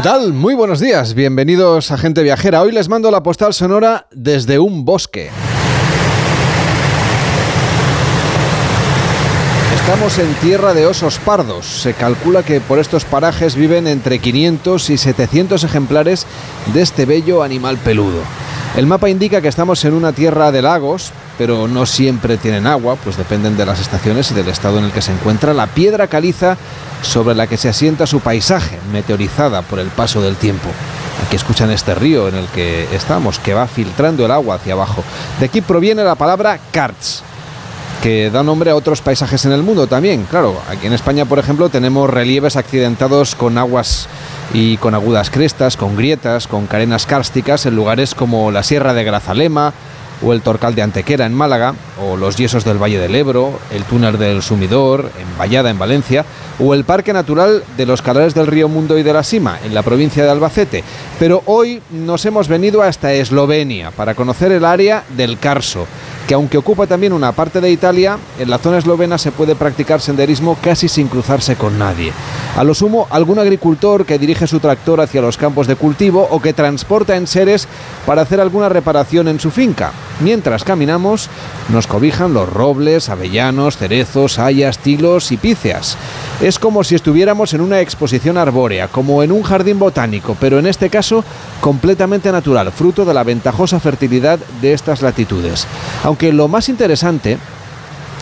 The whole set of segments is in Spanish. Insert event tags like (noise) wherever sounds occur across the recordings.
¿Qué tal? Muy buenos días, bienvenidos a Gente Viajera. Hoy les mando la postal sonora desde un bosque. Estamos en tierra de osos pardos. Se calcula que por estos parajes viven entre 500 y 700 ejemplares de este bello animal peludo. El mapa indica que estamos en una tierra de lagos, pero no siempre tienen agua, pues dependen de las estaciones y del estado en el que se encuentra la piedra caliza sobre la que se asienta su paisaje, meteorizada por el paso del tiempo. Aquí escuchan este río en el que estamos, que va filtrando el agua hacia abajo. De aquí proviene la palabra karts, que da nombre a otros paisajes en el mundo también. Claro, aquí en España, por ejemplo, tenemos relieves accidentados con aguas y con agudas crestas, con grietas, con carenas kársticas en lugares como la Sierra de Grazalema o el Torcal de Antequera en Málaga, o los yesos del Valle del Ebro, el túnel del Sumidor en Vallada en Valencia, o el Parque Natural de los Calares del Río Mundo y de la Sima en la provincia de Albacete. Pero hoy nos hemos venido hasta Eslovenia para conocer el área del Carso que aunque ocupa también una parte de Italia, en la zona eslovena se puede practicar senderismo casi sin cruzarse con nadie. A lo sumo, algún agricultor que dirige su tractor hacia los campos de cultivo o que transporta enseres para hacer alguna reparación en su finca. Mientras caminamos, nos cobijan los robles, avellanos, cerezos, hayas, tilos y píceas. Es como si estuviéramos en una exposición arbórea, como en un jardín botánico, pero en este caso completamente natural, fruto de la ventajosa fertilidad de estas latitudes. Aunque lo más interesante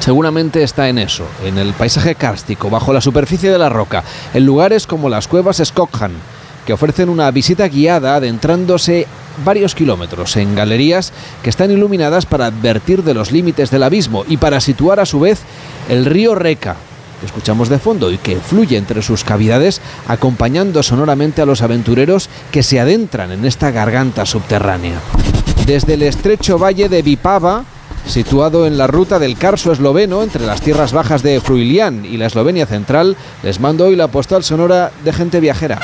seguramente está en eso, en el paisaje kárstico, bajo la superficie de la roca, en lugares como las cuevas Skokjan, que ofrecen una visita guiada adentrándose varios kilómetros en galerías que están iluminadas para advertir de los límites del abismo y para situar a su vez el río Reca, que escuchamos de fondo y que fluye entre sus cavidades acompañando sonoramente a los aventureros que se adentran en esta garganta subterránea. Desde el estrecho valle de Vipava, situado en la ruta del Carso esloveno entre las tierras bajas de Fruilián y la Eslovenia central, les mando hoy la postal sonora de gente viajera.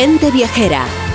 Gente Viajera,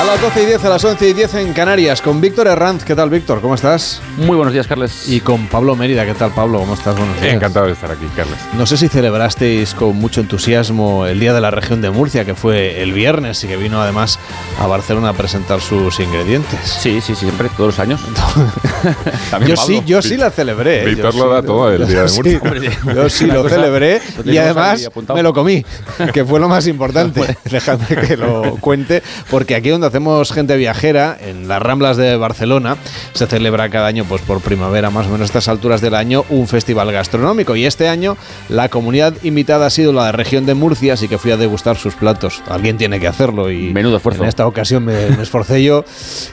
A las 12 y 10, a las 11 y 10 en Canarias, con Víctor Herranz. ¿Qué tal, Víctor? ¿Cómo estás? Muy buenos días, Carles. Y con Pablo Mérida. ¿Qué tal, Pablo? ¿Cómo estás? Buenos días. Encantado de estar aquí, Carles. No sé si celebrasteis con mucho entusiasmo el Día de la Región de Murcia, que fue el viernes y que vino además a Barcelona a presentar sus ingredientes. Sí, sí, sí siempre, todos los años. (laughs) yo sí, yo sí la celebré. Víctor lo da todo el Día de Murcia. yo sí lo celebré y además me lo comí, que fue lo más (laughs) importante. Dejadme que lo cuente, porque aquí donde hacemos gente viajera, en las Ramblas de Barcelona, se celebra cada año, pues por primavera, más o menos a estas alturas del año, un festival gastronómico. Y este año la comunidad invitada ha sido la de región de Murcia, así que fui a degustar sus platos. Alguien tiene que hacerlo y Menudo esfuerzo. en esta ocasión me, me esforcé yo.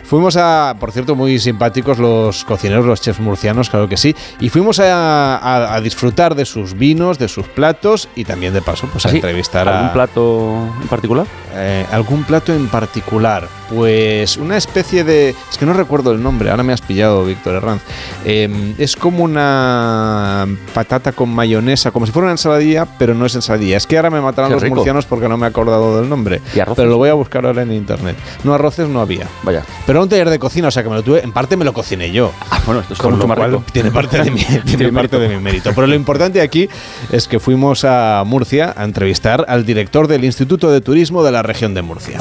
Fuimos a, por cierto, muy simpáticos los cocineros, los chefs murcianos, claro que sí, y fuimos a, a, a disfrutar de sus vinos, de sus platos y también de paso, pues a ¿Ah, ¿Sí? entrevistar ¿Algún a plato en particular? eh, algún plato en particular. Pues una especie de. Es que no recuerdo el nombre, ahora me has pillado, Víctor Herranz. Eh, es como una patata con mayonesa, como si fuera una ensaladilla, pero no es ensaladilla. Es que ahora me matarán Qué los rico. murcianos porque no me he acordado del nombre. ¿Y arroces? Pero lo voy a buscar ahora en internet. No, arroces no había. Vaya. Pero era un taller de cocina, o sea que me lo tuve. En parte me lo cociné yo. Ah, bueno, esto es Con lo más cual rico. tiene parte de mi, (laughs) tiene Tiene parte de mi mérito. Pero lo importante aquí es que fuimos a Murcia a entrevistar al director del Instituto de Turismo de la región de Murcia.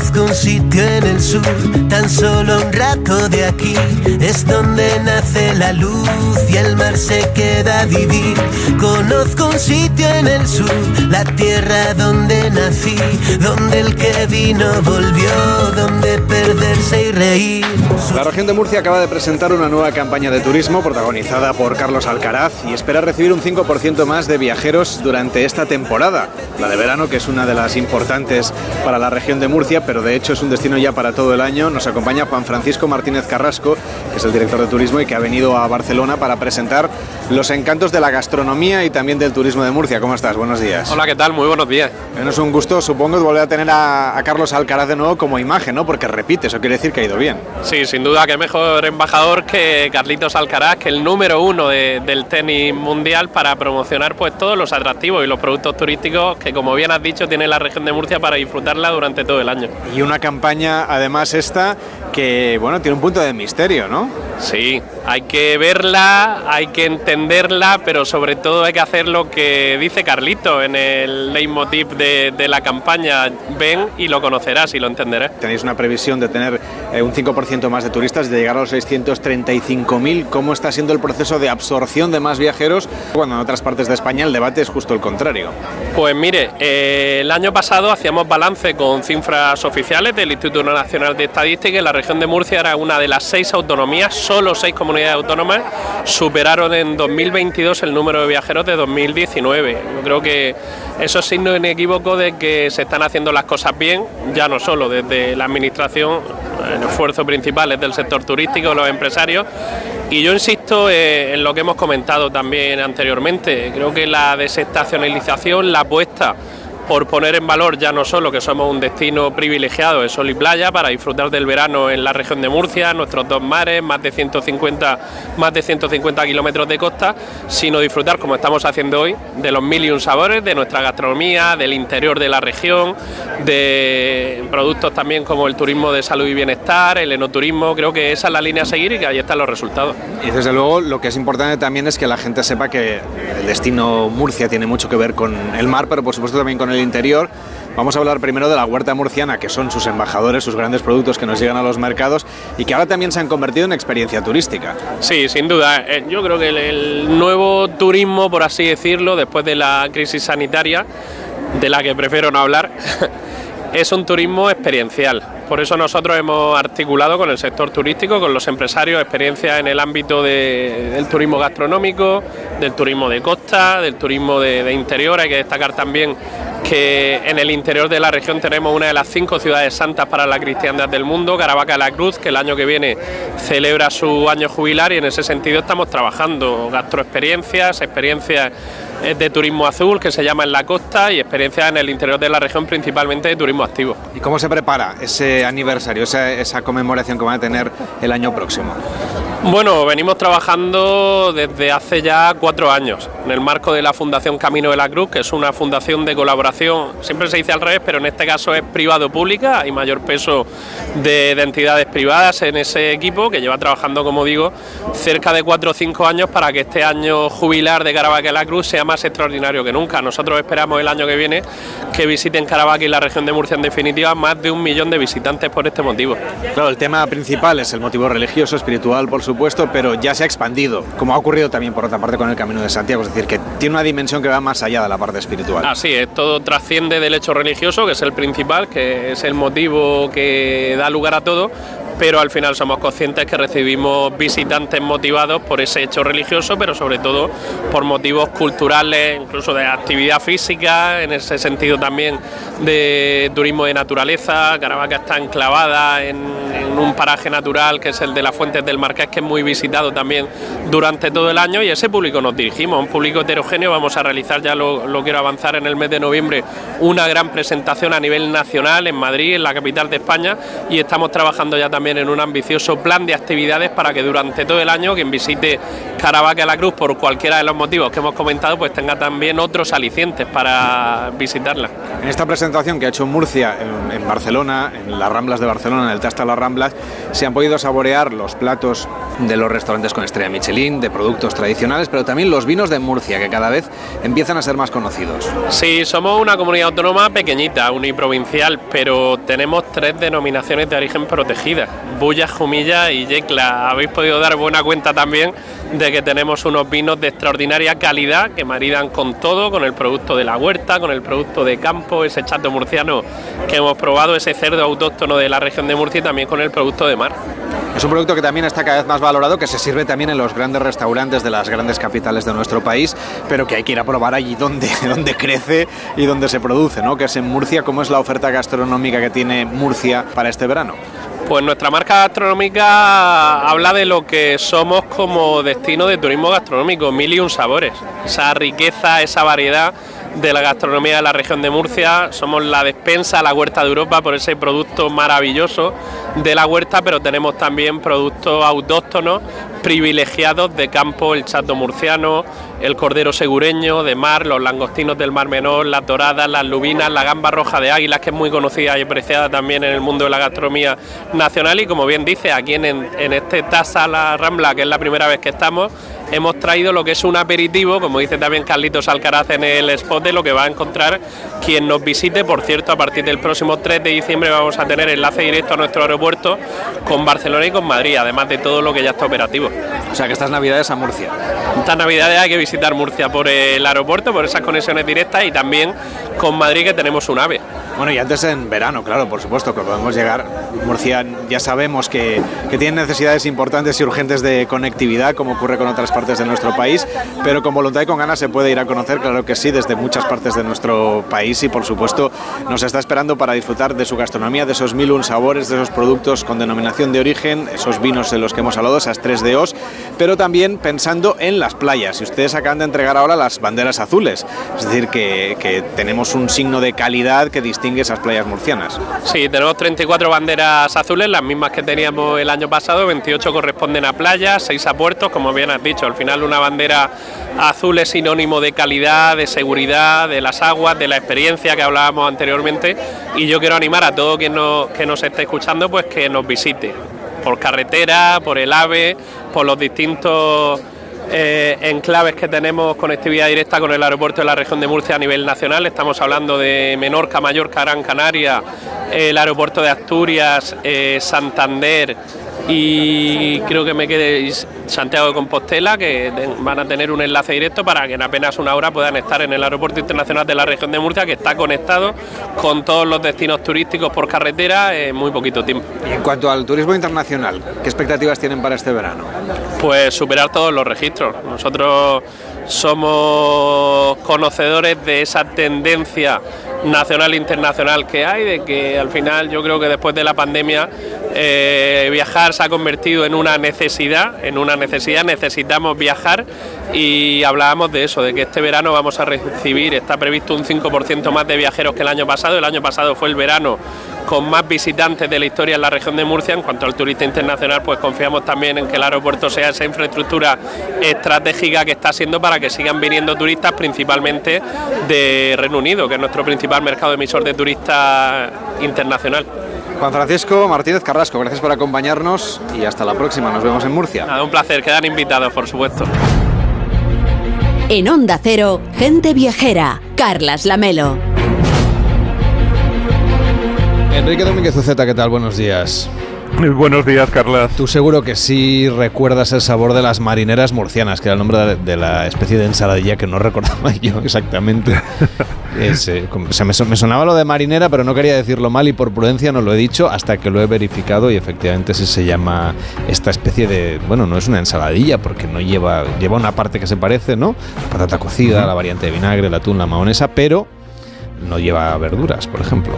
Conozco un sitio en el sur, tan solo un rato de aquí, es donde nace la luz y el mar se queda a vivir. Conozco un sitio en el sur, la tierra donde nací, donde el que vino volvió, donde perderse y reír. La región de Murcia acaba de presentar una nueva campaña de turismo protagonizada por Carlos Alcaraz y espera recibir un 5% más de viajeros durante esta temporada, la de verano, que es una de las importantes para la región de Murcia, pero de hecho es un destino ya para todo el año. Nos acompaña Juan Francisco Martínez Carrasco, que es el director de turismo y que ha venido a Barcelona para presentar los encantos de la gastronomía y también del turismo de Murcia. ¿Cómo estás? Buenos días. Hola, ¿qué tal? Muy buenos días. Bueno, es un gusto, supongo, volver a tener a, a Carlos Alcaraz de nuevo como imagen, ¿no? Porque repite, eso quiere decir que ha ido bien. Sí, sin duda que mejor embajador que Carlitos Alcaraz, que el número uno de- del tenis mundial para promocionar pues todos los atractivos y los productos turísticos que como bien has dicho tiene la región de Murcia para disfrutarla durante todo el año. Y una campaña, además, esta que, bueno, tiene un punto de misterio, ¿no? Sí, hay que verla, hay que entenderla, pero sobre todo hay que hacer lo que dice Carlito en el leitmotiv de, de la campaña. Ven y lo conocerás y lo entenderás. Tenéis una previsión de tener eh, un 5% más de turistas, de llegar a los 635.000. ¿Cómo está siendo el proceso de absorción de más viajeros? Cuando en otras partes de España el debate es justo el contrario. Pues mire, eh, el año pasado hacíamos balance con cifras oficiales del Instituto Nacional de Estadística y la región de Murcia era una de las seis autonomías, solo seis comunidades autónomas superaron en 2022 el número de viajeros de 2019. Yo creo que eso es signo inequívoco de que se están haciendo las cosas bien, ya no solo desde la Administración, el esfuerzo principal es del sector turístico, los empresarios, y yo insisto eh, en lo que hemos comentado también anteriormente. Creo que la desestacionalización, la apuesta por poner en valor ya no solo que somos un destino privilegiado de sol y playa para disfrutar del verano en la región de Murcia, nuestros dos mares, más de 150, más de 150 kilómetros de costa, sino disfrutar, como estamos haciendo hoy, de los mil y un sabores, de nuestra gastronomía, del interior de la región, de productos también como el turismo de salud y bienestar, el enoturismo. Creo que esa es la línea a seguir y que ahí están los resultados. Y desde luego lo que es importante también es que la gente sepa que el destino Murcia tiene mucho que ver con el mar, pero por supuesto también con el interior. Vamos a hablar primero de la huerta murciana, que son sus embajadores, sus grandes productos que nos llegan a los mercados y que ahora también se han convertido en experiencia turística. Sí, sin duda. Eh, Yo creo que el, el nuevo turismo, por así decirlo, después de la crisis sanitaria, de la que prefiero no hablar, (laughs) es un turismo experiencial. Por eso nosotros hemos articulado con el sector turístico, con los empresarios, experiencias en el ámbito de- del turismo gastronómico, del turismo de costa, del turismo de, de interior. Hay que destacar también que en el interior de la región tenemos una de las cinco ciudades santas para la cristiandad del mundo, Caravaca de la Cruz, que el año que viene celebra su año jubilar y en ese sentido estamos trabajando gastroexperiencias, experiencias eh, de turismo azul que se llama en la costa y experiencias en el interior de la región principalmente de turismo activo. ¿Y cómo se prepara ese aniversario, esa, conmemoración que van a tener el año próximo? Bueno, venimos trabajando desde hace ya cuatro años en el marco de la Fundación Camino de la Cruz, que es una fundación de colaboración, siempre se dice al revés, pero en este caso es privado-pública, hay mayor peso de, de entidades privadas en ese equipo, que lleva trabajando, como digo, cerca de cuatro o cinco años para que este año jubilar de Caravaca de la Cruz sea más extraordinario que nunca. Nosotros esperamos el año que viene que visiten Caravaca y la región de Murcia en definitiva más de un millón de visitantes por este motivo. Claro, el tema principal es el motivo religioso, espiritual, por supuesto, pero ya se ha expandido, como ha ocurrido también por otra parte con el Camino de Santiago, es decir, que tiene una dimensión que va más allá de la parte espiritual. Así es, todo trasciende del hecho religioso, que es el principal, que es el motivo que da lugar a todo, pero al final somos conscientes que recibimos visitantes motivados por ese hecho religioso, pero sobre todo por motivos culturales, incluso de actividad física, en ese sentido también de turismo de naturaleza. Caravaca está enclavada en, un paraje natural que es el de las Fuentes del Marqués, que es muy visitado también durante todo el año y a ese público nos dirigimos, un público heterogéneo. Vamos a realizar, ya lo quiero avanzar en el mes de noviembre, una gran presentación a nivel nacional en Madrid, en la capital de España, y estamos trabajando ya también en un ambicioso plan de actividades para que durante todo el año quien visite Caravaca de la Cruz por cualquiera de los motivos que hemos comentado, pues tenga también otros alicientes para visitarla. En esta presentación que ha hecho Murcia en, en Barcelona, en las Ramblas de Barcelona, en el Tasta de las Ramblas, se han podido saborear los platos de los restaurantes con estrella Michelin, de productos tradicionales, pero también los vinos de Murcia, que cada vez empiezan a ser más conocidos. Sí, somos una comunidad autónoma pequeñita, uniprovincial, pero tenemos tres denominaciones de origen protegidas, Bullas, Jumilla y Yecla. Habéis podido dar buena cuenta también de que tenemos unos vinos de extraordinaria calidad que maridan con todo, con el producto de la huerta, con el producto de campo, ese chato murciano que hemos probado, ese cerdo autóctono de la región de Murcia y también con el producto de mar. Es un producto que también está cada vez más valorado, que se sirve también en los grandes restaurantes de las grandes capitales de nuestro país, pero que hay que ir a probar allí donde, (laughs) donde crece y donde se produce, ¿no? Que es en Murcia. ¿Cómo es la oferta gastronómica que tiene Murcia para este verano? Pues nuestra marca gastronómica habla de lo que somos como destino de turismo gastronómico, mil y un sabores. Esa riqueza, esa variedad de la gastronomía de la región de Murcia. Somos la despensa, la huerta de Europa por ese producto maravilloso de la huerta, pero tenemos también productos autóctonos privilegiados de campo, el chato murciano, el cordero segureño de mar, los langostinos del mar menor, las doradas, las lubinas, la gamba roja de águilas, que es muy conocida y apreciada también en el mundo de la gastronomía nacional. Y como bien dice, aquí en, en este Taza La Rambla, que es la primera vez que estamos, hemos traído lo que es un aperitivo, como dice también Carlitos Alcaraz en el spot, de lo que va a encontrar quien nos visite. Por cierto, a partir del próximo 3 de diciembre vamos a tener enlace directo a nuestro aeropuerto con Barcelona y con Madrid, además de todo lo que ya está operativo. O sea que estas navidades a Murcia. Estas navidades hay que visitar Murcia por el aeropuerto, por esas conexiones directas y también con Madrid que tenemos un AVE. Bueno, y antes en verano, claro, por supuesto, que podemos llegar. Murcia ya sabemos que, que tiene necesidades importantes y urgentes de conectividad, como ocurre con otras partes de nuestro país, pero con voluntad y con ganas se puede ir a conocer, claro que sí, desde muchas partes de nuestro país y por supuesto nos está esperando para disfrutar de su gastronomía, de esos mil un sabores, de esos productos con denominación de origen, esos vinos de los que hemos hablado, esas tres DOs, pero también pensando en las playas. Y ustedes acaban de entregar ahora las banderas azules, es decir, que, que tenemos un signo de calidad que distingue esas playas murcianas. Sí, tenemos 34 banderas azules, las mismas que teníamos el año pasado, 28 corresponden a playas, 6 a puertos, como bien has dicho, al final una bandera azul es sinónimo de calidad, de seguridad, de las aguas, de la experiencia que hablábamos anteriormente. Y yo quiero animar a todo quien nos, que nos esté escuchando pues que nos visite. Por carretera, por el AVE, por los distintos eh, enclaves que tenemos conectividad directa con el aeropuerto de la región de Murcia a nivel nacional. Estamos hablando de Menorca, Mallorca, Gran Canaria, el aeropuerto de Asturias, eh, Santander y creo que me quede Santiago de Compostela, que van a tener un enlace directo para que en apenas una hora puedan estar en el aeropuerto internacional de la región de Murcia, que está conectado con todos los destinos turísticos por carretera en muy poquito tiempo. Y en cuanto al turismo internacional, ¿qué expectativas tienen para este verano? Pues superar todos los registros. Nosotros somos conocedores de esa tendencia nacional e internacional que hay, de que al final yo creo que después de la pandemia eh, viajar se ha convertido en una necesidad, en una necesidad, necesitamos viajar y hablábamos de eso, de que este verano vamos a recibir, está previsto un 5% más de viajeros que el año pasado, el año pasado fue el verano con más visitantes de la historia en la región de Murcia. En cuanto al turista internacional, pues confiamos también en que el aeropuerto sea esa infraestructura estratégica que está siendo para que sigan viniendo turistas, principalmente de Reino Unido, que es nuestro principal mercado emisor de turistas internacional. Juan Francisco Martínez Carrasco, gracias por acompañarnos y hasta la próxima. Nos vemos en Murcia. Nada, un placer, quedan invitados, por supuesto. En Onda Cero, gente viajera, Carlas Lamelo. Enrique Domínguez Uceta, ¿qué tal? Buenos días. (laughs) Buenos días, Carlas. Tú seguro que sí recuerdas el sabor de las marineras murcianas, que era el nombre de la especie de ensaladilla que no recordaba (laughs) yo exactamente. (laughs) Ese, se me, me, sonaba lo de marinera, pero no quería decirlo mal y por prudencia no lo he dicho hasta que lo he verificado y efectivamente sí se llama esta especie de, bueno, no es una ensaladilla porque no lleva, lleva una parte que se parece, ¿no? Patata cocida, la variante de vinagre, el atún, la mahonesa, pero no lleva verduras, por ejemplo.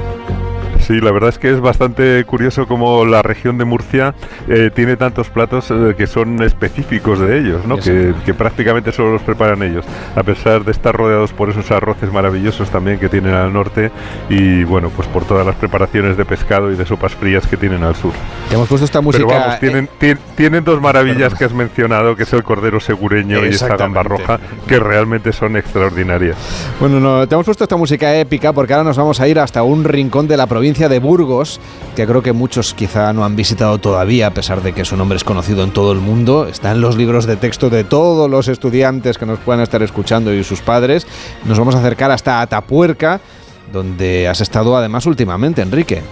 Sí, la verdad es que es bastante curioso cómo la región de Murcia eh, tiene tantos platos eh, que son específicos de ellos, ¿no? Que, que, prácticamente solo los preparan ellos, a pesar de estar rodeados por esos arroces maravillosos también que tienen al norte y bueno, pues por todas las preparaciones de pescado y de sopas frías que tienen al sur. Te hemos puesto esta música. Pero vamos, tienen, eh, tienen dos maravillas perdón. que has mencionado, que es el cordero segureño y esta gamba roja, que realmente son extraordinarias. Bueno, no, te hemos puesto esta música épica porque ahora nos vamos a ir hasta un rincón de la provincia de Burgos, que creo que muchos quizá no han visitado todavía, a pesar de que su nombre es conocido en todo el mundo. Está en los libros de texto de todos los estudiantes que nos puedan estar escuchando y sus padres. Nos vamos a acercar hasta Atapuerca, donde has estado además últimamente, Enrique.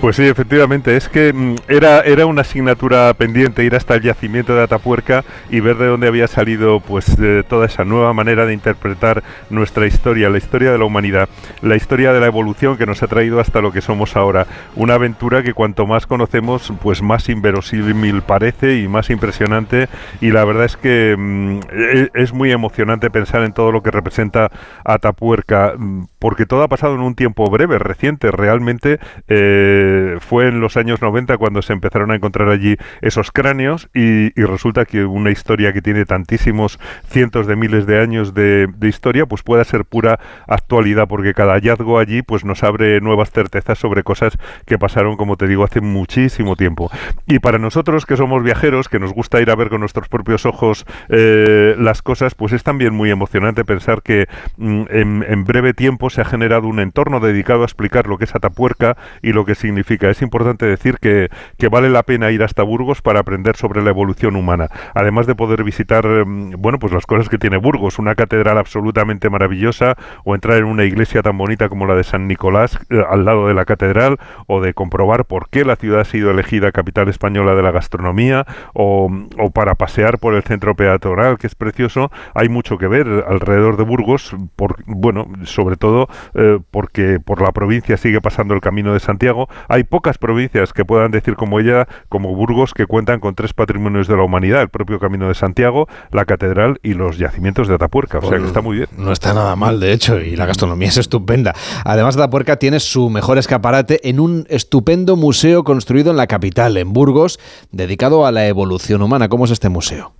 Pues sí, efectivamente, es que mm, era, era una asignatura pendiente ir hasta el yacimiento de Atapuerca y ver de dónde había salido pues toda esa nueva manera de interpretar nuestra historia, la historia de la humanidad, la historia de la evolución que nos ha traído hasta lo que somos ahora. Una aventura que cuanto más conocemos, pues más inverosímil parece y más impresionante y la verdad es que mm, e, es muy emocionante pensar en todo lo que representa Atapuerca, mm, porque todo ha pasado en un tiempo breve, reciente, realmente. Eh, fue en los años 90 cuando se empezaron a encontrar allí esos cráneos y, resulta que una historia que tiene tantísimos cientos de miles de años de, historia pues pueda ser pura actualidad porque cada hallazgo allí pues nos abre nuevas certezas sobre cosas que pasaron como te digo hace muchísimo tiempo. Y para nosotros que somos viajeros que nos gusta ir a ver con nuestros propios ojos eh, las cosas pues es también muy emocionante pensar que mm, en, en breve tiempo se ha generado un entorno dedicado a explicar lo que es Atapuerca y lo que significa es importante decir que, vale la pena ir hasta Burgos para aprender sobre la evolución humana, además de poder visitar, mm, bueno, pues las cosas que tiene Burgos, una catedral absolutamente maravillosa, o entrar en una iglesia tan bonita como la de San Nicolás eh, al lado de la catedral, o de comprobar por qué la ciudad ha sido elegida capital española de la gastronomía, o, para pasear por el centro peatonal, que es precioso, hay mucho que ver alrededor de Burgos, por, bueno, sobre todo eh, porque por la provincia sigue pasando el camino de Santiago, hay pocas provincias que puedan decir como ella, como Burgos, que cuentan con tres patrimonios de la humanidad, el propio Camino de Santiago, la Catedral y los yacimientos de Atapuerca. O sea que pues está muy bien. No está nada mal, de hecho, y la gastronomía es estupenda. Además, Atapuerca tiene su mejor escaparate en un estupendo museo construido en la capital, en Burgos, dedicado a la evolución humana. ¿Cómo es este museo?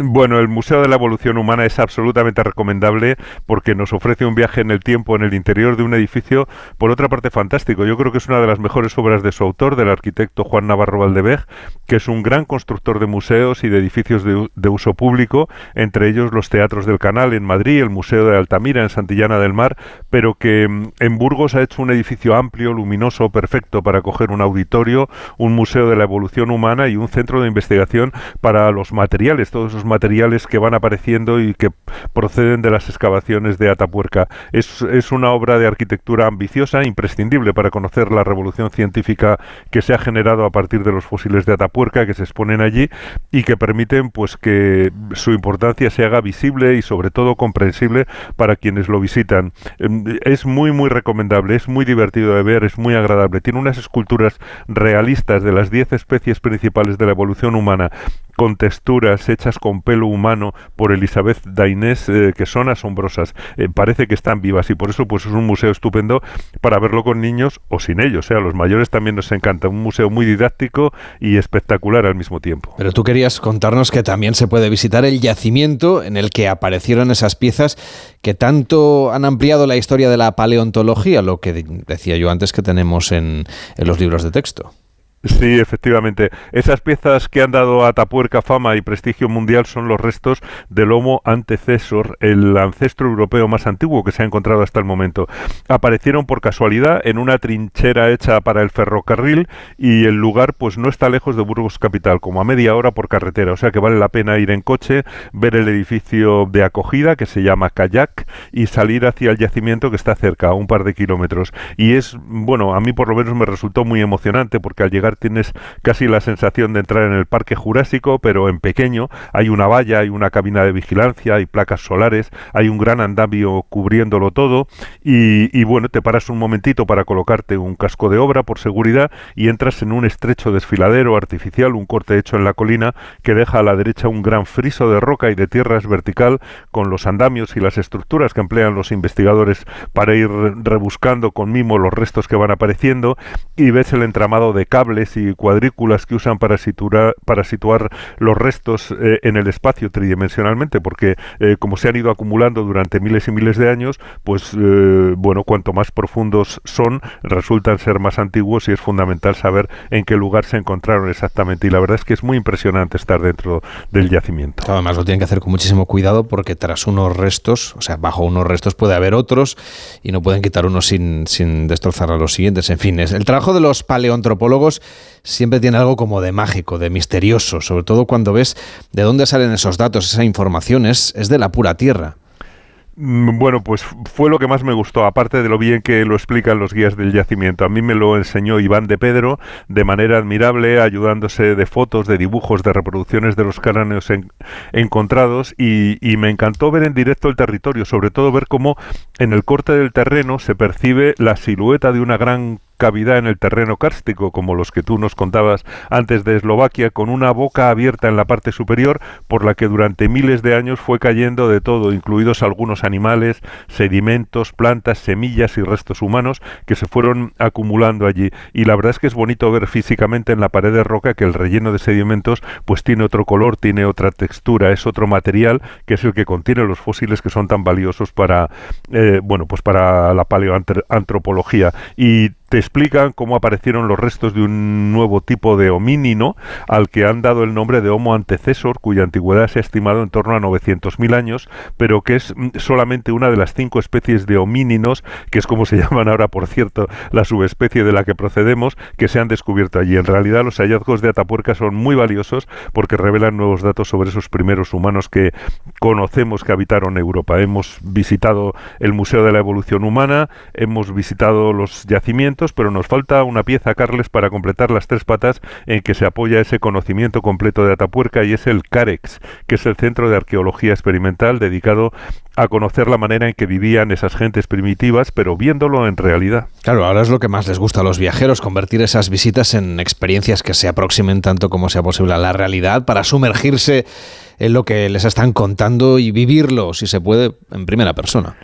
Bueno, el Museo de la Evolución Humana es absolutamente recomendable porque nos ofrece un viaje en el tiempo en el interior de un edificio, por otra parte fantástico. Yo creo que es una de las mejores obras de su autor, del arquitecto Juan Navarro Valdevej, que es un gran constructor de museos y de edificios de, uso público, entre ellos los Teatros del Canal en Madrid, el Museo de Altamira en Santillana del Mar, pero que mm, en Burgos ha hecho un edificio amplio, luminoso, perfecto para acoger un auditorio, un museo de la evolución humana y un centro de investigación para los materiales, todos esos materiales que van apareciendo y que proceden de las excavaciones de Atapuerca. Es, es una obra de arquitectura ambiciosa, imprescindible para conocer la revolución científica que se ha generado a partir de los fósiles de Atapuerca que se exponen allí y que permiten pues que su importancia se haga visible y sobre todo comprensible para quienes lo visitan. Em, es muy muy recomendable, es muy divertido de ver, es muy agradable. Tiene unas esculturas realistas de las 10 especies principales de la evolución humana con texturas hechas con pelo humano por Elizabeth Dainés eh, que son asombrosas. Eh, parece que están vivas y por eso pues es un museo estupendo para verlo con niños o sin ellos. Sea, a los mayores también nos encanta. Un museo muy didáctico y espectacular al mismo tiempo. Pero tú querías contarnos que también se puede visitar el yacimiento en el que aparecieron esas piezas que tanto han ampliado la historia de la paleontología, lo que decía yo antes que tenemos en los libros de texto. Sí, efectivamente. Esas piezas que han dado a Tapuerca fama y prestigio mundial son los restos del Homo antecesor, el ancestro europeo más antiguo que se ha encontrado hasta el momento. Aparecieron por casualidad en una trinchera hecha para el ferrocarril y el lugar pues no está lejos de Burgos capital, como a media hora por carretera, o sea que vale la pena ir en coche, ver el edificio de acogida que se llama Kayak y salir hacia el yacimiento que está cerca, a un par de kilómetros. Y es, bueno, a mí por lo menos me resultó muy emocionante porque al llegar tienes casi la sensación de entrar en el Parque Jurásico, pero en pequeño. Hay una valla, hay una cabina de vigilancia, hay placas solares, hay un gran andamio cubriéndolo todo y, bueno, te paras un momentito para colocarte un casco de obra por seguridad y entras en un estrecho desfiladero artificial, un corte hecho en la colina que deja a la derecha un gran friso de roca y de tierras vertical con los andamios y las estructuras que emplean los investigadores para ir rebuscando con mimo los restos que van apareciendo y ves el entramado de cables y cuadrículas que usan para situar, para situar los restos eh, en el espacio tridimensionalmente, porque eh, como se han ido acumulando durante miles y miles de años, pues eh, bueno, cuanto más profundos son, resultan ser más antiguos y es fundamental saber en qué lugar se encontraron exactamente. Y la verdad es que es muy impresionante estar dentro del yacimiento. Además lo tienen que hacer con muchísimo cuidado porque tras unos restos, o sea, bajo unos restos puede haber otros y no pueden quitar unos sin, sin destrozar a los siguientes. En fin, el trabajo de los paleontropólogos siempre tiene algo como de mágico, de misterioso, sobre todo cuando ves de dónde salen esos datos, esa información, es, de la pura tierra. Mm, bueno, pues fue lo que más me gustó, aparte de lo bien que lo explican los guías del yacimiento. A mí me lo enseñó Iván de Pedro de manera admirable, ayudándose de fotos, de dibujos, de reproducciones de los cráneos encontrados y, y me encantó ver en directo el territorio, sobre todo ver cómo en el corte del terreno se percibe la silueta de una gran cavidad en el terreno kárstico, como los que tú nos contabas antes de Eslovaquia, con una boca abierta en la parte superior por la que durante miles de años fue cayendo de todo, incluidos algunos animales, sedimentos, plantas, semillas y restos humanos que se fueron acumulando allí. Y la verdad es que es bonito ver físicamente en la pared de roca que el relleno de sedimentos pues tiene otro color, tiene otra textura, es otro material que es el que contiene los fósiles que son tan valiosos para eh, bueno pues para la paleoantropología y te explican cómo aparecieron los restos de un nuevo tipo de homínino al que han dado el nombre de Homo antecesor, cuya antigüedad se ha estimado en torno a 900.000 años, pero que es mm, solamente una de las cinco especies de homíninos, que es como se (laughs) llaman ahora, por cierto, la subespecie de la que procedemos, que se han descubierto allí. En realidad, los hallazgos de Atapuerca son muy valiosos porque revelan nuevos datos sobre esos primeros humanos que conocemos que habitaron Europa. Hemos visitado el Museo de la Evolución Humana, hemos visitado los yacimientos, pero nos falta una pieza, Carles, para completar las tres patas en que se apoya ese conocimiento completo de Atapuerca y es el CAREX, que es el Centro de Arqueología Experimental dedicado a conocer la manera en que vivían esas gentes primitivas, pero viéndolo en realidad. Claro, ahora es lo que más les gusta a los viajeros, convertir esas visitas en experiencias que se aproximen tanto como sea posible a la realidad para sumergirse en lo que les están contando y vivirlo, si se puede, en primera persona.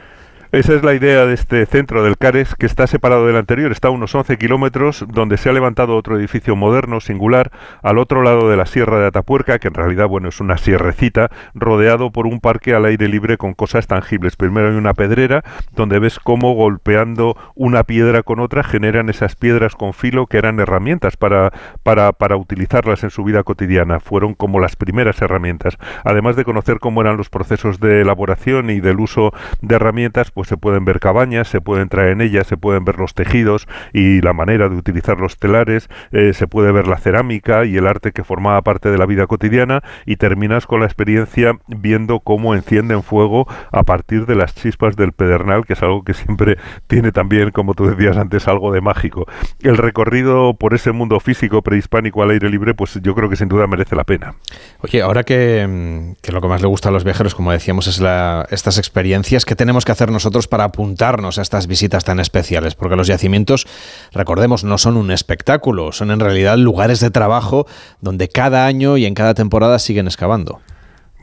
Esa es la idea de este centro del CARES, que está separado del anterior, está a unos 11 kilómetros, donde se ha levantado otro edificio moderno, singular, al otro lado de la Sierra de Atapuerca, que en realidad, bueno, es una sierrecita, rodeado por un parque al aire libre con cosas tangibles. Primero hay una pedrera, donde ves cómo golpeando una piedra con otra generan esas piedras con filo que eran herramientas para, para, para utilizarlas en su vida cotidiana. Fueron como las primeras herramientas. Además de conocer cómo eran los procesos de elaboración y del uso de herramientas, pues pues se pueden ver cabañas, se puede entrar en ellas, se pueden ver los tejidos y la manera de utilizar los telares, eh, se puede ver la cerámica y el arte que formaba parte de la vida cotidiana y terminas con la experiencia viendo cómo encienden fuego a partir de las chispas del pedernal, que es algo que siempre (laughs) tiene también, como tú decías antes, algo de mágico. El recorrido por ese mundo físico prehispánico al aire libre, pues yo creo que sin duda merece la pena. Oye, ahora que, que lo que más le gusta a los viajeros, como decíamos, es la, estas experiencias, que tenemos que hacer nosotros para apuntarnos a estas visitas tan especiales? Porque los yacimientos, recordemos, no son un espectáculo, son en realidad lugares de trabajo donde cada año y en cada temporada siguen excavando.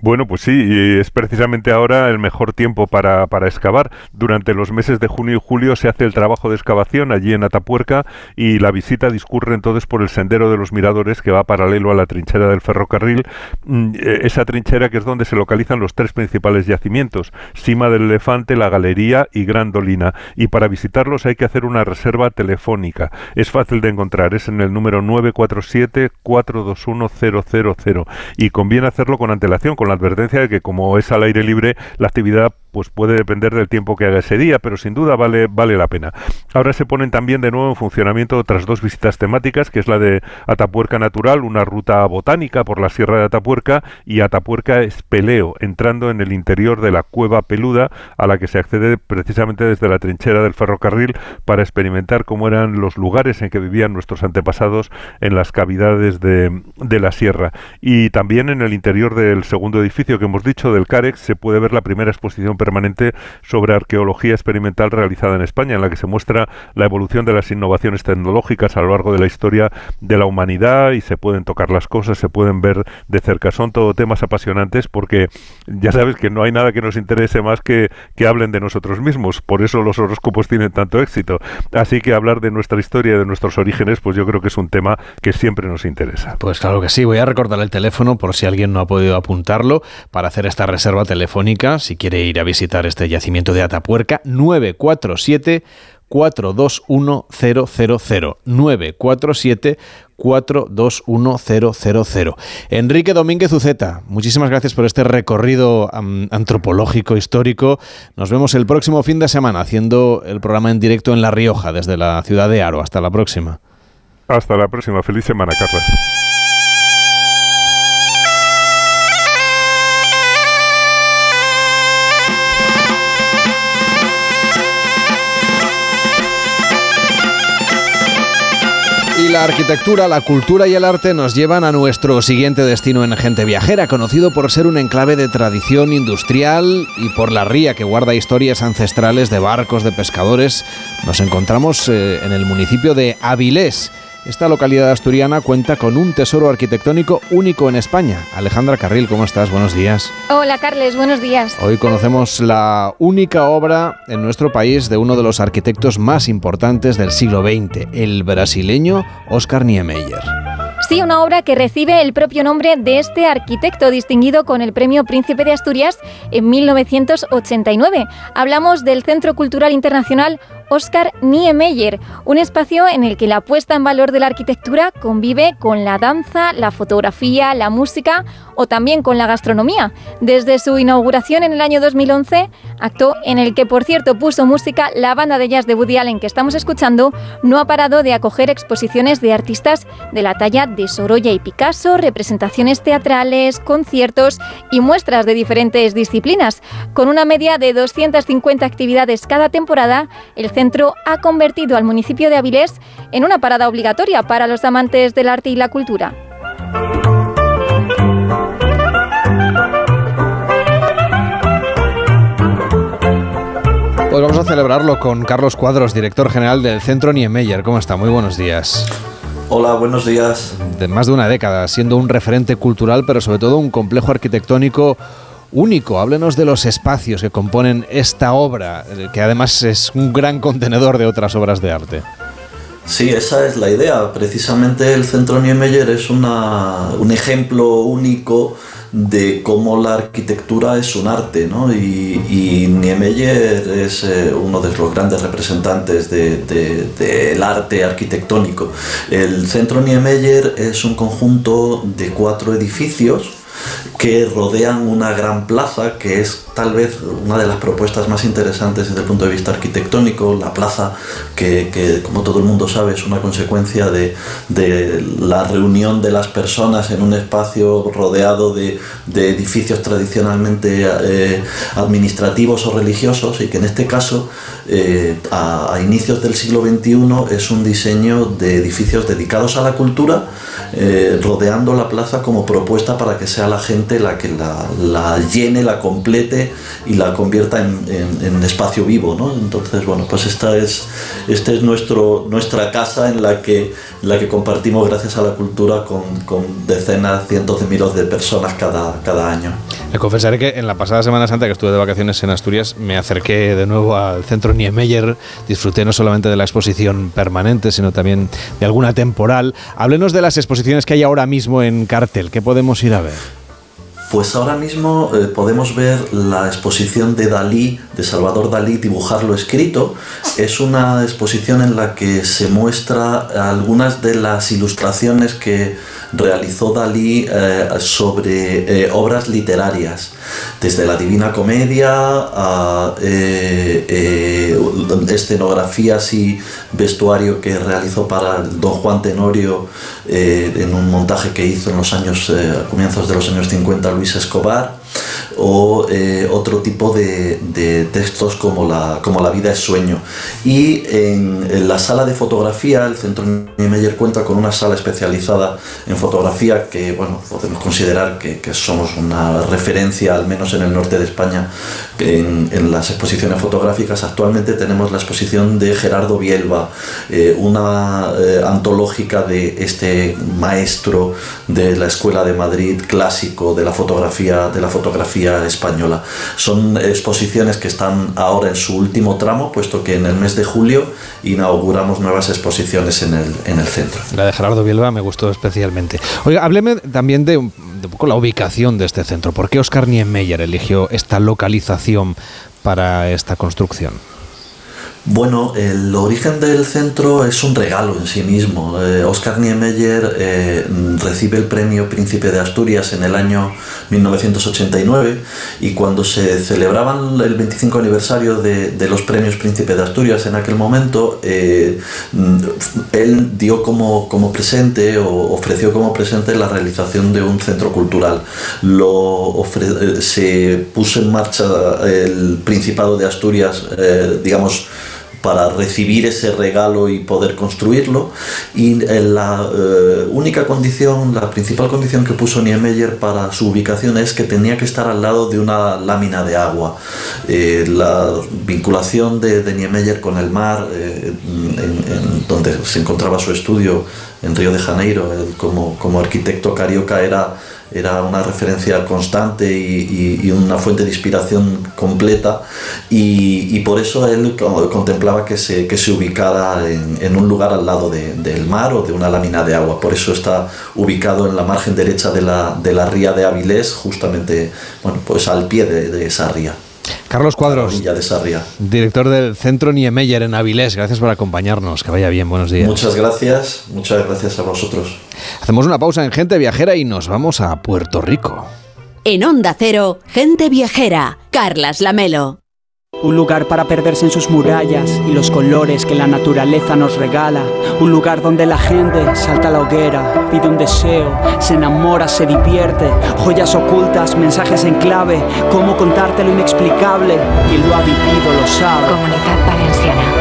Bueno, pues sí, y es precisamente ahora el mejor tiempo para, para, excavar. Durante los meses de junio y julio se hace el trabajo de excavación allí en Atapuerca y la visita discurre entonces por el sendero de los miradores que va paralelo a la trinchera del ferrocarril. Mm, eh, esa trinchera que es donde se localizan los tres principales yacimientos, Cima del Elefante, La Galería y Gran Dolina. Y para visitarlos hay que hacer una reserva telefónica. Es fácil de encontrar, es en el número 947-421-000 y conviene hacerlo con antelación, con la advertencia de que como es al aire libre, la actividad pues puede depender del tiempo que haga ese día, pero sin duda vale, vale la pena. Ahora se ponen también de nuevo en funcionamiento otras dos visitas temáticas, que es la de Atapuerca Natural, una ruta botánica por la Sierra de Atapuerca, y Atapuerca Espeleo, entrando en el interior de la cueva peluda, a la que se accede precisamente desde la trinchera del ferrocarril para experimentar cómo eran los lugares en que vivían nuestros antepasados en las cavidades de, de la sierra. Y también en el interior del segundo edificio que hemos dicho, del CAREX, se puede ver la primera exposición permanente sobre arqueología experimental realizada en España, en la que se muestra la evolución de las innovaciones tecnológicas a lo largo de la historia de la humanidad y se pueden tocar las cosas, se pueden ver de cerca. Son todo temas apasionantes porque ya sabes que no hay nada que nos interese más que que hablen de nosotros mismos. Por eso los horóscopos tienen tanto éxito. Así que hablar de nuestra historia, de nuestros orígenes, pues yo creo que es un tema que siempre nos interesa. Pues claro que sí. Voy a recordar el teléfono por si alguien no ha podido apuntarlo para hacer esta reserva telefónica si quiere ir a visitar este yacimiento de Atapuerca, 947 421000 947 421000 Enrique Domínguez Uceta, muchísimas gracias por este recorrido antropológico histórico. Nos vemos el próximo fin de semana haciendo el programa en directo en La Rioja desde la ciudad de Aro. Hasta la próxima. Hasta la próxima. Feliz semana, Carlos. La arquitectura, la cultura y el arte nos llevan a nuestro siguiente destino en Gente Viajera, conocido por ser un enclave de tradición industrial y por la ría que guarda historias ancestrales de barcos de pescadores. Nos encontramos eh, en el municipio de Avilés esta localidad asturiana cuenta con un tesoro arquitectónico único en España. Alejandra Carril, ¿cómo estás? Buenos días. Hola, Carles, buenos días. Hoy conocemos la única obra en nuestro país de uno de los arquitectos más importantes del siglo XX, el brasileño Oscar Niemeyer. Sí, una obra que recibe el propio nombre de este arquitecto distinguido con el Premio Príncipe de Asturias en 1989. Hablamos del Centro Cultural Internacional Oscar Niemeyer, un espacio en el que la puesta en valor de la arquitectura convive con la danza, la fotografía, la música o también con la gastronomía. Desde su inauguración en el año 2011, acto en el que por cierto puso música la banda de jazz de Woody Allen que estamos escuchando, no ha parado de acoger exposiciones de artistas de la talla de Sorolla y Picasso, representaciones teatrales, conciertos y muestras de diferentes disciplinas. Con una media de 250 actividades cada temporada, el centro ha convertido al municipio de Avilés en una parada obligatoria para los amantes del arte y la cultura. Pues vamos a celebrarlo con Carlos Cuadros, director general del Centro Niemeyer. ¿Cómo está? Muy buenos días. Hola, buenos días. De más de una década, siendo un referente cultural, pero sobre todo un complejo arquitectónico único. Háblenos de los espacios que componen esta obra, eh, que además es un gran contenedor de otras obras de arte. Sí, esa es la idea. Precisamente el Centro Niemeyer es una, un ejemplo único de cómo la arquitectura es un arte, ¿no? Y, Niemeyer es eh, uno de los grandes representantes del de, arte arquitectónico. El Centro Niemeyer es un conjunto de cuatro edificios que rodean una gran plaza que es tal vez una de las propuestas más interesantes desde el punto de vista arquitectónico. La plaza, que, como todo el mundo sabe, es una consecuencia de, la reunión de las personas en un espacio rodeado de, edificios tradicionalmente eh, administrativos o religiosos y que en este caso, eh, a, inicios del siglo XXI, es un diseño de edificios dedicados a la cultura, eh, rodeando la plaza como propuesta para que sea la gente la que la llene, la complete y la convierta en, espacio vivo, ¿no? Entonces, bueno, pues esta es, este es nuestro, nuestra casa en la que, la que compartimos gracias a la cultura con, decenas, cientos de miles de personas cada, cada año. Le confesaré que en la pasada Semana Santa que estuve de vacaciones en Asturias me acerqué de nuevo al centro Niemeyer, disfruté no solamente de la exposición permanente, sino también de alguna temporal. Háblenos de las exposiciones que hay ahora mismo en cartel, ¿qué podemos ir a ver? Pues ahora mismo eh, podemos ver la exposición de Dalí, de Salvador Dalí, dibujarlo escrito. Es una exposición en la que se muestra algunas de las ilustraciones que realizó Dalí eh, sobre eh, obras literarias, desde la Divina Comedia a escenografías y vestuario que realizó para Don Juan Tenorio en un montaje que hizo en los años, comienzos de los años 50 Luis Escobar o eh, otro tipo de, textos como la, como la vida es sueño. Y en, la sala de fotografía, el Centro Niemeyer cuenta con una sala especializada en fotografía que bueno, podemos considerar que, que somos una referencia, al menos en el norte de España, en, en las exposiciones fotográficas. Actualmente tenemos la exposición de Gerardo Bielba, eh, una eh, antológica de este maestro de la Escuela de Madrid clásico de la fotografía, de la fotografía española. Son exposiciones que están ahora en su último tramo, puesto que en el mes de julio inauguramos nuevas exposiciones en el, en el centro. La de Gerardo Bielba me gustó especialmente. Oiga, hábleme también de, un poco la ubicación de este centro. ¿Por qué Oscar Niemeyer eligió esta localización para esta construcción? Bueno, el origen del centro es un regalo en sí mismo. Eh, Oscar Niemeyer eh, recibe el premio Príncipe de Asturias en el año 1989 y cuando se celebraban el 25 aniversario de, los premios Príncipe de Asturias en aquel momento, eh, él dio como, como, presente o ofreció como presente la realización de un centro cultural. Lo se puso en marcha el Principado de Asturias, digamos, para recibir ese regalo y poder construirlo. Y la única condición, la principal condición que puso Niemeyer para su ubicación es que tenía que estar al lado de una lámina de agua. la vinculación de, de, Niemeyer con el mar, en, donde se encontraba su estudio en Río de Janeiro, como, como arquitecto carioca, era era una referencia constante y, una fuente de inspiración completa y, por eso él contemplaba que se, que se ubicara en, un lugar al lado del mar o de una lámina de agua. Por eso está ubicado en la margen derecha de la, de la ría de Avilés, justamente bueno, pues al pie de esa ría. Carlos Cuadros, director del Centro Niemeyer en Avilés, gracias por acompañarnos. Que vaya bien, buenos días. Muchas gracias, muchas gracias a vosotros. Hacemos una pausa en Gente Viajera y nos vamos a Puerto Rico. En Onda Cero, Gente Viajera, Carlas Lamelo. Un lugar para perderse en sus murallas y los colores que la naturaleza nos regala. Un lugar donde la gente salta a la hoguera, pide un deseo, se enamora, se divierte. Joyas ocultas, mensajes en clave, cómo contarte lo inexplicable. Quien lo ha vivido lo sabe. Comunidad Valenciana.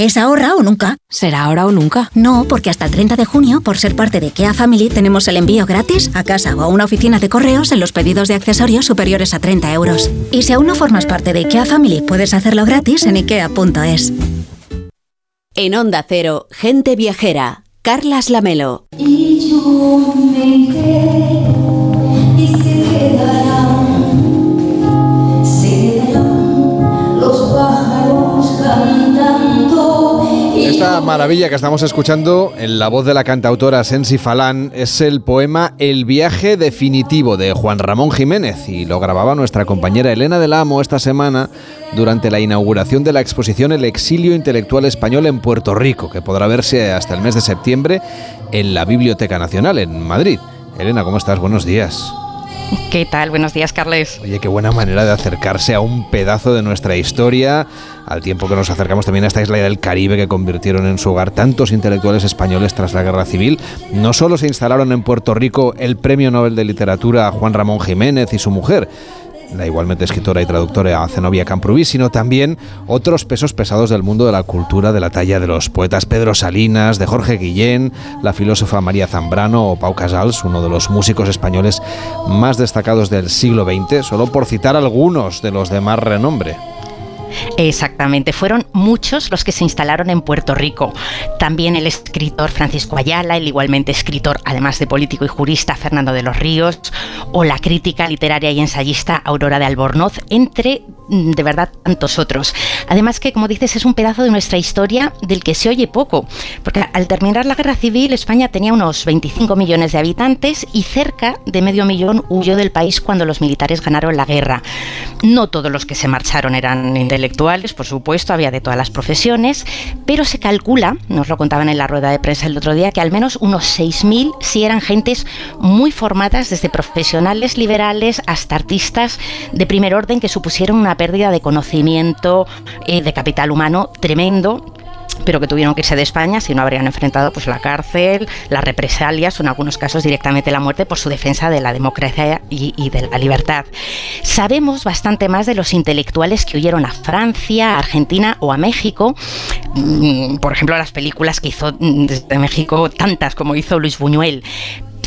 ¿Es ahora o nunca? ¿Será ahora o nunca? No, porque hasta el 30 de junio, por ser parte de IKEA Family, tenemos el envío gratis a casa o a una oficina de correos en los pedidos de accesorios superiores a 30 euros. Y si aún no formas parte de IKEA Family, puedes hacerlo gratis en ikea.es. En Onda Cero, Gente Viajera, Carlas Lamelo. Esta maravilla que estamos escuchando en la voz de la cantautora Sensi Falán es el poema El viaje definitivo de Juan Ramón Jiménez y lo grababa nuestra compañera Elena del Amo esta semana durante la inauguración de la exposición El exilio intelectual español en Puerto Rico, que podrá verse hasta el mes de septiembre en la Biblioteca Nacional en Madrid. Elena, ¿cómo estás? Buenos días. ¿Qué tal? Buenos días, Carles. Oye, qué buena manera de acercarse a un pedazo de nuestra historia, al tiempo que nos acercamos también a esta isla del Caribe que convirtieron en su hogar tantos intelectuales españoles tras la Guerra Civil. No solo se instalaron en Puerto Rico el Premio Nobel de Literatura Juan Ramón Jiménez y su mujer, la igualmente escritora y traductora Zenobia Camprubí, sino también otros pesos pesados del mundo de la cultura de la talla de los poetas Pedro Salinas, de Jorge Guillén, la filósofa María Zambrano o Pau Casals, uno de los músicos españoles más destacados del siglo XX, solo por citar algunos de los de más renombre. Exactamente, fueron muchos los que se instalaron en Puerto Rico. También el escritor Francisco Ayala, el igualmente escritor, además de político y jurista, Fernando de los Ríos, o la crítica literaria y ensayista Aurora de Albornoz, entre mm, de verdad tantos otros. Además que, como dices, es un pedazo de nuestra historia del que se oye poco, porque al terminar la guerra civil España tenía unos 25 millones de habitantes y cerca de medio millón huyó del país cuando los militares ganaron la guerra. No todos los que se marcharon eran intelectuales, por supuesto, había de todas las profesiones, pero se calcula, nos lo contaban en la rueda de prensa el otro día, que al menos unos 6.000 sí eran gentes muy formadas, desde profesionales liberales hasta artistas de primer orden que supusieron una pérdida de conocimiento, eh, de capital humano tremendo pero que tuvieron que irse de España si no habrían enfrentado pues la cárcel, las represalias o en algunos casos directamente la muerte por su defensa de la democracia y, de la libertad. Sabemos bastante más de los intelectuales que huyeron a Francia, Argentina o a México, mm, por ejemplo las películas que hizo mm, desde México, tantas como hizo Luis Buñuel,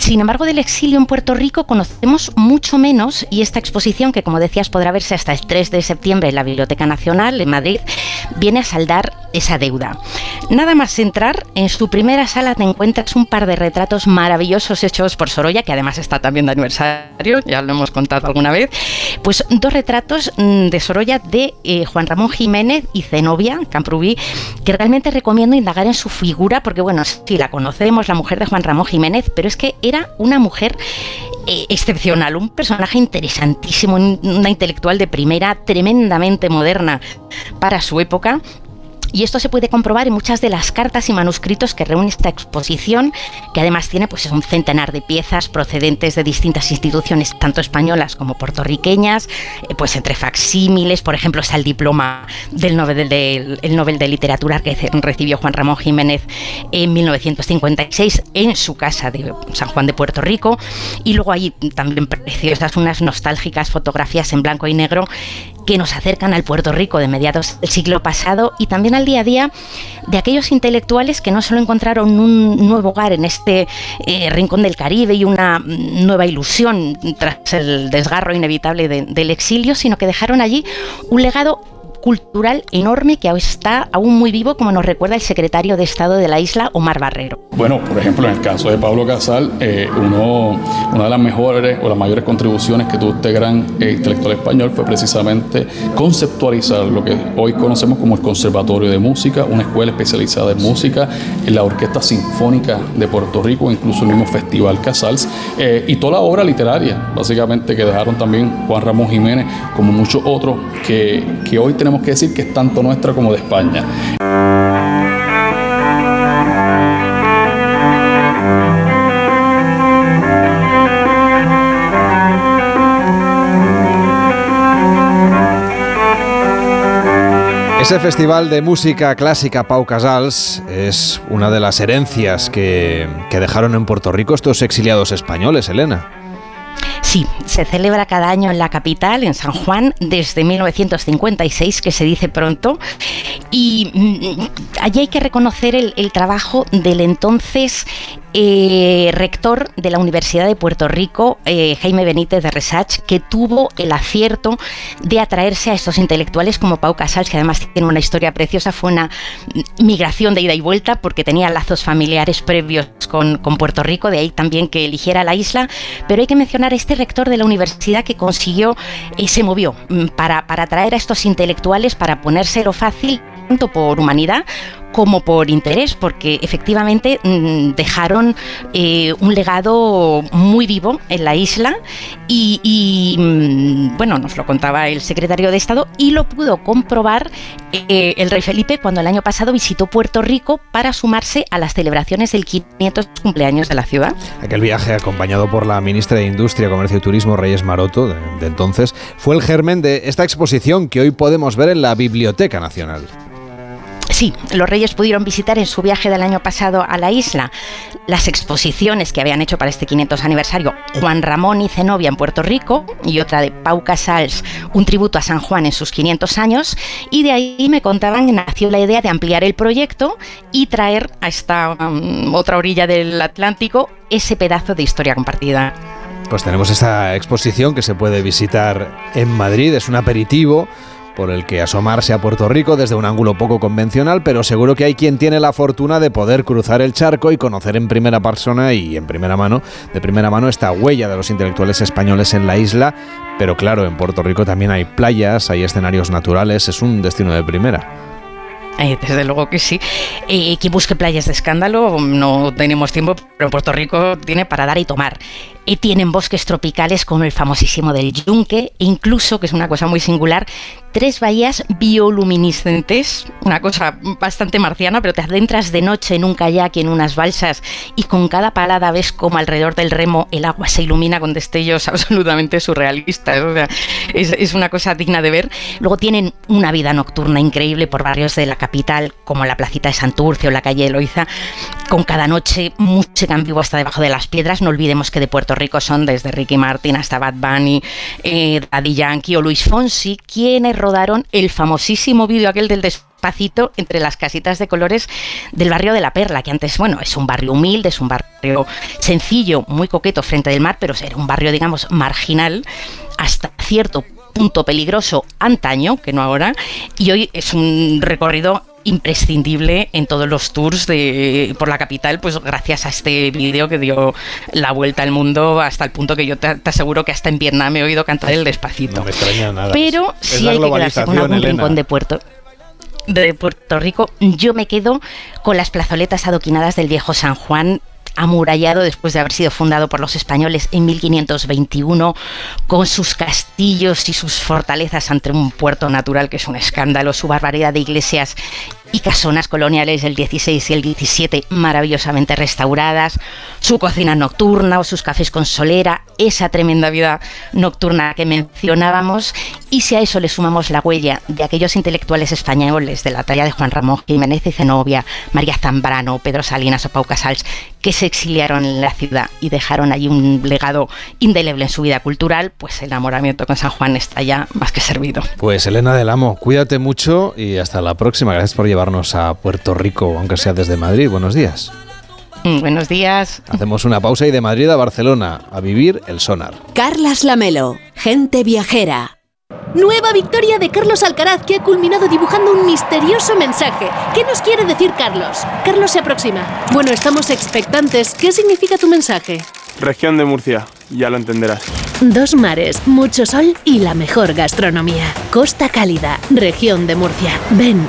sin embargo, del exilio en Puerto Rico conocemos mucho menos y esta exposición, que como decías podrá verse hasta el 3 de septiembre en la Biblioteca Nacional en Madrid, viene a saldar esa deuda. Nada más entrar, en su primera sala te encuentras un par de retratos maravillosos hechos por Sorolla, que además está también de aniversario, ya lo hemos contado alguna vez. Pues dos retratos mm, de Sorolla de eh, Juan Ramón Jiménez y Zenobia Camprubí, que realmente recomiendo indagar en su figura, porque bueno, sí la conocemos, la mujer de Juan Ramón Jiménez, pero es que era una mujer eh, excepcional, un personaje interesantísimo, una intelectual de primera, tremendamente moderna para su época Y esto se puede comprobar en muchas de las cartas y manuscritos que reúne esta exposición, que además tiene pues, un centenar de piezas procedentes de distintas instituciones, tanto españolas como puertorriqueñas, eh, pues entre facsímiles, por ejemplo, está el diploma del Nobel de, el Nobel de Literatura que recibió Juan Ramón Jiménez en 1956 en su casa de San Juan de Puerto Rico, y luego hay también preciosas, unas nostálgicas fotografías en blanco y negro que nos acercan al Puerto Rico de mediados del siglo pasado y también al día a día de aquellos intelectuales que no solo encontraron un nuevo hogar en este eh, rincón del Caribe y una nueva ilusión tras el desgarro inevitable del exilio, sino que dejaron allí un legado cultural enorme que está aún muy vivo, como nos recuerda el secretario de Estado de la isla, Omar Barrero. Bueno, por ejemplo, en el caso de Pablo Casal, eh, uno, una de las mejores o las mayores contribuciones que tuvo este gran eh, intelectual español fue precisamente conceptualizar lo que hoy conocemos como el Conservatorio de Música, una escuela especializada en música, en la Orquesta Sinfónica de Puerto Rico, incluso el mismo Festival Casals, eh, y toda la obra literaria, básicamente, que dejaron también Juan Ramón Jiménez, como muchos otros que, que hoy tenemos que decir que es tanto nuestra como de España. Ese festival de música clásica Pau Casals es una de las herencias que, que dejaron en Puerto Rico estos exiliados españoles, Elena. Sí, se celebra cada año en la capital, en San Juan, desde 1956, que se dice pronto. Y mm, allí hay que reconocer el, el trabajo del entonces eh, rector de la Universidad de Puerto Rico, eh, Jaime Benítez de Resach, que tuvo el acierto de atraerse a estos intelectuales como Pau Casals, que además tiene una historia preciosa, fue una migración de ida y vuelta porque tenía lazos familiares previos con, Puerto Rico, de ahí también que eligiera la isla, pero hay que mencionar a este rector de la universidad que consiguió, y eh, se movió mm, para, para atraer a estos intelectuales, para ponérselo fácil tanto por humanidad como por interés, porque efectivamente mm, dejaron eh, un legado muy vivo en la isla y, mm, bueno, nos lo contaba el secretario de Estado y lo pudo comprobar eh, el rey Felipe cuando el año pasado visitó Puerto Rico para sumarse a las celebraciones del 500 cumpleaños de la ciudad. Aquel viaje acompañado por la ministra de Industria, Comercio y Turismo, Reyes Maroto, de entonces, fue el germen de esta exposición que hoy podemos ver en la Biblioteca Nacional. Sí, los reyes pudieron visitar en su viaje del año pasado a la isla las exposiciones que habían hecho para este 500 aniversario Juan Ramón y Zenobia en Puerto Rico y otra de Pau Casals, un tributo a San Juan en sus 500 años y de ahí me contaban que nació la idea de ampliar el proyecto y traer a esta um, otra orilla del Atlántico ese pedazo de historia compartida. Pues tenemos esta exposición que se puede visitar en Madrid, es un aperitivo por el que asomarse a Puerto Rico desde un ángulo poco convencional, pero seguro que hay quien tiene la fortuna de poder cruzar el charco y conocer en primera persona y en primera mano, de primera mano, esta huella de los intelectuales españoles en la isla. Pero claro, en Puerto Rico también hay playas, hay escenarios naturales, es un destino de primera. Eh, desde luego que sí. Eh, que busque playas de escándalo, no tenemos tiempo, pero Puerto Rico tiene para dar y tomar. Y tienen bosques tropicales como el famosísimo del Yunque, e incluso, que es una cosa muy singular, tres bahías bioluminiscentes, una cosa bastante marciana, pero te adentras de noche en un kayak y en unas balsas y con cada palada ves como alrededor del remo el agua se ilumina con destellos (laughs) absolutamente surrealistas. es, una cosa digna de ver. Luego tienen una vida nocturna increíble por barrios de la capital, como la placita de Santurce o la calle Eloiza, con cada noche música vivo hasta debajo de las piedras. No olvidemos que de Puerto Rico son desde Ricky Martin hasta Bad Bunny, eh, Daddy Yankee o Luis Fonsi, quienes rodaron el famosísimo vídeo aquel del despacito entre las casitas de colores del barrio de La Perla, que antes, bueno, es un barrio humilde, es un barrio sencillo, muy coqueto frente del mar, pero era un barrio, digamos, marginal hasta cierto punto peligroso antaño, que no ahora, y hoy es un recorrido imprescindible en todos los tours de, por la capital, pues gracias a este vídeo que dio la vuelta al mundo hasta el punto que yo te, aseguro que hasta en Vietnam he oído cantar el despacito. No me extraña nada. Pero si hay que quedarse con algún rincón de Puerto de Puerto Rico, yo me quedo con las plazoletas adoquinadas del viejo San Juan amurallado después de haber sido fundado por los españoles en 1521, con sus castillos y sus fortalezas ante un puerto natural que es un escándalo, su barbaridad de iglesias y casonas coloniales del 16 y el 17 maravillosamente restauradas, su cocina nocturna o sus cafés con solera, esa tremenda vida nocturna que mencionábamos, y si a eso le sumamos la huella de aquellos intelectuales españoles de la talla de Juan Ramón Jiménez y Zenobia, María Zambrano, Pedro Salinas o Pau Casals, que se exiliaron en la ciudad y dejaron allí un legado indeleble en su vida cultural, pues el enamoramiento con San Juan está ya más que servido. Pues Elena del Amo, cuídate mucho y hasta la próxima. Gracias por llevarnos a Puerto Rico, aunque sea desde Madrid. Buenos días. Mm, buenos días. Hacemos una pausa y de Madrid a Barcelona, a vivir el sonar. Carlas Lamelo, gente viajera. Nueva victoria de Carlos Alcaraz que ha culminado dibujando un misterioso mensaje. ¿Qué nos quiere decir Carlos? Carlos se aproxima. Bueno, estamos expectantes. ¿Qué significa tu mensaje? Región de Murcia, ya lo entenderás. Dos mares, mucho sol y la mejor gastronomía. Costa Cálida, región de Murcia. Ven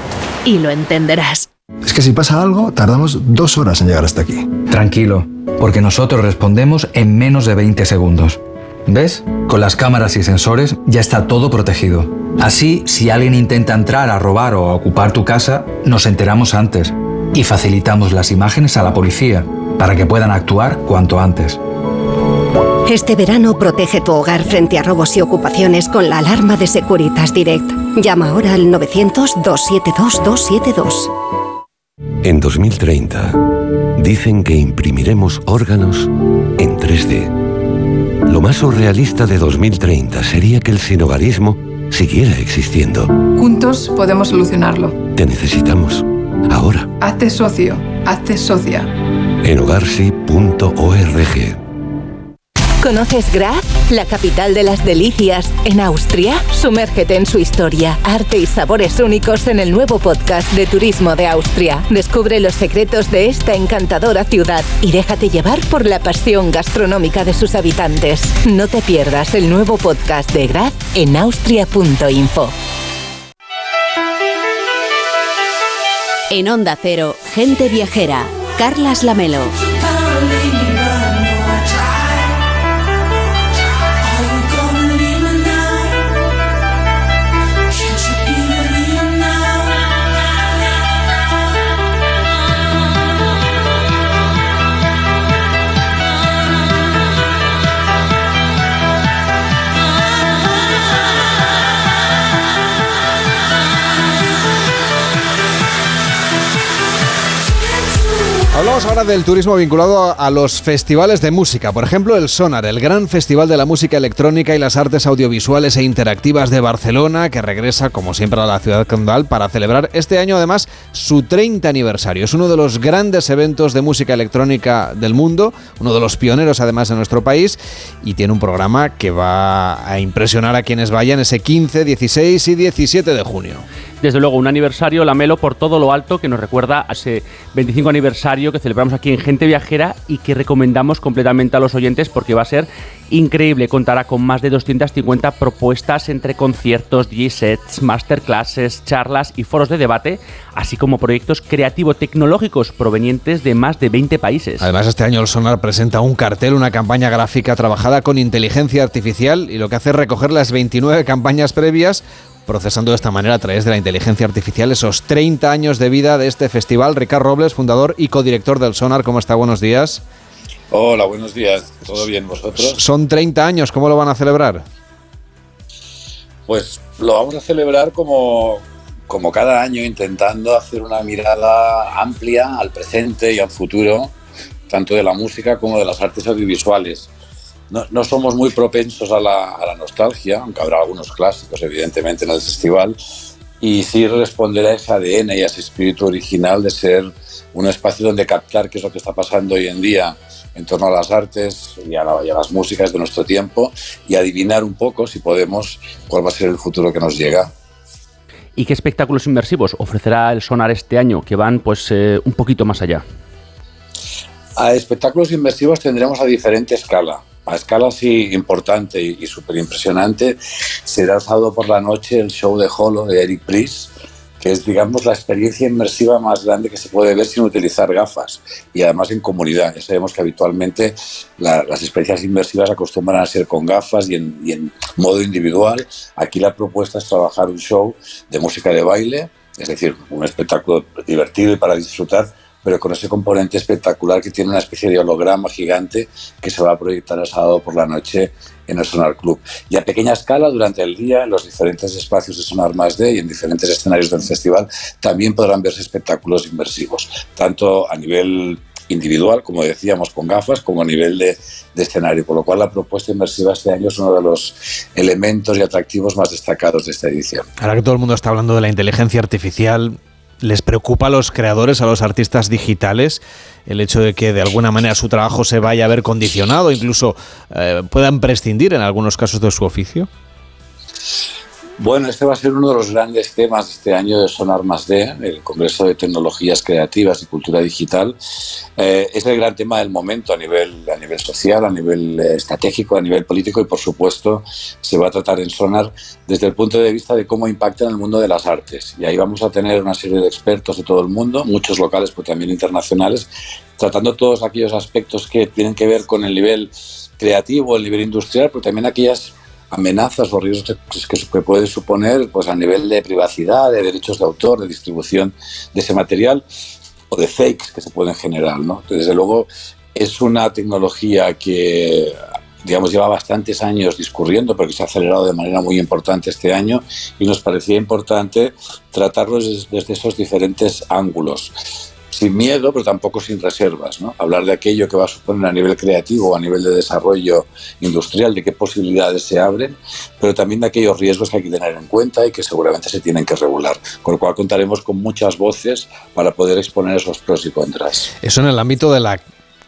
y lo entenderás. Es que si pasa algo, tardamos dos horas en llegar hasta aquí. Tranquilo, porque nosotros respondemos en menos de 20 segundos. ¿Ves? Con las cámaras y sensores ya está todo protegido. Así, si alguien intenta entrar a robar o a ocupar tu casa, nos enteramos antes y facilitamos las imágenes a la policía para que puedan actuar cuanto antes. Este verano protege tu hogar frente a robos y ocupaciones con la alarma de Securitas Direct. Llama ahora al 900-272-272. En 2030, dicen que imprimiremos órganos en 3D. Lo más surrealista de 2030 sería que el sinogarismo siguiera existiendo. Juntos podemos solucionarlo. Te necesitamos. Ahora. Hazte socio. Hazte socia. En hogarsi.org. ¿Conoces Graz, la capital de las delicias, en Austria? Sumérgete en su historia, arte y sabores únicos en el nuevo podcast de Turismo de Austria. Descubre los secretos de esta encantadora ciudad y déjate llevar por la pasión gastronómica de sus habitantes. No te pierdas el nuevo podcast de Graz en austria.info. En Onda Cero, gente viajera. Carlas Lamelo. Hablamos ahora del turismo vinculado a, los festivales de música. Por ejemplo, el Sonar, el gran festival de la música electrónica y las artes audiovisuales e interactivas de Barcelona, que regresa, como siempre, a la ciudad condal para celebrar este año, además, su 30 aniversario. Es uno de los grandes eventos de música electrónica del mundo, uno de los pioneros, además, de nuestro país, y tiene un programa que va a impresionar a quienes vayan ese 15, 16 y 17 de junio. Desde luego, un aniversario, la Melo, por todo lo alto, que nos recuerda a ese 25 aniversario que celebramos aquí en Gente Viajera y que recomendamos completamente a los oyentes porque va a ser increíble. Contará con más de 250 propuestas entre conciertos, G-sets, masterclasses, charlas y foros de debate, así como proyectos creativo-tecnológicos provenientes de más de 20 países. Además, este año el Sonar presenta un cartel, una campaña gráfica trabajada con inteligencia artificial y lo que hace es recoger las 29 campañas previas procesando de esta manera a través de la inteligencia artificial esos 30 años de vida de este festival. Ricardo Robles, fundador y codirector del Sonar, ¿cómo está? Buenos días. Hola, buenos días. ¿Todo bien vosotros? Son 30 años, ¿cómo lo van a celebrar? Pues lo vamos a celebrar como, como cada año, intentando hacer una mirada amplia al presente y al futuro, tanto de la música como de las artes audiovisuales. No, no somos muy propensos a la, a la, nostalgia, aunque habrá algunos clásicos, evidentemente, en el festival, y sí responder a ese ADN y a ese espíritu original de ser un espacio donde captar qué es lo que está pasando hoy en día en torno a las artes y a, la, y a, las músicas de nuestro tiempo y adivinar un poco, si podemos, cuál va a ser el futuro que nos llega. ¿Y qué espectáculos inmersivos ofrecerá el Sonar este año que van pues eh, un poquito más allá? A espectáculos inmersivos tendremos a diferente escala. A escala así importante y, y súper impresionante será el sábado por la noche el show de Holo de Eric Priest, que es, digamos, la experiencia inmersiva más grande que se puede ver sin utilizar gafas y además en comunidad. Ya sabemos que habitualmente la, las experiencias inmersivas acostumbran a ser con gafas y en, y en, modo individual. Aquí la propuesta es trabajar un show de música de baile es decir, un espectáculo divertido y para disfrutar, pero con ese componente espectacular que tiene una especie de holograma gigante que se va a proyectar el sábado por la noche en el Sonar Club. Y a pequeña escala, durante el día, en los diferentes espacios de Sonar Más D y en diferentes escenarios del festival, también podrán verse espectáculos inmersivos, tanto a nivel individual, como decíamos, con gafas, como a nivel de, escenario. Por lo cual la propuesta inmersiva este año es uno de los elementos y atractivos más destacados de esta edición. Ahora que todo el mundo está hablando de la inteligencia artificial, ¿les preocupa a los creadores, a los artistas digitales, el hecho de que de alguna manera su trabajo se vaya a ver condicionado, incluso eh, puedan prescindir en algunos casos de su oficio? Bueno, este va a ser uno de los grandes temas de este año de Sonar Más D, el Congreso de Tecnologías Creativas y Cultura Digital. Eh, es el gran tema del momento a nivel, a nivel social, a nivel eh, estratégico, a nivel político y, por supuesto, se va a tratar en Sonar desde el punto de vista de cómo impacta en el mundo de las artes. Y ahí vamos a tener una serie de expertos de todo el mundo, muchos locales, pero también internacionales, tratando todos aquellos aspectos que tienen que ver con el nivel creativo, el nivel industrial, pero también aquellas amenazas o riesgos que, que, puede suponer pues, a nivel de privacidad, de derechos de autor, de distribución de ese material o de fakes que se pueden generar. ¿no? Desde luego es una tecnología que digamos, lleva bastantes años discurriendo porque se ha acelerado de manera muy importante este año y nos parecía importante tratarlos desde esos diferentes ángulos sin miedo, pero tampoco sin reservas. ¿no? Hablar de aquello que va a suponer a nivel creativo a nivel de desarrollo industrial, de qué posibilidades se abren, pero también de aquellos riesgos que hay que tener en cuenta y que seguramente se tienen que regular. Con lo cual contaremos con muchas voces para poder exponer esos pros y contras. Eso en el ámbito de la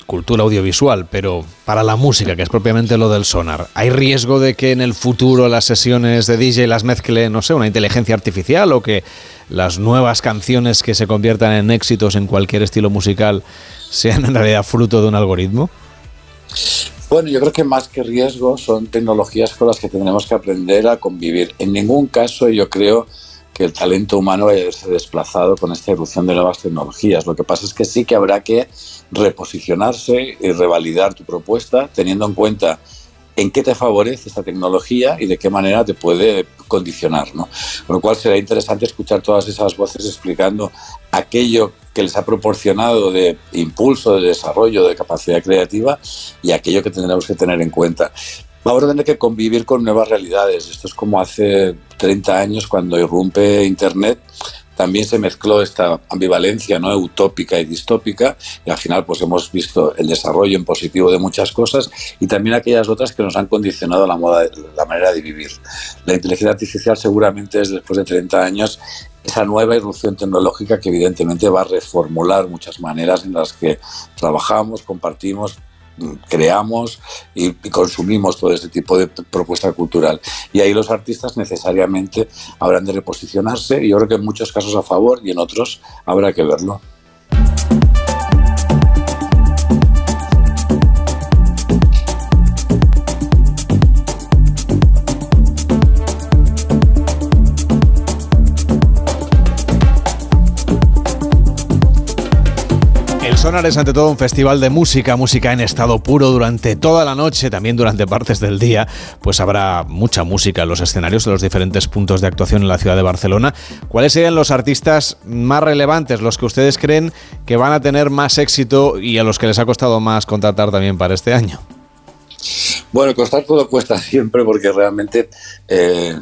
cultura audiovisual, pero para la música, que es propiamente lo del sonar, ¿hay riesgo de que en el futuro las sesiones de DJ las mezcle, no sé, una inteligencia artificial o que las nuevas canciones que se conviertan en éxitos en cualquier estilo musical sean en realidad fruto de un algoritmo? Bueno, yo creo que más que riesgo son tecnologías con las que tendremos que aprender a convivir. En ningún caso yo creo que el talento humano vaya a verse desplazado con esta erupción de nuevas tecnologías. Lo que pasa es que sí que habrá que reposicionarse y revalidar tu propuesta teniendo en cuenta en qué te favorece esta tecnología y de qué manera te puede condicionar. ¿no? Con lo cual será interesante escuchar todas esas voces explicando aquello que les ha proporcionado de impulso, de desarrollo, de capacidad creativa y aquello que tendremos que tener en cuenta. Vamos a tener que convivir con nuevas realidades. Esto es como hace 30 años cuando irrumpe Internet también se mezcló esta ambivalencia no utópica y distópica y al final pues hemos visto el desarrollo en positivo de muchas cosas y también aquellas otras que nos han condicionado la moda la manera de vivir la inteligencia artificial seguramente es después de 30 años esa nueva irrupción tecnológica que evidentemente va a reformular muchas maneras en las que trabajamos compartimos creamos y, consumimos todo ese tipo de propuesta cultural. Y ahí los artistas necesariamente habrán de reposicionarse, y yo creo que en muchos casos a favor y en otros habrá que verlo. Sonar es ante todo un festival de música, música en estado puro durante toda la noche, también durante partes del día, pues habrá mucha música en los escenarios de los diferentes puntos de actuación en la ciudad de Barcelona. ¿Cuáles serían los artistas más relevantes, los que ustedes creen que van a tener más éxito y a los que les ha costado más contratar también para este año? Bueno, costar todo cuesta siempre porque realmente eh,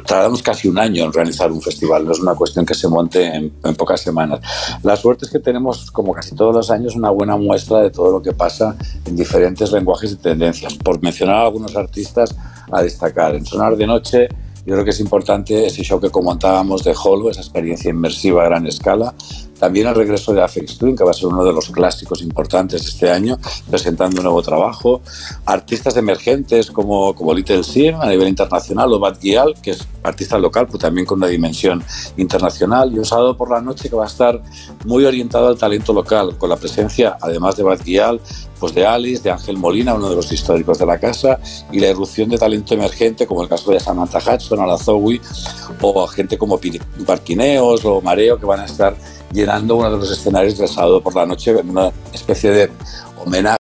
tardamos casi un año en realizar un festival, no es una cuestión que se monte en, en, pocas semanas. La suerte es que tenemos, como casi todos los años, una buena muestra de todo lo que pasa en diferentes lenguajes y tendencias. Por mencionar a algunos artistas a destacar, en Sonar de Noche yo creo que es importante ese show que comentábamos de Hollow, esa experiencia inmersiva a gran escala. También el regreso de Afex Twin, que va a ser uno de los clásicos importantes de este año, presentando un nuevo trabajo. Artistas emergentes como, como Little Sim a nivel internacional, o Bad Gyal, que es artista local, pero también con una dimensión internacional. Y un sábado por la noche que va a estar muy orientado al talento local, con la presencia, además de Bad Gyal, pues de Alice, de Ángel Molina, uno de los históricos de la casa, y la irrupción de talento emergente, como el caso de Samantha Hudson, Alazowi, o gente como Parquineos o Mareo, que van a estar llenando uno de los escenarios del sábado por la noche una especie de homenaje,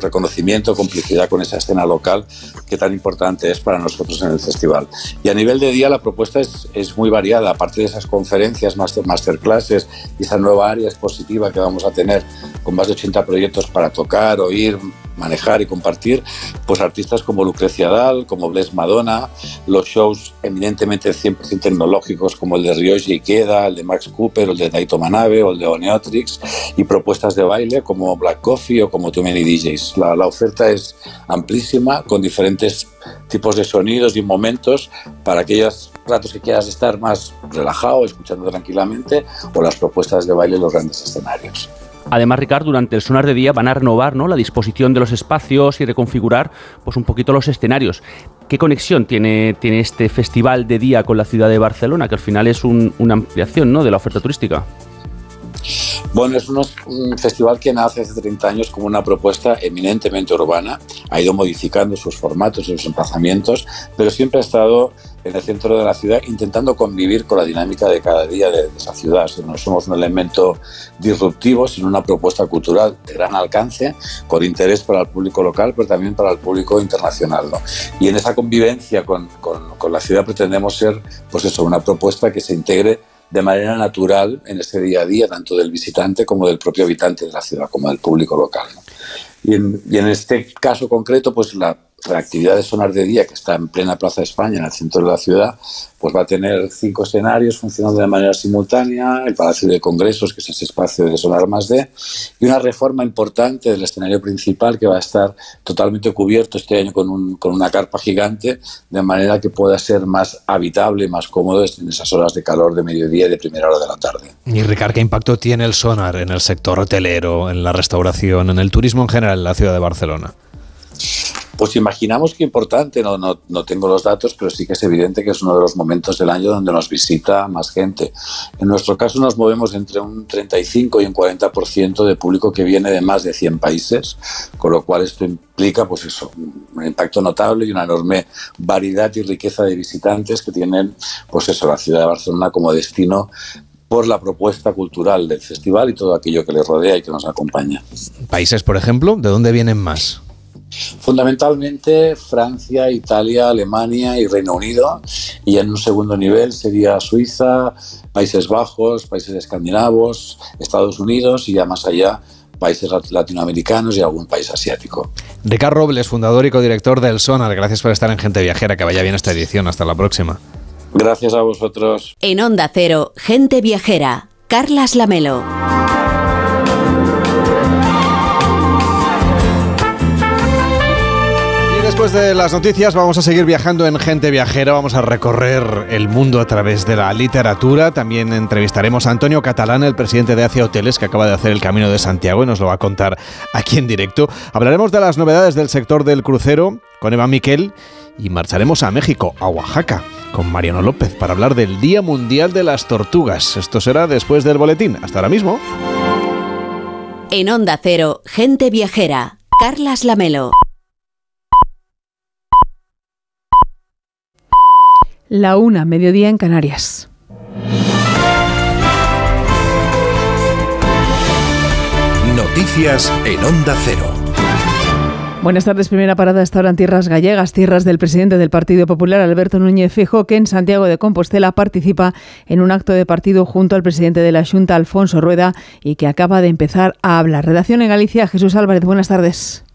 reconocimiento, complicidad con esa escena local que tan importante es para nosotros en el festival. Y a nivel de día la propuesta es, es muy variada, aparte de esas conferencias, master, masterclasses y esa nueva área expositiva que vamos a tener con más de 80 proyectos para tocar, oír, manejar y compartir, pues artistas como Lucrecia Dal, como Bless Madonna, los shows eminentemente 100% tecnológicos como el de Ryoji Ikeda, el de Max Cooper, el de Daito Manabe o el de Oneotrix y propuestas de baile como Black Coffee o como Too Many DJs. La, la oferta es amplísima con diferentes tipos de sonidos y momentos para aquellos ratos que quieras estar más relajado, escuchando tranquilamente o las propuestas de baile en los grandes escenarios. Además, Ricardo, durante el sonar de día van a renovar ¿no? la disposición de los espacios y reconfigurar pues, un poquito los escenarios. ¿Qué conexión tiene, tiene este festival de día con la ciudad de Barcelona, que al final es una ampliación ¿no? de la oferta turística? Bueno, es un festival que nace hace 30 años como una propuesta eminentemente urbana, ha ido modificando sus formatos y sus emplazamientos, pero siempre ha estado en el centro de la ciudad intentando convivir con la dinámica de cada día de, esa ciudad. no somos un elemento disruptivo, sino una propuesta cultural de gran alcance, con interés para el público local, pero también para el público internacional. Y en esa convivencia con, con, con la ciudad pretendemos ser, pues eso, una propuesta que se integre de manera natural en ese día a día, tanto del visitante como del propio habitante de la ciudad, como del público local. Y, en, y, en, este caso concreto, pues la, la actividad de Sonar de Día, que está en plena Plaza de España, en el centro de la ciudad, pues va a tener cinco escenarios funcionando de manera simultánea, el Palacio de Congresos, que es ese espacio de Sonar más D, y una reforma importante del escenario principal que va a estar totalmente cubierto este año con, un, con una carpa gigante, de manera que pueda ser más habitable más cómodo en esas horas de calor de mediodía y de primera hora de la tarde. Y Ricardo, ¿qué impacto tiene el Sonar en el sector hotelero, en la restauración, en el turismo en general en la ciudad de Barcelona? Pues imaginamos que importante, no, no, no, tengo los datos, pero sí que es evidente que es uno de los momentos del año donde nos visita más gente. En nuestro caso nos movemos entre un 35 y un 40% de público que viene de más de 100 países, con lo cual esto implica pues eso, un impacto notable y una enorme variedad y riqueza de visitantes que tienen pues eso, la ciudad de Barcelona como destino por la propuesta cultural del festival y todo aquello que le rodea y que nos acompaña. Países, por ejemplo, ¿de dónde vienen más? Fundamentalmente Francia, Italia, Alemania y Reino Unido. Y en un segundo nivel sería Suiza, Países Bajos, países escandinavos, Estados Unidos y ya más allá países latinoamericanos y algún país asiático. Ricardo Robles, fundador y codirector del Sonar, gracias por estar en Gente Viajera. Que vaya bien esta edición. Hasta la próxima. Gracias a vosotros. En Onda Cero, Gente Viajera, Carlas Lamelo. Después de las noticias vamos a seguir viajando en Gente Viajera, vamos a recorrer el mundo a través de la literatura, también entrevistaremos a Antonio Catalán, el presidente de ACE Hoteles, que acaba de hacer el Camino de Santiago y nos lo va a contar aquí en directo. Hablaremos de las novedades del sector del crucero con Eva Miquel y marcharemos a México, a Oaxaca, con Mariano López para hablar del Día Mundial de las Tortugas. Esto será después del boletín. Hasta ahora mismo. En Onda Cero, Gente Viajera, Carlas Lamelo. La una, mediodía en Canarias. Noticias en Onda Cero. Buenas tardes. Primera parada esta hora en tierras gallegas, tierras del presidente del Partido Popular, Alberto Núñez Fijo, que en Santiago de Compostela participa en un acto de partido junto al presidente de la Junta, Alfonso Rueda, y que acaba de empezar a hablar. Redacción en Galicia, Jesús Álvarez. Buenas tardes.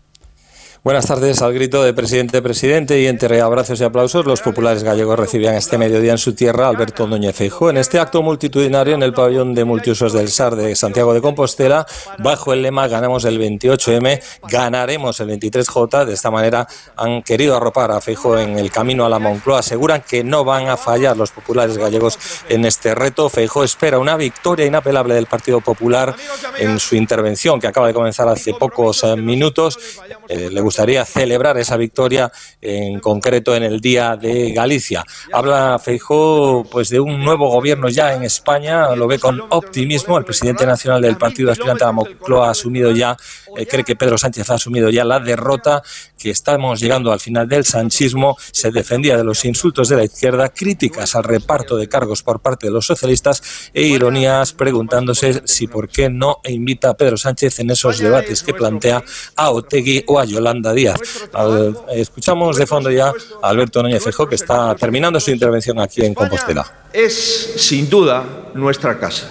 Buenas tardes. Al grito de presidente, presidente y entre abrazos y aplausos, los populares gallegos recibían este mediodía en su tierra Alberto Núñez Feijóo. En este acto multitudinario en el pabellón de multiusos del SAR de Santiago de Compostela, bajo el lema Ganamos el 28M, ganaremos el 23J. De esta manera han querido arropar a Feijóo en el camino a la Moncloa. Aseguran que no van a fallar los populares gallegos en este reto. Feijóo espera una victoria inapelable del Partido Popular en su intervención, que acaba de comenzar hace pocos minutos. Eh, le gustaría celebrar esa victoria en concreto en el Día de Galicia. Habla Feijó pues de un nuevo gobierno ya en España, lo ve con optimismo. El presidente nacional del partido aspirante a la Moncloa ha asumido ya, eh, cree que Pedro Sánchez ha asumido ya la derrota, que estamos llegando al final del sanchismo. Se defendía de los insultos de la izquierda, críticas al reparto de cargos por parte de los socialistas e ironías preguntándose si por qué no invita a Pedro Sánchez en esos debates que plantea a Otegui o a Yolanda Díaz. escuchamos de fondo ya a Alberto Núñez Fejo que está terminando su intervención aquí en Compostela. Es sin duda nuestra casa.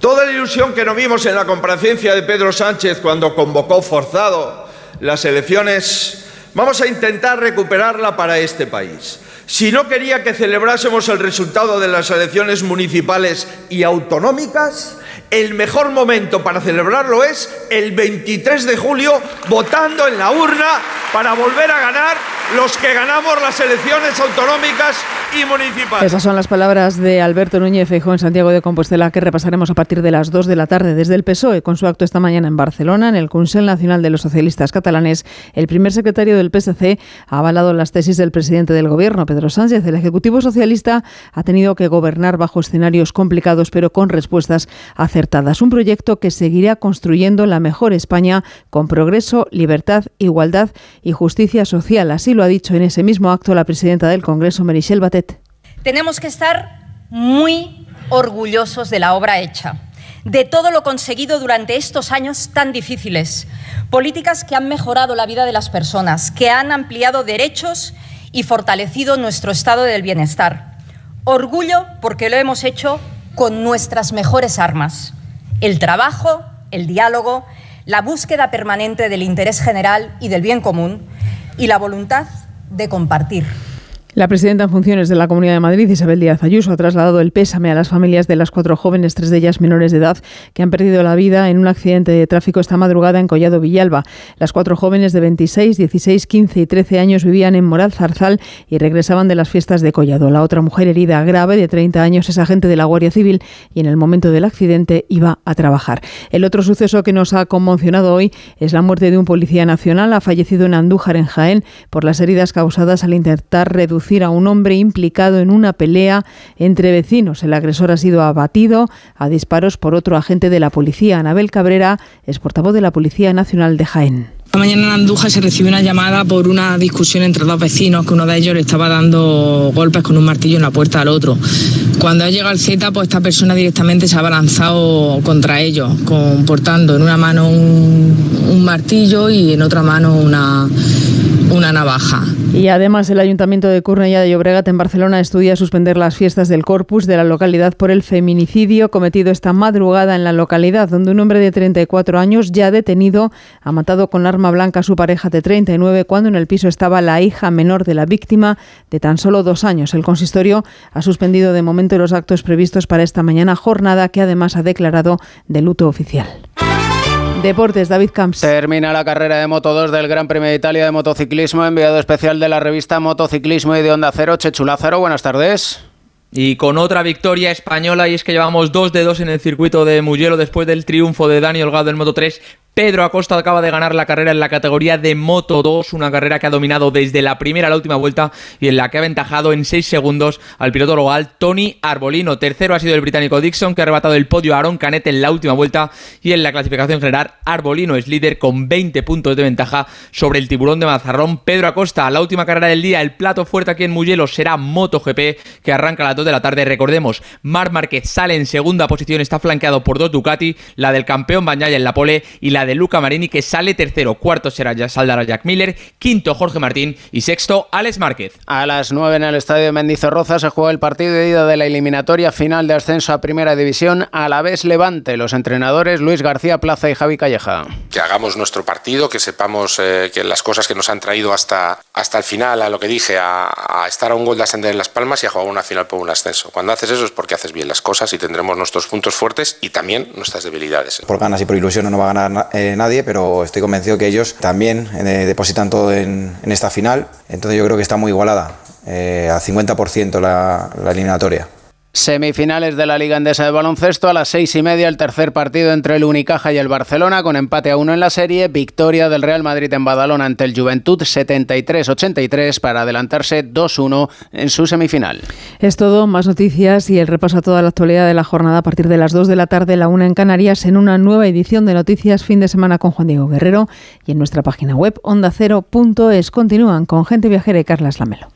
Toda la ilusión que nos vimos en la comparecencia de Pedro Sánchez cuando convocó forzado las elecciones, vamos a intentar recuperarla para este país. Si no quería que celebrásemos el resultado de las elecciones municipales y autonómicas, el mejor momento para celebrarlo es el 23 de julio votando en la urna para volver a ganar los que ganamos las elecciones autonómicas y municipales. Esas son las palabras de Alberto Núñez Feijóo en Santiago de Compostela que repasaremos a partir de las 2 de la tarde desde el PSOE con su acto esta mañana en Barcelona en el Consell Nacional de los Socialistas Catalanes. El primer secretario del PSC ha avalado las tesis del presidente del gobierno, Pedro Sánchez. El Ejecutivo Socialista ha tenido que gobernar bajo escenarios complicados pero con respuestas acertadas. Un proyecto que seguirá construyendo la mejor España con progreso, libertad, igualdad y justicia social. Así lo ha dicho en ese mismo acto la presidenta del Congreso, Merichel Batet. Tenemos que estar muy orgullosos de la obra hecha, de todo lo conseguido durante estos años tan difíciles. Políticas que han mejorado la vida de las personas, que han ampliado derechos y fortalecido nuestro estado del bienestar. Orgullo porque lo hemos hecho con nuestras mejores armas, el trabajo, el diálogo, la búsqueda permanente del interés general y del bien común y la voluntad de compartir. La presidenta en funciones de la Comunidad de Madrid, Isabel Díaz Ayuso, ha trasladado el pésame a las familias de las cuatro jóvenes, tres de ellas menores de edad, que han perdido la vida en un accidente de tráfico esta madrugada en Collado Villalba. Las cuatro jóvenes de 26, 16, 15 y 13 años vivían en Moral Zarzal y regresaban de las fiestas de Collado. La otra mujer herida grave de 30 años es agente de la Guardia Civil y en el momento del accidente iba a trabajar. El otro suceso que nos ha conmocionado hoy es la muerte de un policía nacional. Ha fallecido en Andújar, en Jaén, por las heridas causadas al intentar reducir a un hombre implicado en una pelea entre vecinos. El agresor ha sido abatido a disparos por otro agente de la policía. Anabel Cabrera es portavoz de la Policía Nacional de Jaén. Esta mañana en Andújar se recibió una llamada por una discusión entre dos vecinos que uno de ellos le estaba dando golpes con un martillo en la puerta al otro. Cuando ha llegado el Z, pues esta persona directamente se ha abalanzado contra ellos, portando en una mano un, un martillo y en otra mano una, una navaja. Y además el Ayuntamiento de Cornellà de Llobregat en Barcelona estudia suspender las fiestas del Corpus de la localidad por el feminicidio cometido esta madrugada en la localidad, donde un hombre de 34 años ya detenido ha matado con arma blanca a su pareja de 39 cuando en el piso estaba la hija menor de la víctima de tan solo dos años. El consistorio ha suspendido de momento los actos previstos para esta mañana jornada que además ha declarado de luto oficial. Deportes, David Camps. Termina la carrera de Moto 2 del Gran Premio de Italia de Motociclismo, enviado especial de la revista Motociclismo y de Onda Cero, Chechulázaro. Buenas tardes. Y con otra victoria española, y es que llevamos dos de dos en el circuito de Mugello después del triunfo de Dani Holgado en Moto 3 Pedro Acosta acaba de ganar la carrera en la categoría de Moto 2, una carrera que ha dominado desde la primera a la última vuelta y en la que ha aventajado en 6 segundos al piloto local Tony Arbolino. Tercero ha sido el británico Dixon, que ha arrebatado el podio a Aaron Canet en la última vuelta y en la clasificación general Arbolino es líder con 20 puntos de ventaja sobre el tiburón de Mazarrón. Pedro Acosta, la última carrera del día, el plato fuerte aquí en Mugello será MotoGP, que arranca a las 2 de la tarde. Recordemos, Mar Márquez sale en segunda posición, está flanqueado por dos Ducati, la del campeón Bañaya en la pole y la de Luca Marini, que sale tercero. Cuarto será ya saldará Jack Miller. Quinto Jorge Martín. Y sexto Alex Márquez. A las 9 en el estadio de Mendizorroza se juega el partido de ida de la eliminatoria final de ascenso a Primera División. A la vez Levante. Los entrenadores Luis García Plaza y Javi Calleja. Que hagamos nuestro partido, que sepamos eh, que las cosas que nos han traído hasta, hasta el final, a lo que dije, a, a estar a un gol de ascender en Las Palmas y a jugar una final por un ascenso. Cuando haces eso es porque haces bien las cosas y tendremos nuestros puntos fuertes y también nuestras debilidades. Por ganas y por ilusión no va a ganar eh, nadie, pero estoy convencido que ellos también eh, depositan todo en, en, esta final. Entonces yo creo que está muy igualada, eh, a 50% la, la eliminatoria. Semifinales de la Liga Endesa de Baloncesto a las seis y media, el tercer partido entre el Unicaja y el Barcelona, con empate a uno en la serie, victoria del Real Madrid en Badalona ante el Juventud 73-83 para adelantarse 2-1 en su semifinal. Es todo, más noticias y el repaso a toda la actualidad de la jornada a partir de las 2 de la tarde, la una en Canarias, en una nueva edición de Noticias Fin de Semana con Juan Diego Guerrero y en nuestra página web ondacero.es. Continúan con Gente Viajera y Carlas Lamelo.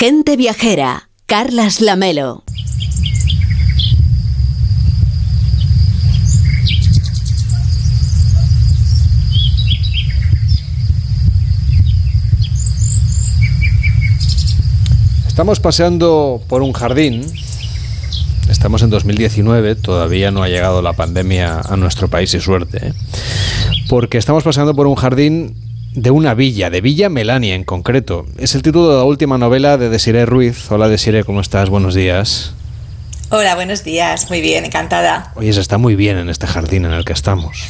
Gente viajera. Carlas Lamelo. Estamos paseando por un jardín. Estamos en 2019, todavía no ha llegado la pandemia a nuestro país y suerte. ¿eh? Porque estamos paseando por un jardín de una villa, de Villa Melania en concreto. Es el título de la última novela de Desiree Ruiz. Hola Desiree, ¿cómo estás? Buenos días. Hola, buenos días. Muy bien, encantada. Oye, se está muy bien en este jardín en el que estamos.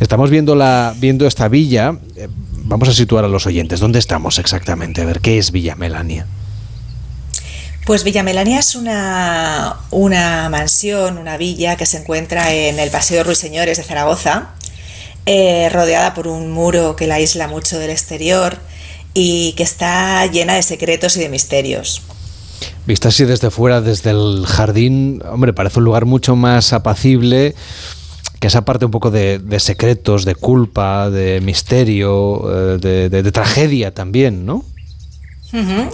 estamos viendo, la, viendo esta villa. Eh, Vamos a situar a los oyentes. ¿Dónde estamos exactamente? A ver, ¿qué es Villa Melania? Pues Villa Melania es una, una mansión, una villa que se encuentra en el Paseo Ruiseñores de Zaragoza, eh, rodeada por un muro que la aísla mucho del exterior y que está llena de secretos y de misterios. Vista así desde fuera, desde el jardín, hombre, parece un lugar mucho más apacible, que esa parte un poco de, secretos, de culpa, de misterio, eh, de, tragedia también, ¿no?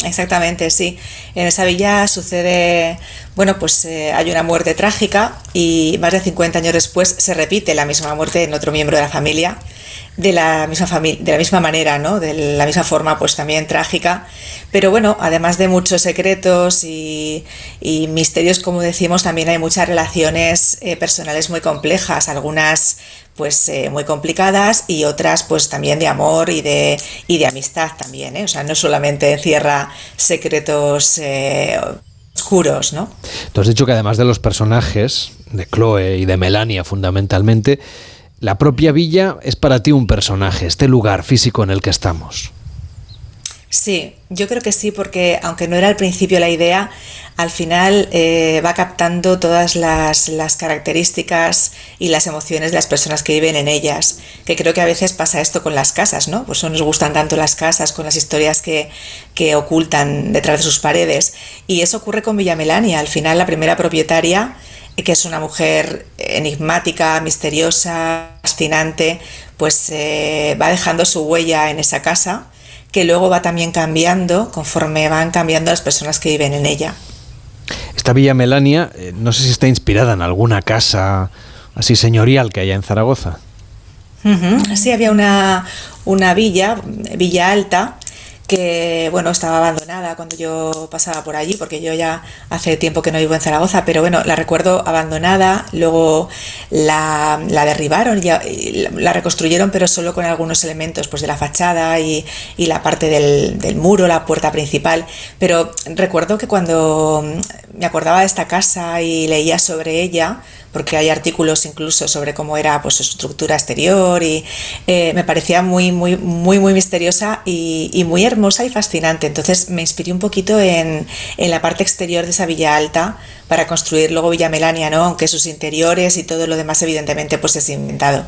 Exactamente, sí. En esa villa sucede, bueno, pues eh, hay una muerte trágica y más de 50 años después se repite la misma muerte en otro miembro de la familia de la misma de la misma manera, ¿no? De la misma forma, pues también trágica. Pero bueno, además de muchos secretos y, y misterios, como decimos, también hay muchas relaciones eh, personales muy complejas, algunas pues eh, muy complicadas y otras pues también de amor y de, y de amistad también, ¿eh? O sea, no solamente encierra secretos eh, oscuros, ¿no? Tú has dicho que además de los personajes, de Chloe y de Melania fundamentalmente, la propia villa es para ti un personaje, este lugar físico en el que estamos. Sí, yo creo que sí, porque aunque no era al principio la idea, al final eh, va captando todas las, características y las emociones de las personas que viven en ellas. Que creo que a veces pasa esto con las casas, ¿no? Pues no nos gustan tanto las casas con las historias que, que ocultan detrás de sus paredes. Y eso ocurre con Villa Melania. Al final, la primera propietaria que es una mujer enigmática, misteriosa, fascinante, pues eh, va dejando su huella en esa casa, que luego va también cambiando conforme van cambiando las personas que viven en ella. Esta Villa Melania, eh, no sé si está inspirada en alguna casa así señorial que haya en Zaragoza. Uh -huh. Sí, había una, una villa, Villa Alta, que bueno, estaba abandonada cuando yo pasaba por allí, porque yo ya hace tiempo que no vivo en Zaragoza, pero bueno, la recuerdo abandonada, luego la, derribaron, ya, la reconstruyeron, pero solo con algunos elementos pues, de la fachada y, y la parte del, del, muro, la puerta principal. Pero recuerdo que cuando me acordaba de esta casa y leía sobre ella, porque hay artículos incluso sobre cómo era pues, su estructura exterior y eh, me parecía muy, muy, muy, muy misteriosa y, y, muy hermosa y fascinante. Entonces me inspiré un poquito en, en, la parte exterior de esa Villa Alta para construir luego Villa Melania, ¿no? aunque sus interiores y todo lo demás evidentemente pues es inventado.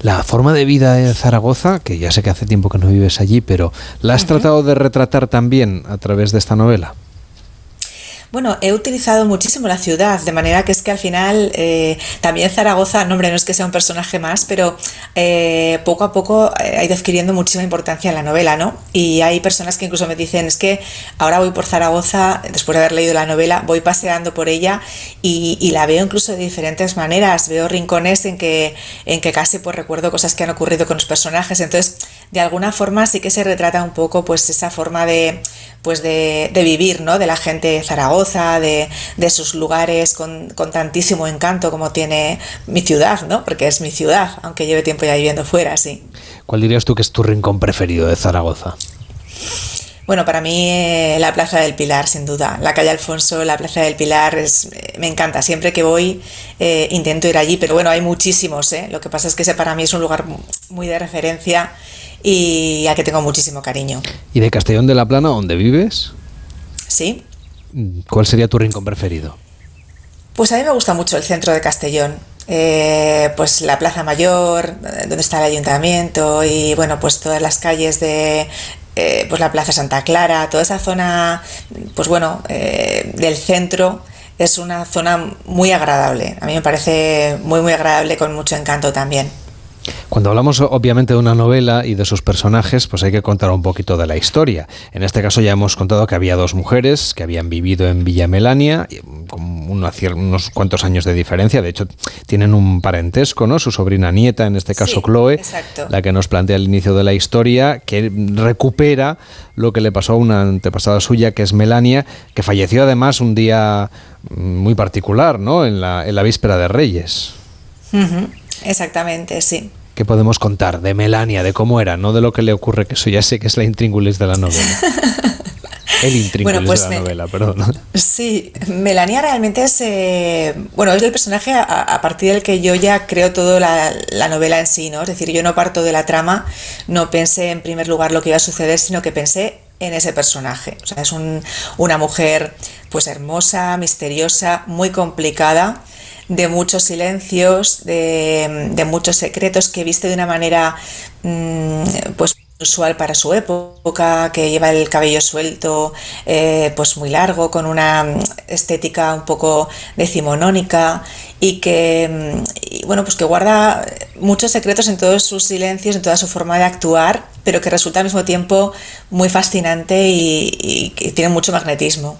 La forma de vida en Zaragoza, que ya sé que hace tiempo que no vives allí, pero ¿la has uh -huh. tratado de retratar también a través de esta novela? Bueno, he utilizado muchísimo la ciudad, de manera que es que al final eh, también Zaragoza, no hombre, no es que sea un personaje más, pero eh, poco a poco eh, ha ido adquiriendo muchísima importancia en la novela, ¿no? Y hay personas que incluso me dicen, es que ahora voy por Zaragoza, después de haber leído la novela, voy paseando por ella y, y la veo incluso de diferentes maneras, veo rincones en que, en que casi pues recuerdo cosas que han ocurrido con los personajes, entonces de alguna forma sí que se retrata un poco pues esa forma de pues de, de vivir, ¿no? De la gente de Zaragoza, de, de sus lugares con, con, tantísimo encanto como tiene mi ciudad, ¿no? Porque es mi ciudad, aunque lleve tiempo ya viviendo fuera, sí. ¿Cuál dirías tú que es tu rincón preferido de Zaragoza? Bueno, para mí eh, la Plaza del Pilar, sin duda. La calle Alfonso, la Plaza del Pilar, es, eh, me encanta. Siempre que voy eh, intento ir allí, pero bueno, hay muchísimos. ¿eh? Lo que pasa es que ese para mí es un lugar muy de referencia y al que tengo muchísimo cariño. ¿Y de Castellón de la Plana, donde vives? Sí. ¿Cuál sería tu rincón preferido? Pues a mí me gusta mucho el centro de Castellón. Eh, pues la Plaza Mayor, donde está el ayuntamiento y bueno, pues todas las calles de eh, pues la Plaza Santa Clara, toda esa zona, pues bueno, eh, del centro es una zona muy agradable. A mí me parece muy muy agradable con mucho encanto también. Cuando hablamos obviamente de una novela y de sus personajes, pues hay que contar un poquito de la historia. En este caso ya hemos contado que había dos mujeres que habían vivido en Villa Melania, con unos cuantos años de diferencia, de hecho tienen un parentesco, ¿no? Su sobrina nieta, en este caso Sí, Chloe, exacto. la que nos plantea el inicio de la historia, que recupera lo que le pasó a una antepasada suya, que es Melania, que falleció además un día mm, muy particular, ¿no? En la, en la víspera de Reyes. Exactamente, sí. ¿Qué podemos contar de Melania, de cómo era, no de lo que le ocurre, que eso ya sé que es la intríngulis de la novela? (laughs) El intríngulis Bueno, pues de la me- novela, perdón. Sí, Melania realmente es, eh, bueno, es el personaje a, a partir del que yo ya creo toda la, la novela en sí, ¿no? Es decir, yo no parto de la trama, no pensé en primer lugar lo que iba a suceder, sino que pensé en ese personaje. O sea, es un- una mujer pues hermosa, misteriosa, muy complicada, de muchos silencios, de, de muchos secretos que viste de una manera mm, pues usual para su época, que lleva el cabello suelto, eh, pues muy largo, con una estética un poco decimonónica y que, mm, bueno, pues que guarda muchos secretos en todos sus silencios, en toda su forma de actuar, pero que resulta al mismo tiempo muy fascinante y, y que tiene mucho magnetismo.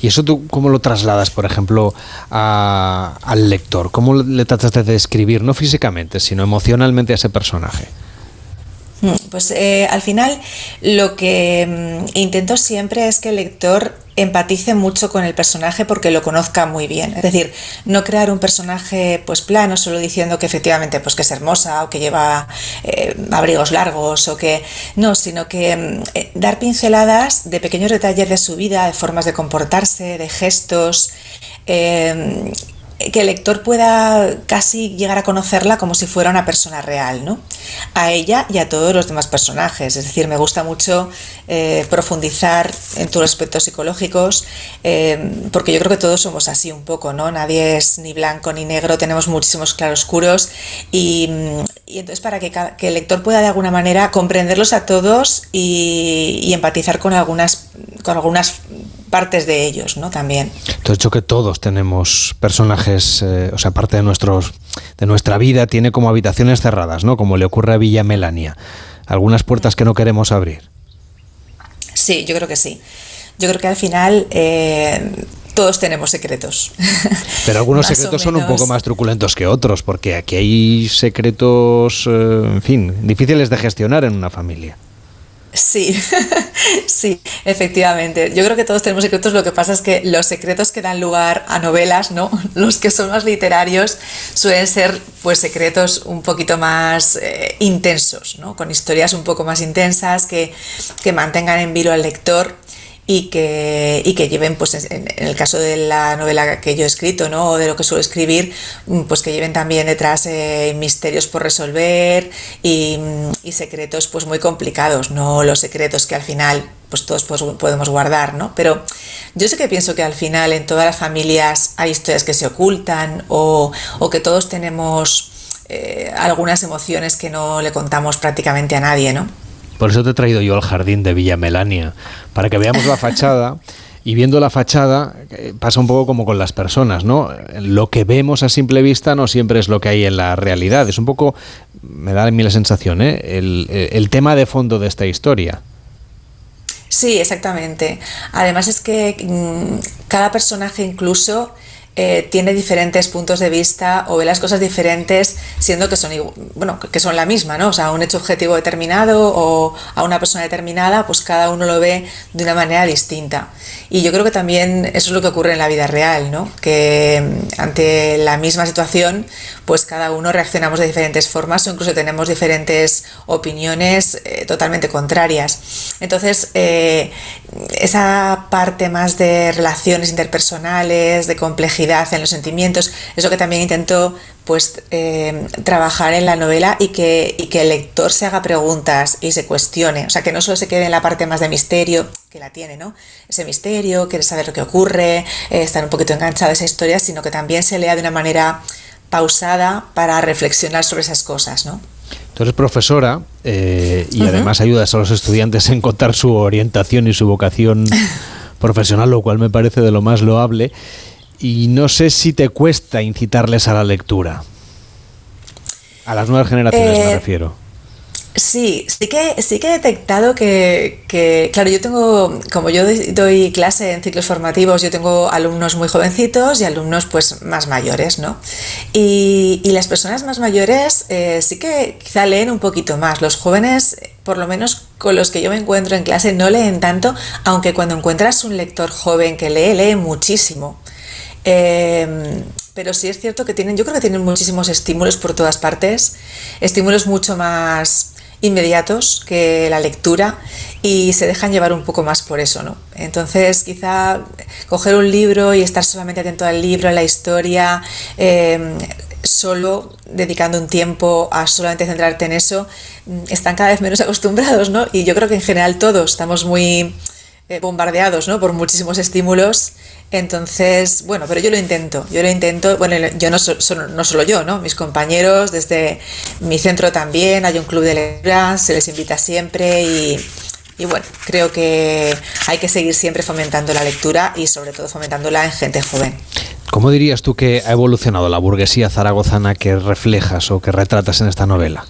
¿Y eso tú cómo lo trasladas, por ejemplo, al lector? ¿Cómo le tratas de describir, no físicamente, sino emocionalmente a ese personaje? Mm, Pues eh, al final lo que mm, intento siempre es que el lector empatice mucho con el personaje porque lo conozca muy bien. Es decir, no crear un personaje pues plano solo diciendo que efectivamente pues que es hermosa o que lleva eh, abrigos largos o que no, sino que mm, eh, dar pinceladas de pequeños detalles de su vida, de formas de comportarse, de gestos. Que el lector pueda casi llegar a conocerla como si fuera una persona real, ¿no? A ella y a todos los demás personajes. Es decir, me gusta mucho eh, profundizar en todos los aspectos psicológicos, eh, porque yo creo que todos somos así un poco, ¿no? Nadie es ni blanco ni negro, tenemos muchísimos claroscuros y, entonces para que el lector pueda de alguna manera comprenderlos a todos y, y empatizar con algunas, con algunas partes de ellos, ¿no? También. Te he dicho que todos tenemos personajes, eh, o sea, parte de, nuestros, de nuestra vida tiene como habitaciones cerradas, ¿no? Como le ocurre a Villa Melania. Algunas puertas que no queremos abrir. Sí, yo creo que sí. Yo creo que al final eh, todos tenemos secretos. (laughs) Pero algunos secretos son un poco más truculentos que otros, porque aquí hay secretos, eh, en fin, difíciles de gestionar en una familia. Sí, (laughs) sí, efectivamente. Yo creo que todos tenemos secretos, lo que pasa es que los secretos que dan lugar a novelas, ¿no? (laughs) Los que son más literarios suelen ser pues secretos un poquito más eh, intensos, ¿no? Con historias un poco más intensas que, que mantengan en vilo al lector y que, y que lleven, pues en, el caso de la novela que yo he escrito, ¿no? O de lo que suelo escribir, mm, pues que lleven también detrás eh, misterios por resolver y, mm, y secretos pues muy complicados, no los secretos que al final pues todos pues, podemos guardar, ¿no? Pero yo sí que pienso que al final en todas las familias hay historias que se ocultan o, o que todos tenemos eh, algunas emociones que no le contamos prácticamente a nadie, ¿no? Por eso te he traído yo al jardín de Villa Melania, para que veamos la (laughs) fachada Y viendo la fachada, eh, pasa un poco como con las personas, ¿no? Lo que vemos a simple vista no siempre es lo que hay en la realidad. Es un poco, me da a mí la sensación, ¿eh? el, el tema de fondo de esta historia. Sí, exactamente. Además es que mm, cada personaje incluso eh, tiene diferentes puntos de vista o ve las cosas diferentes, siendo que son, bueno, que son la misma, ¿no? O sea, un hecho objetivo determinado o a una persona determinada, pues cada uno lo ve de una manera distinta. Y yo creo que también eso es lo que ocurre en la vida real, ¿no? Que mm, ante la misma situación, pues cada uno reaccionamos de diferentes formas o incluso tenemos diferentes opiniones eh, totalmente contrarias. Entonces, eh, esa parte más de relaciones interpersonales, de complejidad, en los sentimientos, es lo que también intento pues eh, trabajar en la novela y que, que el lector se haga preguntas y se cuestione, o sea, que no solo se quede en la parte más de misterio, que la tiene, ¿no? Ese misterio, quiere saber lo que ocurre, eh, estar un poquito enganchado a esa historia, sino que también se lea de una manera pausada para reflexionar sobre esas cosas, ¿no? Tú eres profesora eh, y además ayudas a los estudiantes a encontrar su orientación y su vocación (laughs) profesional, lo cual me parece de lo más loable y no sé si te cuesta incitarles a la lectura. A las nuevas generaciones me eh, refiero. Sí, sí que, sí que he detectado que, claro, yo tengo, como yo doy, clase en ciclos formativos, yo tengo alumnos muy jovencitos y alumnos pues más mayores, ¿no? Y, las personas más mayores eh, sí que quizá leen un poquito más. Los jóvenes, por lo menos con los que yo me encuentro en clase, no leen tanto, aunque cuando encuentras un lector joven que lee, lee muchísimo. Em, pero sí es cierto que tienen, yo creo que tienen muchísimos estímulos por todas partes, estímulos mucho más inmediatos que la lectura y se dejan llevar un poco más por eso, ¿no? Entonces, quizá coger un libro y estar solamente atento al libro, a la historia, em, solo dedicando un tiempo a solamente centrarte en eso, mm, están cada vez menos (laughs) acostumbrados, ¿no? Y yo creo que en general todos estamos muy eh, bombardeados ¿no? por muchísimos estímulos. Entonces, bueno, pero yo lo intento, yo lo intento, bueno, yo no, no solo yo, ¿no? Mis compañeros, desde mi centro también, hay un club de lectura, se les invita siempre y, y bueno, creo que hay que seguir siempre fomentando la lectura y sobre todo fomentándola en gente joven. ¿Cómo dirías tú que ha evolucionado la burguesía zaragozana que reflejas o que retratas en esta novela?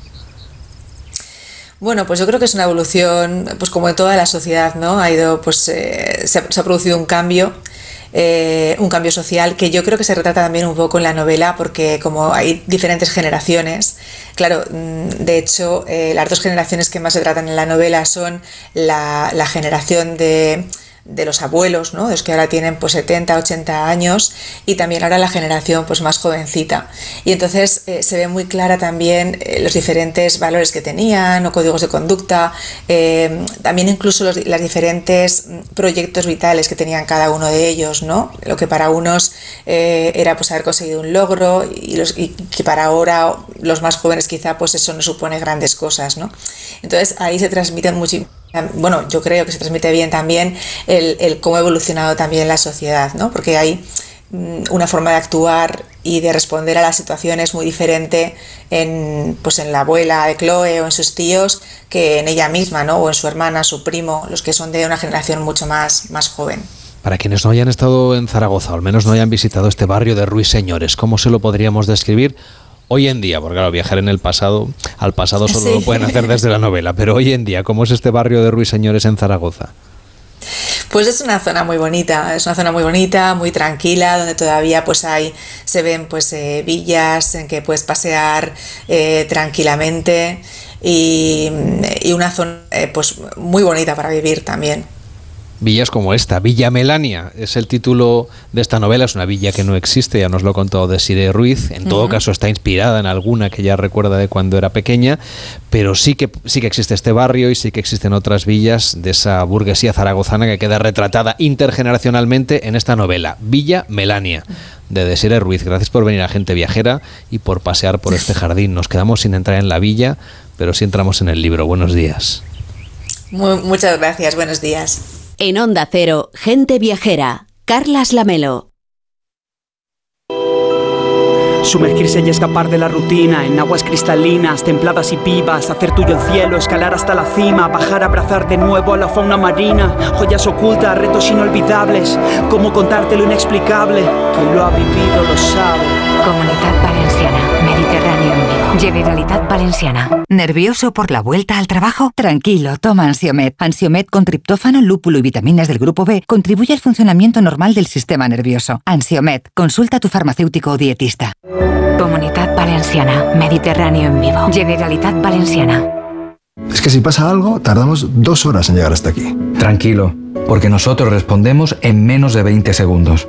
Bueno, pues yo creo que es una evolución, pues como en toda la sociedad, ¿no? Ha ido, pues eh, se, ha, producido un cambio, eh, un cambio social que yo creo que se retrata también un poco en la novela, porque como hay diferentes generaciones, claro, mm, de hecho, eh, las dos generaciones que más se tratan en la novela son la generación de de los abuelos, ¿no? los que ahora tienen pues 70, 80 años y también ahora la generación pues más jovencita. Y entonces eh, se ve muy clara también eh, los diferentes valores que tenían o códigos de conducta, eh, también incluso los las diferentes mm, proyectos vitales que tenían cada uno de ellos, ¿no? Lo que para unos era pues haber conseguido un logro y, los, y que para ahora los más jóvenes quizá pues eso no supone grandes cosas, ¿no? Entonces ahí se transmiten mucho bueno, yo creo que se transmite bien también el, cómo ha evolucionado también la sociedad, ¿no? Porque hay mm, una forma de actuar y de responder a las situaciones muy diferente en, pues en la abuela de Chloe o en sus tíos que en ella misma, ¿no? O en su hermana, su primo, los que son de una generación mucho más, más joven. Para quienes no hayan estado en Zaragoza, o al menos no hayan visitado este barrio de Ruiseñores, ¿cómo se lo podríamos describir? Hoy en día, porque claro, viajar en el pasado, al pasado solo lo pueden hacer desde la novela, pero hoy en día, ¿cómo es este barrio de Ruiseñores en Zaragoza? Pues es una zona muy bonita, es una zona muy bonita, muy tranquila, donde todavía pues hay, se ven pues eh, villas en que puedes pasear eh, tranquilamente y, y, una zona eh, pues muy bonita para vivir también villas como esta. Villa Melania es el título de esta novela, es una villa que no existe, ya nos lo ha contado Desiree Ruiz, en todo caso está inspirada en alguna que ya recuerda de cuando era pequeña, pero sí que, sí que existe este barrio y sí que existen otras villas de esa burguesía zaragozana que queda retratada intergeneracionalmente en esta novela, Villa Melania de Desiree Ruiz. Gracias por venir a Gente Viajera y por pasear por este (laughs) jardín. Nos quedamos sin entrar en la villa, pero sí entramos en el libro. Buenos días. muchas gracias, buenos días. En Onda Cero, Gente Viajera, Carlas Lamelo. Sumergirse y escapar de la rutina en aguas cristalinas, templadas y vivas, hacer tuyo el cielo, escalar hasta la cima, bajar a abrazar de nuevo a la fauna marina, joyas ocultas, retos inolvidables, cómo contarte lo inexplicable, quien lo ha vivido lo sabe. Comunidad vivo. Generalitat Valenciana. ¿Nervioso por la vuelta al trabajo? Tranquilo, toma Ansiomet. Ansiomet con triptófano, lúpulo y vitaminas del grupo B contribuye al funcionamiento normal del sistema nervioso. Ansiomet, consulta a tu farmacéutico o dietista. Comunidad Valenciana, Mediterráneo en vivo. Generalitat Valenciana. Es que si pasa algo, tardamos dos horas en llegar hasta aquí. Tranquilo, porque nosotros respondemos en menos de 20 segundos.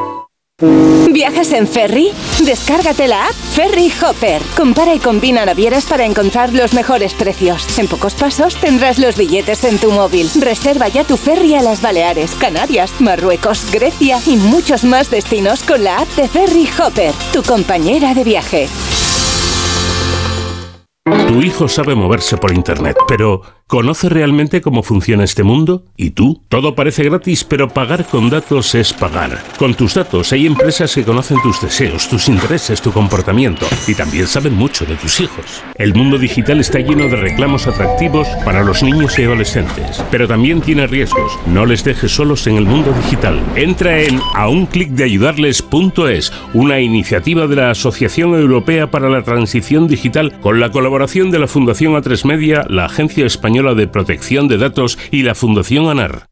¿Viajas en ferry? Descárgate la app Ferry Hopper. Compara y combina navieras para encontrar los mejores precios. En pocos pasos tendrás los billetes en tu móvil. Reserva ya tu ferry a las Baleares, Canarias, Marruecos, Grecia y muchos más destinos con la app de Ferry Hopper, tu compañera de viaje. Tu hijo sabe moverse por Internet, pero ¿conoce realmente cómo funciona este mundo? ¿Y tú? Todo parece gratis, pero pagar con datos es pagar. Con tus datos hay empresas que conocen tus deseos, tus intereses, tu comportamiento y también saben mucho de tus hijos. El mundo digital está lleno de reclamos atractivos para los niños y adolescentes, pero también tiene riesgos. No les dejes solos en el mundo digital. Entra en aunclickdeayudarles.es, una iniciativa de la Asociación Europea para la Transición Digital con la colaboración de la Fundación A3 Media, la Agencia Española de Protección de Datos y la Fundación ANAR.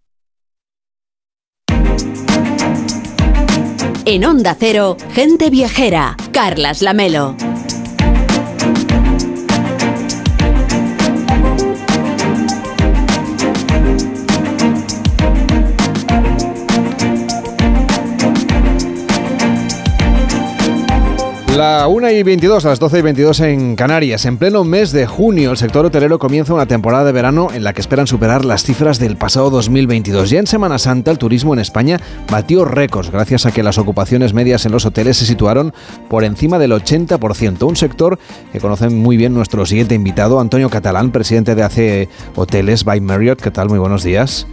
En Onda Cero, gente viajera, Carlas Lamelo. La 1 y 22, a las 12 y 22 en Canarias. En pleno mes de junio, el sector hotelero comienza una temporada de verano en la que esperan superar las cifras del pasado 2022. Ya en Semana Santa, el turismo en España batió récords gracias a que las ocupaciones medias en los hoteles se situaron por encima del 80%. Un sector que conocen muy bien nuestro siguiente invitado, Antonio Catalán, presidente de AC Hoteles by Marriott. ¿Qué tal? Muy buenos días.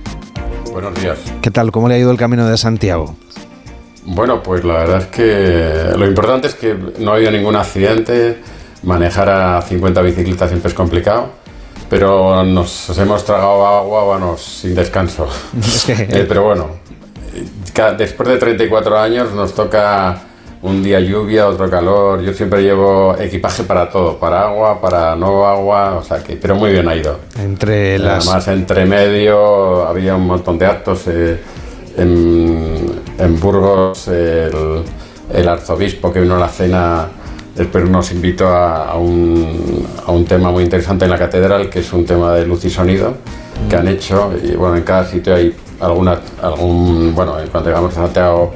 Buenos días. ¿Qué tal? ¿Cómo le ha ido el camino de Santiago? Bueno, pues la verdad es que lo importante es que no ha habido ningún accidente. Manejar a 50 bicicletas siempre es complicado, pero nos hemos tragado agua, bueno, sin descanso. (laughs) Eh, pero bueno, después de 34 años nos toca un día lluvia, otro calor. Yo siempre llevo equipaje para todo, para agua, para no agua, o sea que, pero muy bien ha ido. Entre las... Además, entre medio había un montón de actos. eh, en, en Burgos, el, arzobispo que vino a la cena, después nos invitó a, un, a un tema muy interesante en la catedral, que es un tema de luz y sonido que han hecho. Y bueno, en cada sitio hay alguna, algún. Bueno, cuando llegamos a Santiago,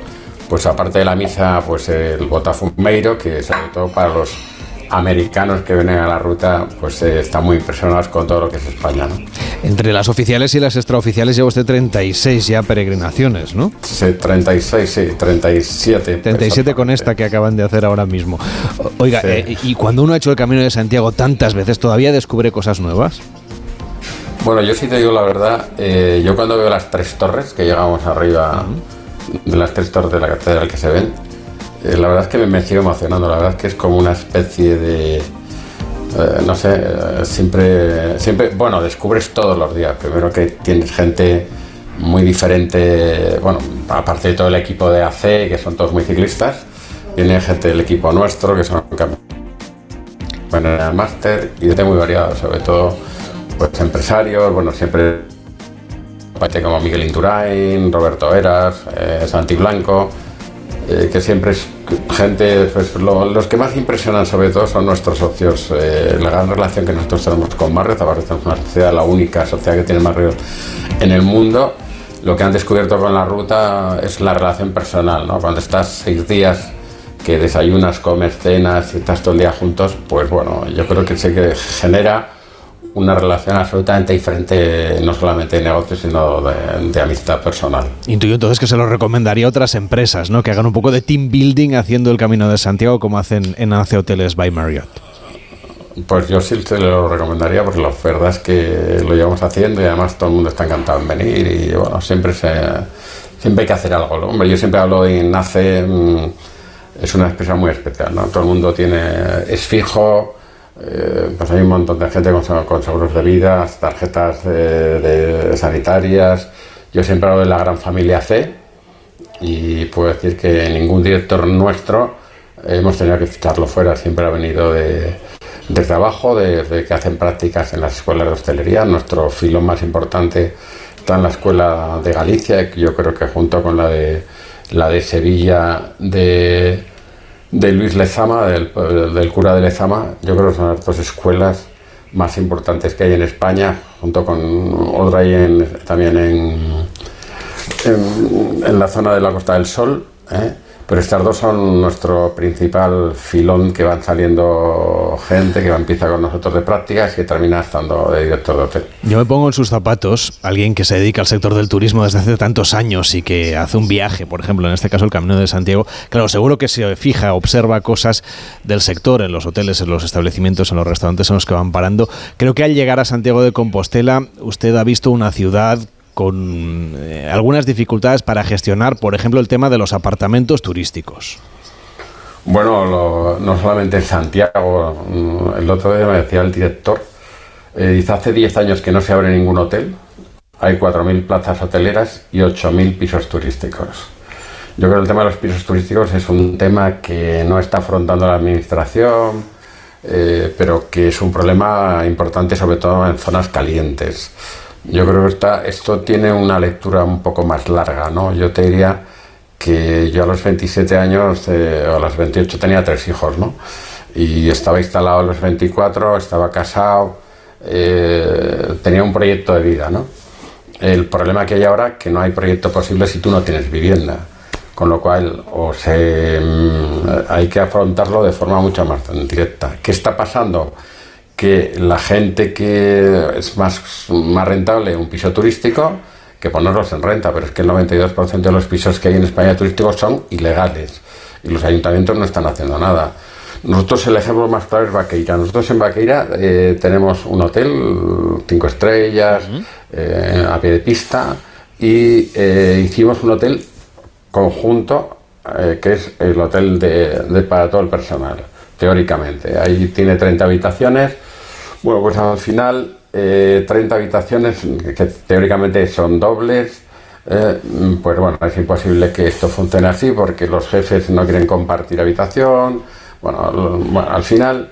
pues aparte de la misa, pues el botafumeiro, que sobre todo para los americanos que vienen a la ruta, pues eh, están muy impresionados con todo lo que es España, ¿no? Entre las oficiales y las extraoficiales lleva usted 36 ya peregrinaciones, ¿no? Sí, 36, sí, 37. 37 con esta que acaban de hacer ahora mismo. Oiga, Sí. eh, y cuando uno ha hecho el Camino de Santiago tantas veces, ¿todavía descubre cosas nuevas? Bueno, yo sí te digo la verdad, eh, yo cuando veo las tres torres que llegamos arriba, de las tres torres de la catedral que se ven, eh, la verdad es que me, me sigo emocionando, la verdad es que es como una especie de, eh, no sé, eh, siempre, siempre, bueno, descubres todos los días, primero que tienes gente muy diferente, bueno, aparte de todo el equipo de AC, que son todos muy ciclistas, viene gente del equipo nuestro, que son bueno, en el máster y gente muy variada, sobre todo pues empresarios, bueno, siempre como Miguel Indurain, Roberto Eras, eh, Santi Blanco, eh, que siempre es gente, pues lo- los que más impresionan sobre todo son nuestros socios, eh, la gran relación que nosotros tenemos con Marriott, aparte tenemos una sociedad, la única sociedad que tiene Marriott en el mundo, lo que han descubierto con la ruta es la relación personal. Cuando estás seis días que desayunas, comes, cenas y estás todo el día juntos, pues bueno, yo creo que sé que genera una relación absolutamente diferente, no solamente de negocio, sino de, amistad personal. Intuyo entonces que se lo recomendaría a otras empresas, ¿no? Que hagan un poco de team building haciendo el Camino de Santiago como hacen en AC Hoteles by Marriott. Pues yo sí te lo recomendaría porque la verdad es que lo llevamos haciendo y además todo el mundo está encantado en venir y bueno, siempre se, siempre hay que hacer algo. Hombre, yo siempre hablo de NACE, mm, es una expresión muy especial, ¿no? Todo el mundo tiene, es fijo, eh, pues hay un montón de gente con, seguros de vida, tarjetas sanitarias. Yo siempre hablo de la gran familia C y puedo decir que ningún director nuestro hemos tenido que ficharlo fuera, siempre ha venido de, trabajo, desde que hacen prácticas en las escuelas de hostelería. Nuestro filo más importante está en la escuela de Galicia, que yo creo que junto con la de la de Sevilla de de Luis Lezama, del, cura de Lezama, yo creo que son las dos escuelas más importantes que hay en España, junto con otra y también en, en, la zona de la Costa del Sol. ¿eh? Pero estas dos son nuestro principal filón que van saliendo gente que va a empezar con nosotros de prácticas y que termina estando de director de hotel. Yo me pongo en sus zapatos, alguien que se dedica al sector del turismo desde hace tantos años y que hace un viaje, por ejemplo, en este caso el Camino de Santiago. Claro, seguro que se fija, observa cosas del sector en los hoteles, en los establecimientos, en los restaurantes en los que van parando. Creo que al llegar a Santiago de Compostela, usted ha visto una ciudad con eh, algunas dificultades para gestionar, por ejemplo, el tema de los apartamentos turísticos. Bueno, no solamente en Santiago, mm, el otro día me decía el director, eh, dice, hace 10 años que no se abre ningún hotel, hay 4.000 plazas hoteleras y 8.000 pisos turísticos. Yo creo que el tema de los pisos turísticos es un tema que no está afrontando la administración, eh, pero que es un problema importante sobre todo en zonas calientes. Yo creo que esto tiene una lectura un poco más larga, ¿no? Yo te diría que yo a los 27 años eh, o a los 28 tenía tres hijos, ¿no? Y estaba instalado a los 24, estaba casado, eh, tenía un proyecto de vida, ¿no? El problema que hay ahora es que no hay proyecto posible si tú no tienes vivienda, con lo cual mm, hay que afrontarlo de forma mucho más directa. ¿Qué está pasando? Que la gente que es más, más rentable un piso turístico que ponerlos en renta, pero es que el 92% de los pisos que hay en España turísticos son ilegales y los ayuntamientos no están haciendo nada. Nosotros el ejemplo más claro es Vaqueira. Nosotros en Vaqueira eh, tenemos un hotel, cinco estrellas, eh, a pie de pista, y eh, hicimos un hotel conjunto, que es el hotel de, de, para todo el personal, teóricamente. Ahí tiene 30 habitaciones, bueno, pues al final, 30 eh, habitaciones que teóricamente son dobles. Eh, pues bueno, es imposible que esto funcione así porque los jefes no quieren compartir habitación. Bueno, al final,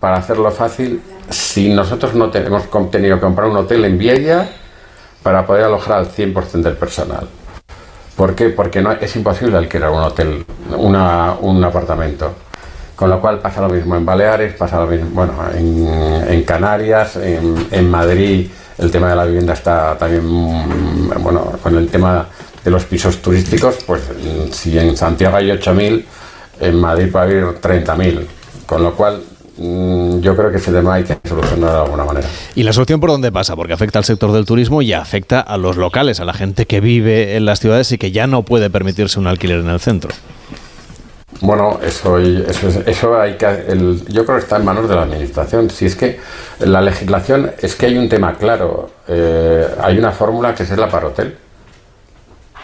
para hacerlo fácil, si nosotros no tenemos tenido que comprar un hotel en Viella para poder alojar al 100% del personal. ¿Por qué? Porque no, es imposible alquilar un hotel, un apartamento. Con lo cual pasa lo mismo en Baleares, pasa lo mismo bueno, en, Canarias, en, Madrid el tema de la vivienda está también, mm, bueno, con el tema de los pisos turísticos, pues si en Santiago hay 8.000, en Madrid puede haber 30.000. Con lo cual, mm, yo creo que ese tema hay que solucionarlo de alguna manera. ¿Y la solución por dónde pasa? Porque afecta al sector del turismo y afecta a los locales, a la gente que vive en las ciudades y que ya no puede permitirse un alquiler en el centro. Bueno, eso, eso, eso hay que, yo creo que está en manos de la administración. Si es que la legislación es que hay un tema claro, eh, hay una fórmula que es la para hotel,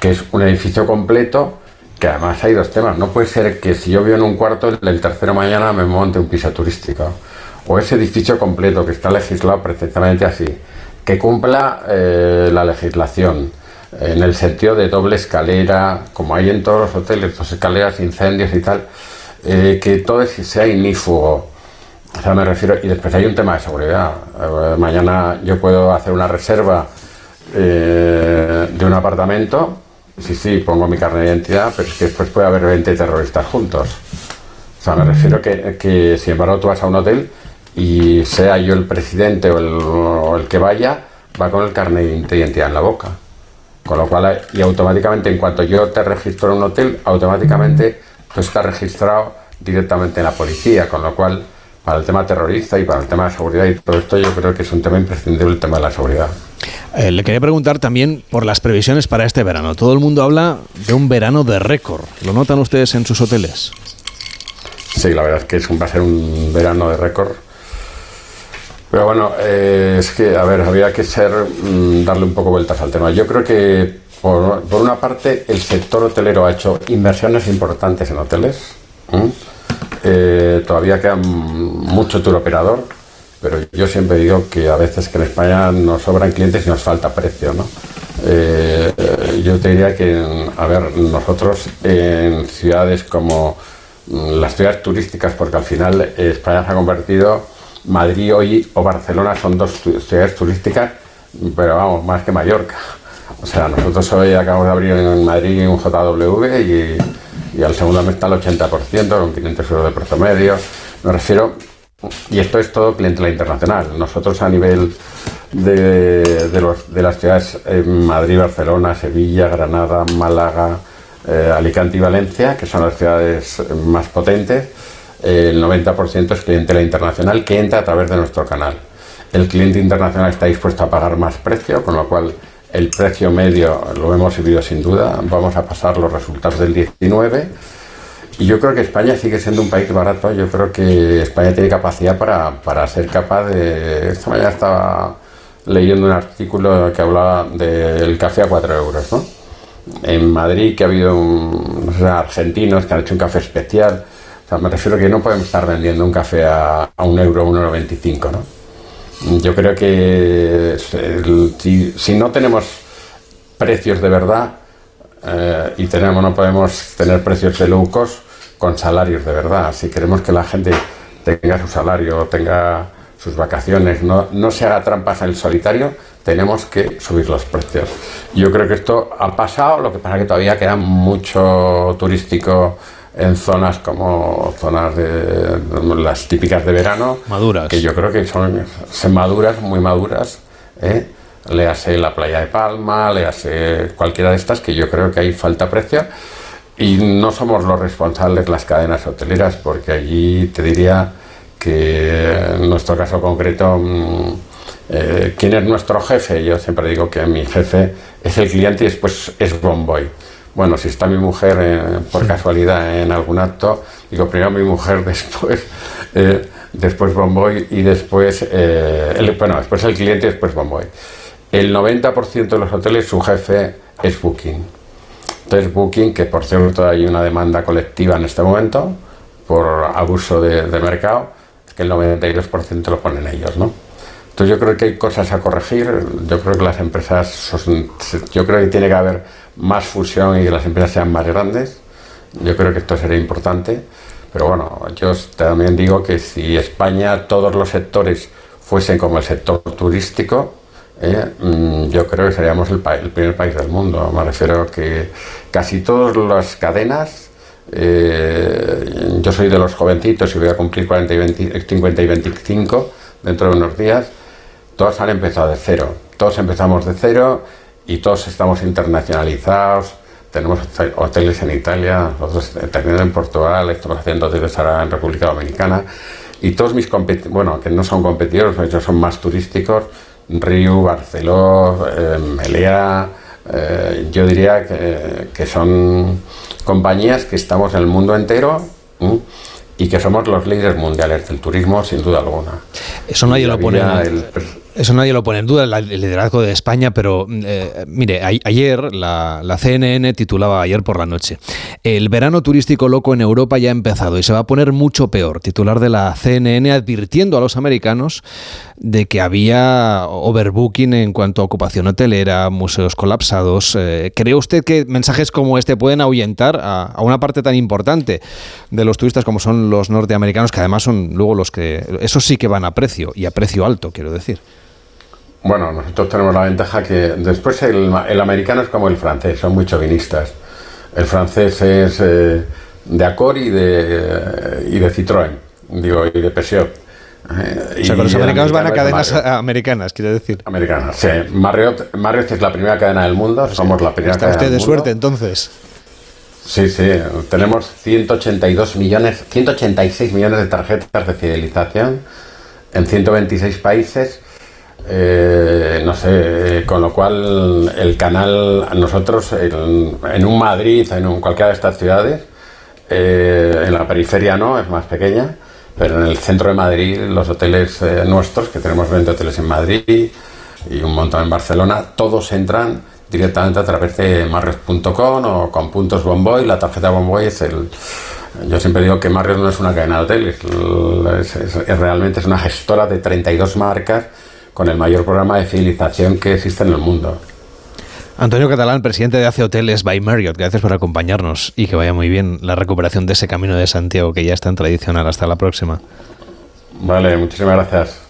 que es un edificio completo, que además hay dos temas. No puede ser que si yo vivo en un cuarto, el tercero mañana me monte un piso turístico. O ese edificio completo que está legislado precisamente así, que cumpla eh, la legislación en el sentido de doble escalera, como hay en todos los hoteles, dos escaleras, incendios y tal, eh, que todo sea inífugo. O sea, me refiero, y después hay un tema de seguridad. Eh, mañana yo puedo hacer una reserva eh, de un apartamento, sí, sí, pongo mi carne de identidad, pero es que después puede haber 20 terroristas juntos. O sea, me refiero que, que sin embargo tú vas a un hotel y sea yo el presidente o el, o el que vaya, va con el carnet de identidad en la boca. Con lo cual, y automáticamente, en cuanto yo te registro en un hotel, automáticamente tú estás registrado directamente en la policía, con lo cual para el tema terrorista y para el tema de seguridad y todo esto, yo creo que es un tema imprescindible el tema de la seguridad. Eh, le quería preguntar también por las previsiones para este verano. Todo el mundo habla de un verano de récord. ¿Lo notan ustedes en sus hoteles? Sí, la verdad es que es un, va a ser un verano de récord. Pero bueno, eh, es que, a ver, había que ser, mm, darle un poco vueltas al tema. Yo creo que, por, por una parte, el sector hotelero ha hecho inversiones importantes en hoteles. Eh, todavía queda mucho tour operador, pero yo siempre digo que a veces que en España nos sobran clientes y nos falta precio, ¿no? Eh, yo te diría que, a ver, nosotros en ciudades como mm, las ciudades turísticas, porque al final España se ha convertido, Madrid hoy o Barcelona son dos ciudades turísticas, pero vamos, más que Mallorca. O sea, nosotros hoy acabamos de abrir en Madrid un JW y al segundo mes está el 80%, con 500 euros de precio medio. Me refiero, y esto es todo clientela internacional. Nosotros a nivel de, de, las ciudades en Madrid, Barcelona, Sevilla, Granada, Málaga, eh, Alicante y Valencia, que son las ciudades más potentes, el 90% es clientela internacional que entra a través de nuestro canal. El cliente internacional está dispuesto a pagar más precio, con lo cual el precio medio lo hemos subido sin duda. Vamos a pasar los resultados del 19. Y yo creo que España sigue siendo un país barato. Yo creo que España tiene capacidad para, ser capaz de... Esta mañana estaba leyendo un artículo que hablaba del café a 4 euros, ¿no? En Madrid, que ha habido un, argentinos que han hecho un café especial. Sea, me refiero que no podemos estar vendiendo un café a, a un euro, un euro 25, ¿no? Yo creo que si, no tenemos precios de verdad eh, y tenemos, no podemos tener precios de low cost con salarios de verdad. Si queremos que la gente tenga su salario, tenga sus vacaciones, no, no se haga trampas en el solitario, tenemos que subir los precios. Yo creo que esto ha pasado, lo que pasa es que todavía queda mucho turístico en zonas como zonas de las típicas de verano. Maduras. Que yo creo que son, maduras, muy maduras. ¿eh? Le hace la playa de Palma, le hace cualquiera de estas, que yo creo que ahí falta precio. Y no somos los responsables las cadenas hoteleras, porque allí te diría que en nuestro caso concreto, mm, eh, ¿quién es nuestro jefe? Yo siempre digo que mi jefe es el cliente y después es Bomboy. Bueno, si está mi mujer eh, por casualidad en algún acto, digo primero mi mujer, (laughs) después, eh, después Bomboy y después, eh, el, bueno, después el cliente y después Bomboy. El 90% de los hoteles su jefe es Booking. Entonces Booking, que por cierto hay una demanda colectiva en este momento por abuso de, mercado, es que el 92% lo ponen ellos, ¿no? Entonces yo creo que hay cosas a corregir, yo creo que las empresas, yo creo que tiene que haber más fusión y que las empresas sean más grandes. Yo creo que esto sería importante. Pero bueno, yo también digo que si España, todos los sectores fuesen como el sector turístico, eh, mm, yo creo que seríamos el, el, primer país del mundo. Me refiero a que casi todas las cadenas, eh, yo soy de los jovencitos y voy a cumplir 40 y 50 y 25 dentro de unos días, todos han empezado de cero. Todos empezamos de cero y todos estamos internacionalizados. Tenemos hoteles en Italia, nosotros también en Portugal, estamos haciendo hoteles ahora en República Dominicana. Y todos mis competidores, bueno, que no son competidores, ellos son más turísticos, Río, Barceló, eh, Melea, eh, yo diría que, son compañías que estamos en el mundo entero y que somos los líderes mundiales del turismo, sin duda alguna. Eso nadie lo pone. El, eso nadie lo pone en duda, el liderazgo de España, pero eh, mire, ayer la, CNN titulaba ayer por la noche, el verano turístico loco en Europa ya ha empezado y se va a poner mucho peor. Titular de la CNN advirtiendo a los americanos de que había overbooking en cuanto a ocupación hotelera, museos colapsados. Eh, ¿Cree usted que mensajes como este pueden ahuyentar a, a, una parte tan importante de los turistas como son los norteamericanos, que además son luego los que... Esos sí que van a precio, y a precio alto, quiero decir. Bueno, nosotros tenemos la ventaja que después el, americano es como el francés, son muy chauvinistas. El francés es eh, de Accor y de, y de Citroën, digo, y de Peugeot. Eh, o sea, los americanos van a cadenas americanas, quiero decir. Americanas, sí. Marriott, Marriott, es la primera cadena del mundo, somos la primera Está usted de suerte, entonces. Sí, sí, tenemos 182 millones, 186 millones de tarjetas de fidelización en 126 países. Eh, no sé, con lo cual el canal, nosotros en, un Madrid, en un, cualquiera de estas ciudades, eh, en la periferia no, es más pequeña, pero en el centro de Madrid, los hoteles eh, nuestros, que tenemos 20 hoteles en Madrid y un montón en Barcelona, todos entran directamente a través de marriott.com o con puntos Bomboy. La tarjeta Bomboy es el... Yo siempre digo que Marriott no es una cadena de hoteles, es, realmente es una gestora de 32 marcas con el mayor programa de fidelización que existe en el mundo. Antonio Catalán, presidente de Hace Hoteles by Marriott, gracias por acompañarnos y que vaya muy bien la recuperación de ese camino de Santiago que ya es tan tradicional. Hasta la próxima. Vale, muchísimas gracias.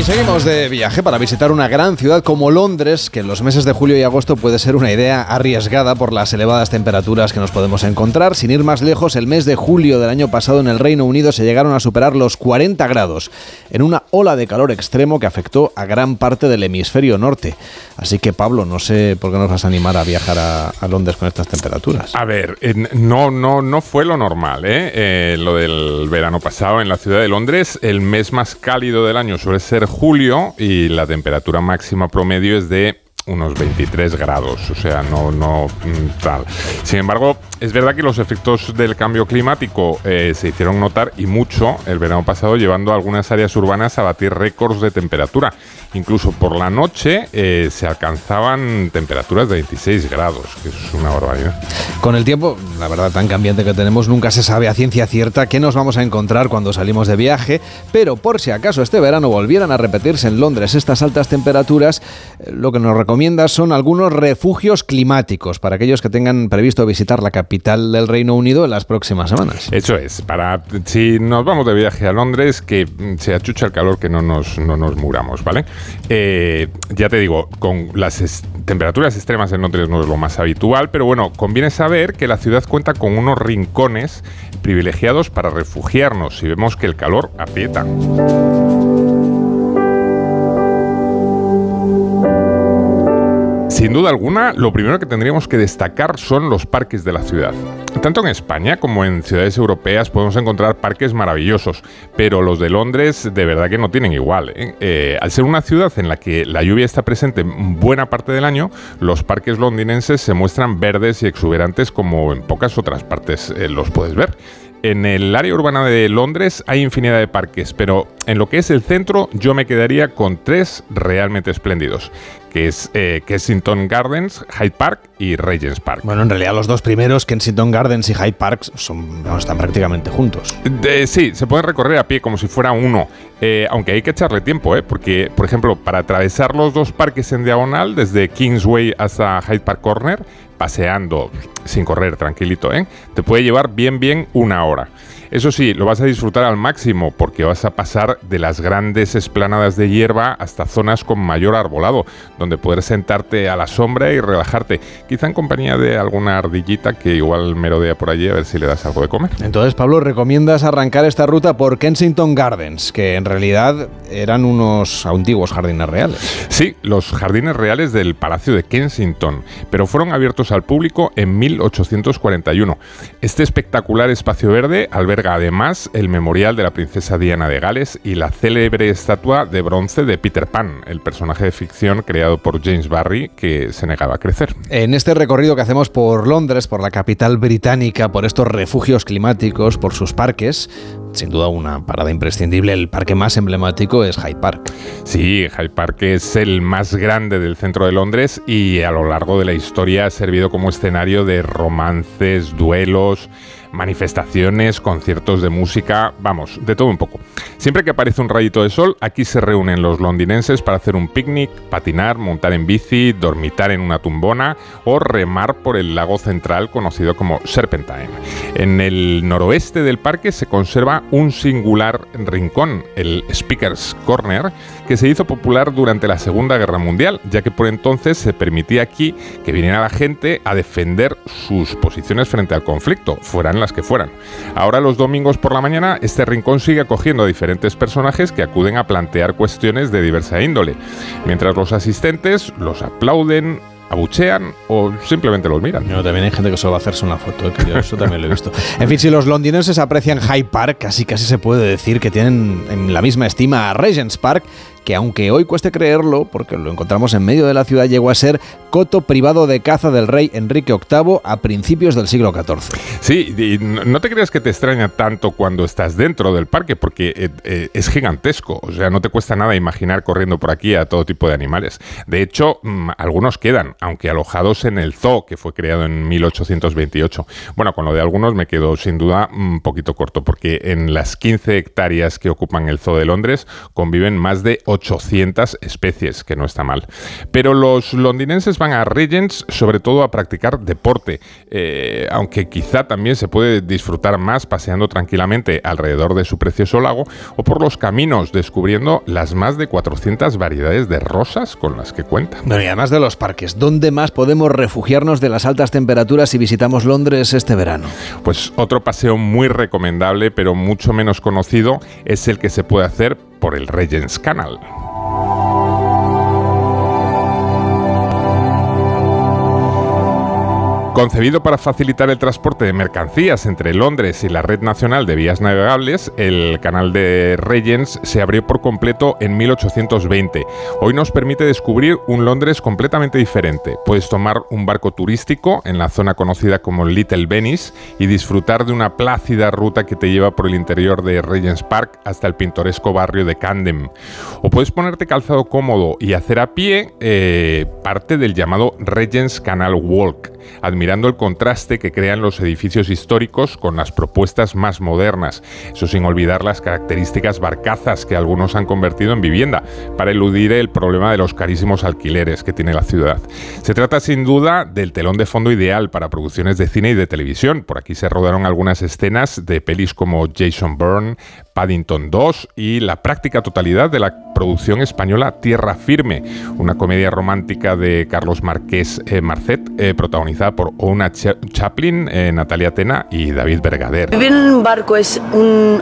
Y seguimos de viaje para visitar una gran ciudad como Londres, que en los meses de julio y agosto puede ser una idea arriesgada por las elevadas temperaturas que nos podemos encontrar. Sin ir más lejos, el mes de julio del año pasado en el Reino Unido se llegaron a superar los 40 grados en una ola de calor extremo que afectó a gran parte del hemisferio norte. Así que Pablo, no sé por qué nos vas a animar a viajar a, Londres con estas temperaturas. A ver, no, no, no fue lo normal, ¿eh? ¿eh? Lo del verano pasado en la ciudad de Londres, el mes más cálido del año suele ser julio y la temperatura máxima promedio es de unos 23 grados, o sea, no, no mm, tal. Sin embargo, es verdad que los efectos del cambio climático eh, se hicieron notar y mucho el verano pasado, llevando a algunas áreas urbanas a batir récords de temperatura. Incluso por la noche eh, se alcanzaban temperaturas de 26 grados, que es una barbaridad. Con el tiempo, la verdad tan cambiante que tenemos, nunca se sabe a ciencia cierta qué nos vamos a encontrar cuando salimos de viaje, pero por si acaso este verano volvieran a repetirse en Londres estas altas temperaturas, eh, lo que nos recomienda son algunos refugios climáticos para aquellos que tengan previsto visitar la capital del Reino Unido en las próximas semanas. Eso es, para si nos vamos de viaje a Londres, que se achucha el calor, que no nos, no nos muramos, ¿vale? Eh, ya te digo, con las temperaturas extremas en Londres no es lo más habitual, pero bueno, conviene saber que la ciudad cuenta con unos rincones privilegiados para refugiarnos si vemos que el calor aprieta. Sin duda alguna, lo primero que tendríamos que destacar son los parques de la ciudad. Tanto en España como en ciudades europeas podemos encontrar parques maravillosos, pero los de Londres de verdad que no tienen igual. ¿eh? Eh, al ser una ciudad en la que la lluvia está presente buena parte del año, los parques londinenses se muestran verdes y exuberantes como en pocas otras partes eh, los puedes ver. En el área urbana de Londres hay infinidad de parques, pero en lo que es el centro yo me quedaría con tres realmente espléndidos que es eh, Kensington Gardens, Hyde Park y Regent's Park. Bueno, en realidad los dos primeros, Kensington Gardens y Hyde Park, son, están prácticamente juntos. sí, se pueden recorrer a pie como si fuera uno, eh, aunque hay que echarle tiempo, ¿eh? porque, por ejemplo, para atravesar los dos parques en diagonal, desde Kingsway hasta Hyde Park Corner, paseando sin correr, tranquilito, ¿eh? te puede llevar bien, bien una hora. Eso sí, lo vas a disfrutar al máximo porque vas a pasar de las grandes esplanadas de hierba hasta zonas con mayor arbolado, donde poder sentarte a la sombra y relajarte, quizá en compañía de alguna ardillita que igual merodea por allí a ver si le das algo de comer. Entonces, Pablo, recomiendas arrancar esta ruta por Kensington Gardens, que en realidad eran unos antiguos jardines reales. Sí, los jardines reales del Palacio de Kensington, pero fueron abiertos al público en 1841. Este espectacular espacio verde alberga además el memorial de la princesa Diana de Gales y la célebre estatua de bronce de Peter Pan, el personaje de ficción creado por James Barry que se negaba a crecer. En este recorrido que hacemos por Londres, por la capital británica, por estos refugios climáticos, por sus parques, sin duda una parada imprescindible. El parque más emblemático es Hyde Park. Sí, Hyde Park es el más grande del centro de Londres y a lo largo de la historia ha servido como escenario de romances, duelos manifestaciones, conciertos de música, vamos, de todo un poco. Siempre que aparece un rayito de sol, aquí se reúnen los londinenses para hacer un picnic, patinar, montar en bici, dormitar en una tumbona o remar por el lago central conocido como Serpentine. En el noroeste del parque se conserva un singular rincón, el Speaker's Corner, que se hizo popular durante la Segunda Guerra Mundial, ya que por entonces se permitía aquí que viniera la gente a defender sus posiciones frente al conflicto, fueran las que fueran. Ahora los domingos por la mañana este rincón sigue acogiendo a diferentes personajes que acuden a plantear cuestiones de diversa índole, mientras los asistentes los aplauden, abuchean o simplemente los miran. No, también hay gente que solo va a hacerse una foto, yo eso también lo he visto. En fin, si los londinenses aprecian Hyde Park, casi casi se puede decir que tienen en la misma estima a Regent's Park, que aunque hoy cueste creerlo, porque lo encontramos en medio de la ciudad, llegó a ser coto privado de caza del rey Enrique VIII a principios del siglo XIV. Sí, y no te creas que te extraña tanto cuando estás dentro del parque, porque eh, eh, es gigantesco, o sea, no te cuesta nada imaginar corriendo por aquí a todo tipo de animales. De hecho, mm, algunos quedan, aunque alojados en el zoo, que fue creado en 1828. Bueno, con lo de algunos me quedo sin duda un poquito corto, porque en las 15 hectáreas que ocupan el zoo de Londres conviven más de 800 especies, que no está mal. Pero los londinenses van a Regents sobre todo a practicar deporte, eh, aunque quizá también se puede disfrutar más paseando tranquilamente alrededor de su precioso lago o por los caminos descubriendo las más de 400 variedades de rosas con las que cuenta. Bueno, y además de los parques, ¿dónde más podemos refugiarnos de las altas temperaturas si visitamos Londres este verano? Pues otro paseo muy recomendable, pero mucho menos conocido, es el que se puede hacer por el Regents Canal. Concebido para facilitar el transporte de mercancías entre Londres y la red nacional de vías navegables, el canal de Regents se abrió por completo en 1820. Hoy nos permite descubrir un Londres completamente diferente. Puedes tomar un barco turístico en la zona conocida como Little Venice y disfrutar de una plácida ruta que te lleva por el interior de Regents Park hasta el pintoresco barrio de Camden. O puedes ponerte calzado cómodo y hacer a pie eh, parte del llamado Regents Canal Walk admirando el contraste que crean los edificios históricos con las propuestas más modernas, eso sin olvidar las características barcazas que algunos han convertido en vivienda, para eludir el problema de los carísimos alquileres que tiene la ciudad. Se trata sin duda del telón de fondo ideal para producciones de cine y de televisión. Por aquí se rodaron algunas escenas de pelis como Jason Bourne, Paddington 2 y la práctica totalidad de la producción española Tierra Firme, una comedia romántica de Carlos Marqués eh, Marcet, eh, por Ouna Chaplin, eh, Natalia Tena y David Bergader. Vivir en un barco es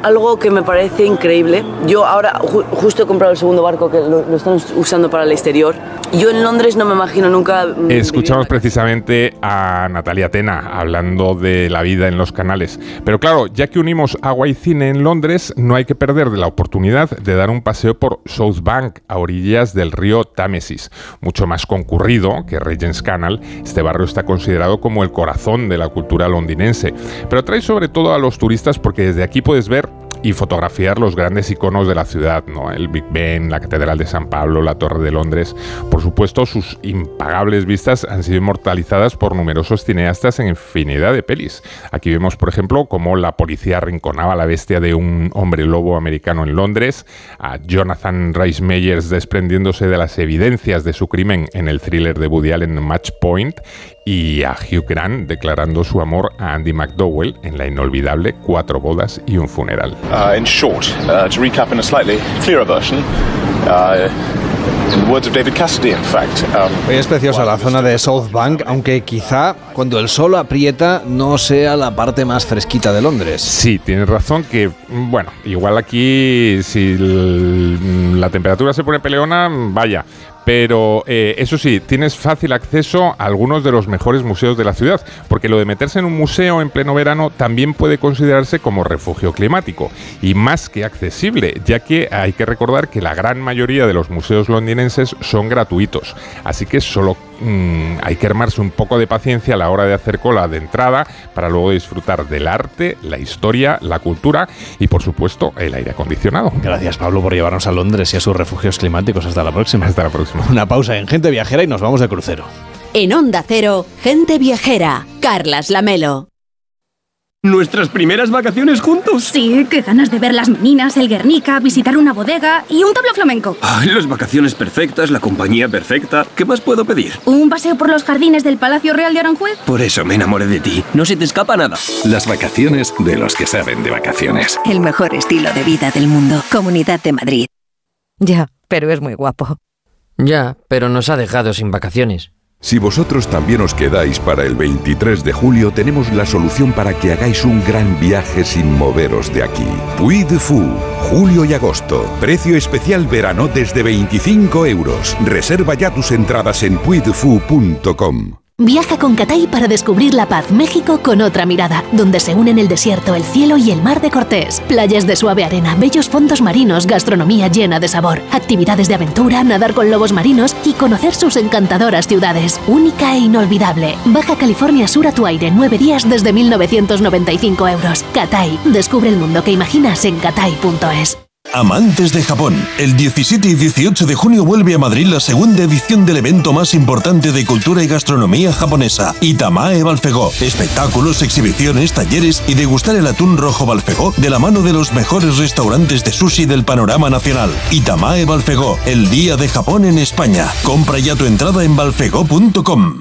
algo que me parece increíble. Yo ahora justo he comprado el segundo barco que lo, están usando para el exterior. Yo en Londres no me imagino nunca... Mm, Escuchamos precisamente a Natalia Tena hablando de la vida en los canales. Pero claro, ya que unimos agua y cine en Londres, no hay que perder de la oportunidad de dar un paseo por South Bank, a orillas del río Támesis. Mucho más concurrido que Regent's Canal, este barrio está considerado como el corazón de la cultura londinense, pero trae sobre todo a los turistas porque desde aquí puedes ver y fotografiar los grandes iconos de la ciudad, ¿no? El Big Ben, la Catedral de San Pablo, la Torre de Londres. Por supuesto, sus impagables vistas han sido inmortalizadas por numerosos cineastas en infinidad de pelis. Aquí vemos, por ejemplo, cómo la policía arrinconaba la bestia de un hombre lobo americano en Londres, a Jonathan Rice Meyers desprendiéndose de las evidencias de su crimen en el thriller de Woody Allen Match Point y a Hugh Grant declarando su amor a Andy McDowell en la inolvidable Cuatro bodas y un funeral. Uh, in short, uh, to recap in a slightly clearer version, uh, words of David Cassidy, in fact. Um, es preciosa la zona de South Bank, aunque quizá cuando el sol aprieta no sea la parte más fresquita de Londres. Sí, tienes razón que, bueno, igual aquí si la temperatura se pone peleona, vaya, pero eh, eso sí, tienes fácil acceso a algunos de los mejores museos de la ciudad, porque lo de meterse en un museo en pleno verano también puede considerarse como refugio climático y más que accesible, ya que hay que recordar que la gran mayoría de los museos londinenses son gratuitos, así que solo mm, hay que armarse un poco de paciencia a la hora de hacer cola de entrada para luego disfrutar del arte, la historia, la cultura y por supuesto el aire acondicionado. Gracias Pablo por llevarnos a Londres y a sus refugios climáticos. Hasta la próxima. Hasta la próxima. Una pausa en Gente Viajera y nos vamos de crucero. En Onda Cero, Gente Viajera, Carlas Lamelo. ¿Nuestras primeras vacaciones juntos? Sí, qué ganas de ver las meninas, el Guernica, visitar una bodega y un tablo flamenco. Ay, las vacaciones perfectas, la compañía perfecta. ¿Qué más puedo pedir? ¿Un paseo por los jardines del Palacio Real de Aranjuez? Por eso me enamoré de ti. No se te escapa nada. Las vacaciones de los que saben de vacaciones. El mejor estilo de vida del mundo. Comunidad de Madrid. Ya, pero es muy guapo. Ya, pero nos ha dejado sin vacaciones. Si vosotros también os quedáis para el 23 de julio, tenemos la solución para que hagáis un gran viaje sin moveros de aquí. Puy de julio y agosto. Precio especial verano desde 25 euros. Reserva ya tus entradas en puydefou.com. Viaja con Catay para descubrir La Paz, México con otra mirada, donde se unen el desierto, el cielo y el mar de Cortés. Playas de suave arena, bellos fondos marinos, gastronomía llena de sabor, actividades de aventura, nadar con lobos marinos y conocer sus encantadoras ciudades. Única e inolvidable. Baja California Sur a tu aire, nueve días desde 1995 euros. Catay, descubre el mundo que imaginas en catay.es. Amantes de Japón, el 17 y 18 de junio vuelve a Madrid la segunda edición del evento más importante de cultura y gastronomía japonesa, Itamae Balfegó. Espectáculos, exhibiciones, talleres y degustar el atún rojo Balfegó de la mano de los mejores restaurantes de sushi del panorama nacional. Itamae Balfegó, el día de Japón en España. Compra ya tu entrada en balfegó.com.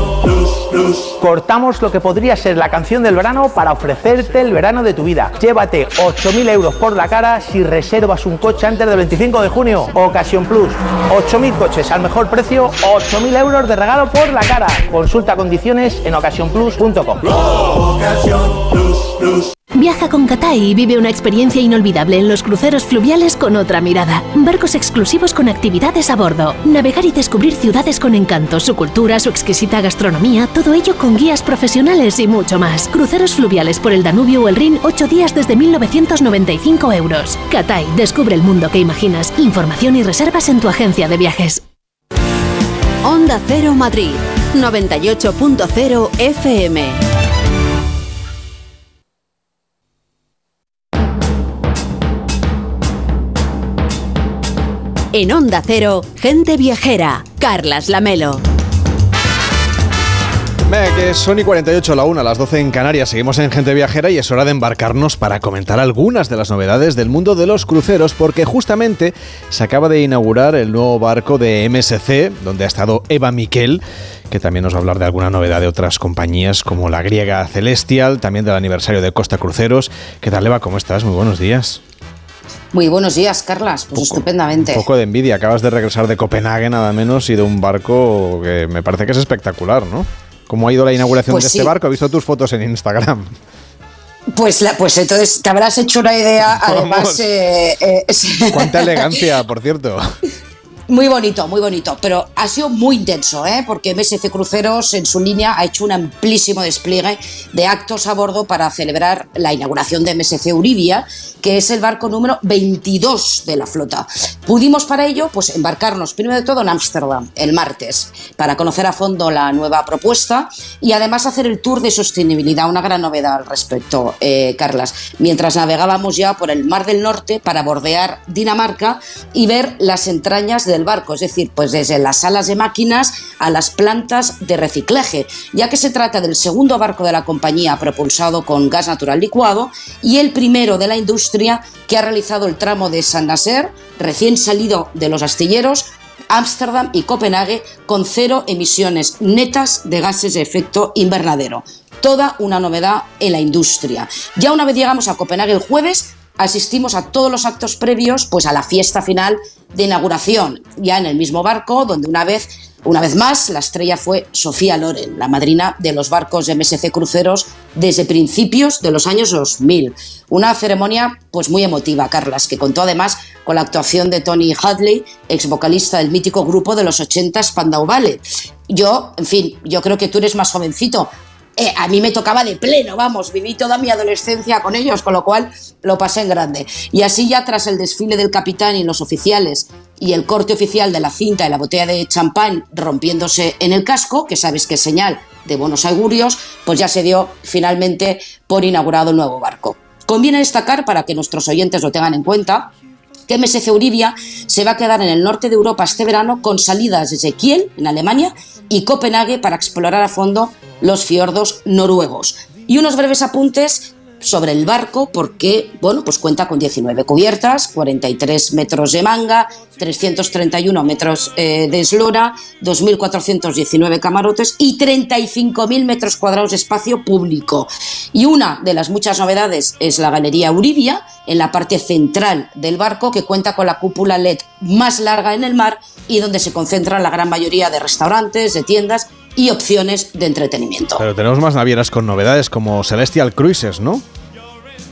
Cortamos lo que podría ser la canción del verano para ofrecerte el verano de tu vida. Llévate 8.000 euros por la cara si reservas un coche antes del 25 de junio. Ocasión Plus. 8.000 coches al mejor precio, 8.000 euros de regalo por la cara. Consulta condiciones en ocasiónplus.com. Viaja con Catay y vive una experiencia inolvidable en los cruceros fluviales con otra mirada. Barcos exclusivos con actividades a bordo. Navegar y descubrir ciudades con encanto, su cultura, su exquisita gastronomía, todo ello con guías profesionales y mucho más. Cruceros fluviales por el Danubio o el Rin, 8 días desde 1995 euros. Catay, descubre el mundo que imaginas. Información y reservas en tu agencia de viajes. Onda Cero Madrid, 98.0 FM. En Onda Cero, gente viajera, Carlas Lamelo. Que son y 48 a la 1, a las 12 en Canarias. Seguimos en Gente Viajera y es hora de embarcarnos para comentar algunas de las novedades del mundo de los cruceros, porque justamente se acaba de inaugurar el nuevo barco de MSC, donde ha estado Eva Miquel, que también nos va a hablar de alguna novedad de otras compañías como la griega Celestial, también del aniversario de Costa Cruceros. ¿Qué tal, Eva? ¿Cómo estás? Muy buenos días. Muy buenos días, Carlas. Pues estupendamente. Un poco de envidia. Acabas de regresar de Copenhague, nada menos, y de un barco que me parece que es espectacular, ¿no? ¿Cómo ha ido la inauguración Pues de sí. este barco? He visto tus fotos en Instagram. Pues, la- pues entonces te habrás hecho una idea, (laughs) además. Eh, eh, Cuánta elegancia, (laughs) por cierto. Muy bonito, muy bonito, pero ha sido muy intenso, ¿eh? porque MSC Cruceros en su línea ha hecho un amplísimo despliegue de actos a bordo para celebrar la inauguración de MSC Uribia, que es el barco número 22 de la flota. Pudimos para ello pues, embarcarnos primero de todo en Ámsterdam el martes para conocer a fondo la nueva propuesta y además hacer el tour de sostenibilidad, una gran novedad al respecto, eh, Carlas, mientras navegábamos ya por el Mar del Norte para bordear Dinamarca y ver las entrañas del barco, es decir, pues desde las salas de máquinas a las plantas de reciclaje, ya que se trata del segundo barco de la compañía propulsado con gas natural licuado y el primero de la industria que ha realizado el tramo de San Naser, recién salido de los astilleros, Ámsterdam y Copenhague con cero emisiones netas de gases de efecto invernadero. Toda una novedad en la industria. Ya una vez llegamos a Copenhague el jueves, asistimos a todos los actos previos pues a la fiesta final de inauguración, ya en el mismo barco, donde una vez, una vez más la estrella fue Sofía Loren, la madrina de los barcos de MSC Cruceros desde principios de los años 2000. Una ceremonia pues muy emotiva, Carlas, que contó además con la actuación de Tony Hadley, ex vocalista del mítico grupo de los 80 Spandau Ballet. Yo, en fin, yo creo que tú eres más jovencito. Eh, a mí me tocaba de pleno, vamos, viví toda mi adolescencia con ellos, con lo cual lo pasé en grande. Y así ya tras el desfile del capitán y los oficiales y el corte oficial de la cinta y la botella de champán rompiéndose en el casco, que sabes que es señal de buenos augurios, pues ya se dio finalmente por inaugurado el nuevo barco. Conviene destacar, para que nuestros oyentes lo tengan en cuenta, que MSC Uribia se va a quedar en el norte de Europa este verano con salidas desde Kiel, en Alemania, y Copenhague para explorar a fondo los fiordos noruegos. Y unos breves apuntes sobre el barco porque, bueno, pues cuenta con 19 cubiertas, 43 metros de manga, 331 metros eh, de eslora, 2.419 camarotes y 35.000 metros cuadrados de espacio público. Y una de las muchas novedades es la Galería Uribia, en la parte central del barco, que cuenta con la cúpula LED más larga en el mar y donde se concentra la gran mayoría de restaurantes, de tiendas y opciones de entretenimiento. Pero tenemos más navieras con novedades como Celestial Cruises, ¿no?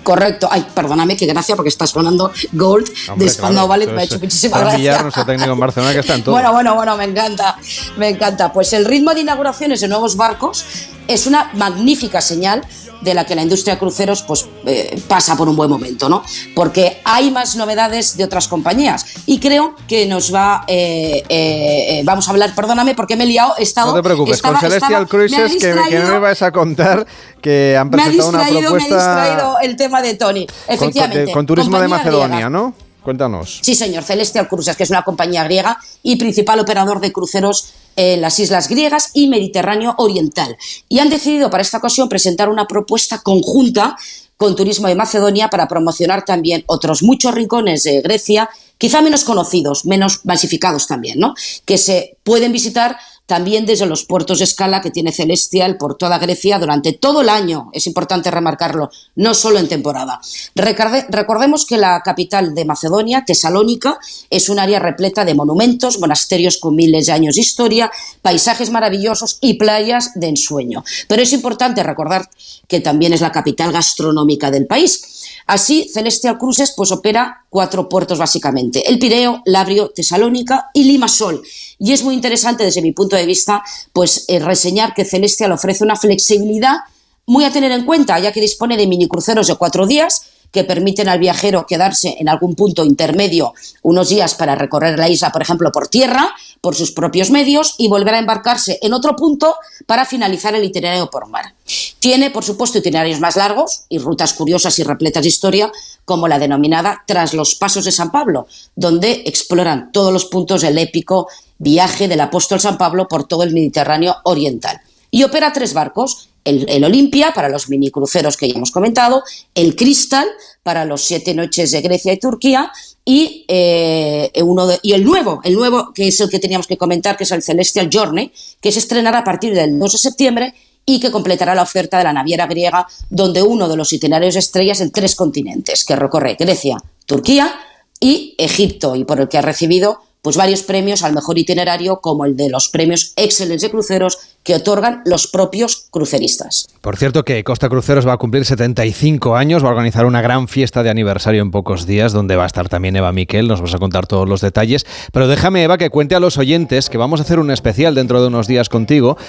Correcto. Ay, perdóname, que gracia, porque está sonando Gold de Spandau Ballet. Me ha hecho muchísima gracia. nuestro técnico en Barcelona, que está en todo. Bueno, bueno, bueno, me encanta. Me encanta. Pues el ritmo de inauguraciones de nuevos barcos es una magnífica señal de la que la industria de cruceros pues, eh, pasa por un buen momento, ¿no? Porque hay más novedades de otras compañías y creo que nos va, eh, eh, vamos a hablar, perdóname porque me he liado, he estado... No te preocupes, con Celestial Cruises que, no me vas a contar que han presentado una propuesta... Me ha distraído el tema de Tony, efectivamente. Con, turismo de Macedonia, ¿no? Cuéntanos. Sí, señor, Celestial Cruises, que es una compañía griega y principal operador de cruceros en las islas griegas y Mediterráneo Oriental. Y han decidido para esta ocasión presentar una propuesta conjunta con Turismo de Macedonia para promocionar también otros muchos rincones de Grecia, quizá menos conocidos, menos masificados también, ¿no? Que se pueden visitar también desde los puertos de escala que tiene Celestial por toda Grecia durante todo el año. Es importante remarcarlo, no solo en temporada. recordemos que la capital de Macedonia, Tesalónica, es un área repleta de monumentos, monasterios con miles de años de historia, paisajes maravillosos y playas de ensueño. Pero es importante recordar que también es la capital gastronómica del país. Así, Celestial Cruises pues, opera cuatro puertos básicamente, el Pireo, Labrio, Tesalónica y Limasol. Y es muy interesante desde mi punto de vista pues, eh, reseñar que Celestial ofrece una flexibilidad muy a tener en cuenta, ya que dispone de minicruceros de cuatro días, que permiten al viajero quedarse en algún punto intermedio unos días para recorrer la isla, por ejemplo, por tierra, por sus propios medios, y volver a embarcarse en otro punto para finalizar el itinerario por mar. Tiene, por supuesto, itinerarios más largos y rutas curiosas y repletas de historia, como la denominada Tras los Pasos de San Pablo, donde exploran todos los puntos del épico viaje del apóstol San Pablo por todo el Mediterráneo oriental. Y opera tres barcos, el, Olimpia para los minicruceros que ya hemos comentado, el Crystal para los siete noches de Grecia y Turquía y, eh, uno y el nuevo, el nuevo que es el que teníamos que comentar, que es el Celestial Journey, que se estrenará a partir del 2 de septiembre y que completará la oferta de la naviera griega, donde uno de los itinerarios estrellas en tres continentes, que recorre Grecia, Turquía y Egipto, y por el que ha recibido pues varios premios al mejor itinerario, como el de los premios Excellence de Cruceros que otorgan los propios cruceristas. Por cierto que Costa Cruceros va a cumplir 75 años, va a organizar una gran fiesta de aniversario en pocos días, donde va a estar también Eva Miquel, nos vas a contar todos los detalles. Pero déjame, Eva, que cuente a los oyentes que vamos a hacer un especial dentro de unos días contigo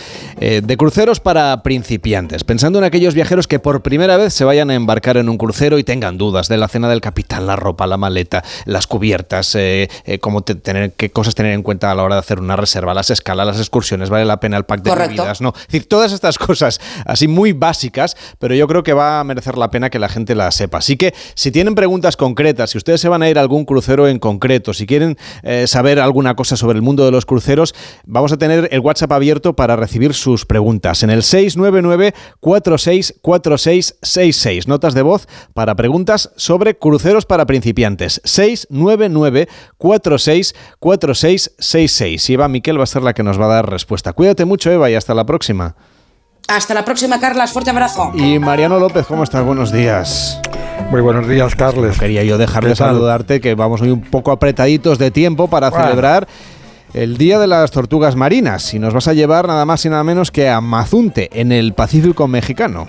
eh, de cruceros para principiantes, pensando en aquellos viajeros que por primera vez se vayan a embarcar en un crucero y tengan dudas de la cena del capitán, la ropa, la maleta, las cubiertas, eh, eh, cómo tener, qué cosas tener en cuenta a la hora de hacer una reserva, las escalas, las excursiones, vale la pena el pack de ¿no? Es decir, todas estas cosas así muy básicas, pero yo creo que va a merecer la pena que la gente las sepa. Así que si tienen preguntas concretas, si ustedes se van a ir a algún crucero en concreto, si quieren eh, saber alguna cosa sobre el mundo de los cruceros, vamos a tener el WhatsApp abierto para recibir sus preguntas en el 699 464666. Notas de voz para preguntas sobre cruceros para principiantes. 699 464666. Y Eva Miquel va a ser la que nos va a dar respuesta. Cuídate mucho, Eva, y hasta la próxima. Hasta la próxima, Carlas. Fuerte abrazo. Y Mariano López, ¿cómo estás? Buenos días. Muy buenos días, Carles. Quería yo dejar de saludarte, que vamos hoy un poco apretaditos de tiempo para celebrar el Día de las Tortugas Marinas. Y nos vas a llevar nada más y nada menos que a Mazunte, en el Pacífico Mexicano.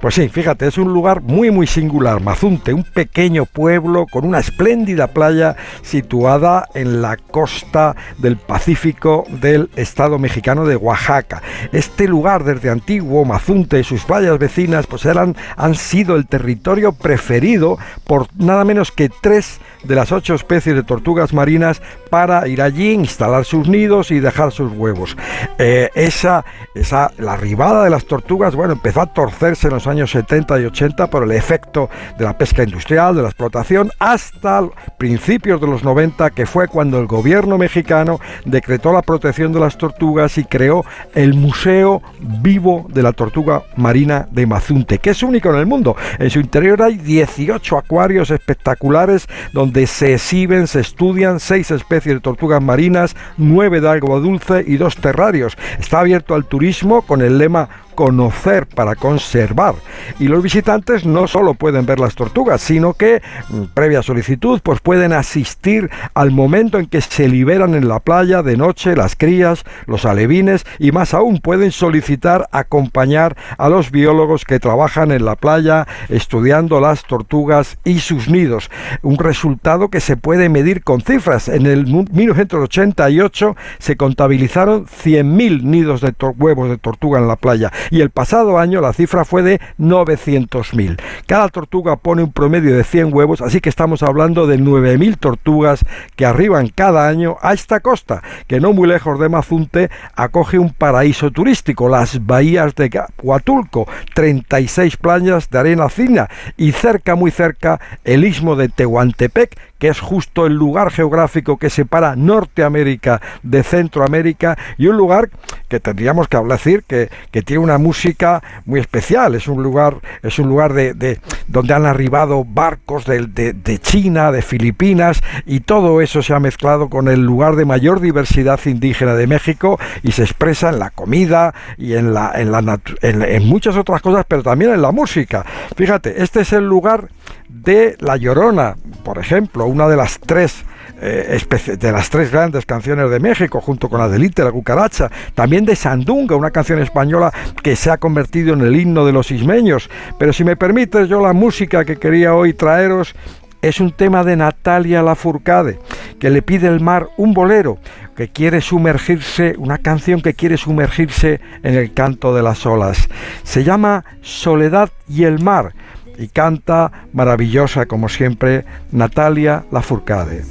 Pues sí, fíjate, es un lugar muy muy singular, Mazunte, un pequeño pueblo con una espléndida playa situada en la costa del Pacífico del estado mexicano de Oaxaca. Este lugar desde antiguo, Mazunte y sus playas vecinas, pues eran, han sido el territorio preferido por nada menos que tres de las ocho especies de tortugas marinas para ir allí, instalar sus nidos y dejar sus huevos. Eh, esa, esa, la arribada de las tortugas, bueno, empezó a torcerse en los años 70 y 80 por el efecto de la pesca industrial, de la explotación, hasta principios de los 90, que fue cuando el gobierno mexicano decretó la protección de las tortugas y creó el Museo Vivo de la Tortuga Marina de Mazunte, que es único en el mundo. En su interior hay 18 acuarios espectaculares donde se exhiben, se estudian seis especies de tortugas marinas, nueve de agua dulce y dos terrarios. Está abierto al turismo con el lema conocer para conservar. Y los visitantes no solo pueden ver las tortugas, sino que, mm, previa solicitud, pues pueden asistir al momento en que se liberan en la playa de noche las crías, los alevines y más aún pueden solicitar acompañar a los biólogos que trabajan en la playa estudiando las tortugas y sus nidos. Un resultado que se puede medir con cifras. En el 1988 se contabilizaron 100.000 nidos de huevos de tortuga en la playa y el pasado año la cifra fue de 900.000. Cada tortuga pone un promedio de 100 huevos, así que estamos hablando de 9.000 tortugas que arriban cada año a esta costa, que no muy lejos de Mazunte acoge un paraíso turístico, las bahías de Huatulco, 36 playas de arena fina y cerca, muy cerca, el istmo de Tehuantepec, que es justo el lugar geográfico que separa Norteamérica de Centroamérica y un lugar que tendríamos que decir que, que tiene una música muy especial. Es un lugar, es un lugar de, donde han arribado barcos de, de, China, de Filipinas y todo eso se ha mezclado con el lugar de mayor diversidad indígena de México y se expresa en la comida y en la, en, la en muchas otras cosas, pero también en la música. Fíjate, este es el lugar de La Llorona, por ejemplo, una de las tres eh, de las tres grandes canciones de México, junto con Adelite, la cucaracha, también de Sandunga, una canción española que se ha convertido en el himno de los ismeños. Pero si me permites, yo la música que quería hoy traeros es un tema de Natalia Lafourcade, que le pide el mar un bolero, que quiere sumergirse, una canción que quiere sumergirse en el canto de las olas. Se llama Soledad y el mar y canta maravillosa como siempre Natalia Lafourcade.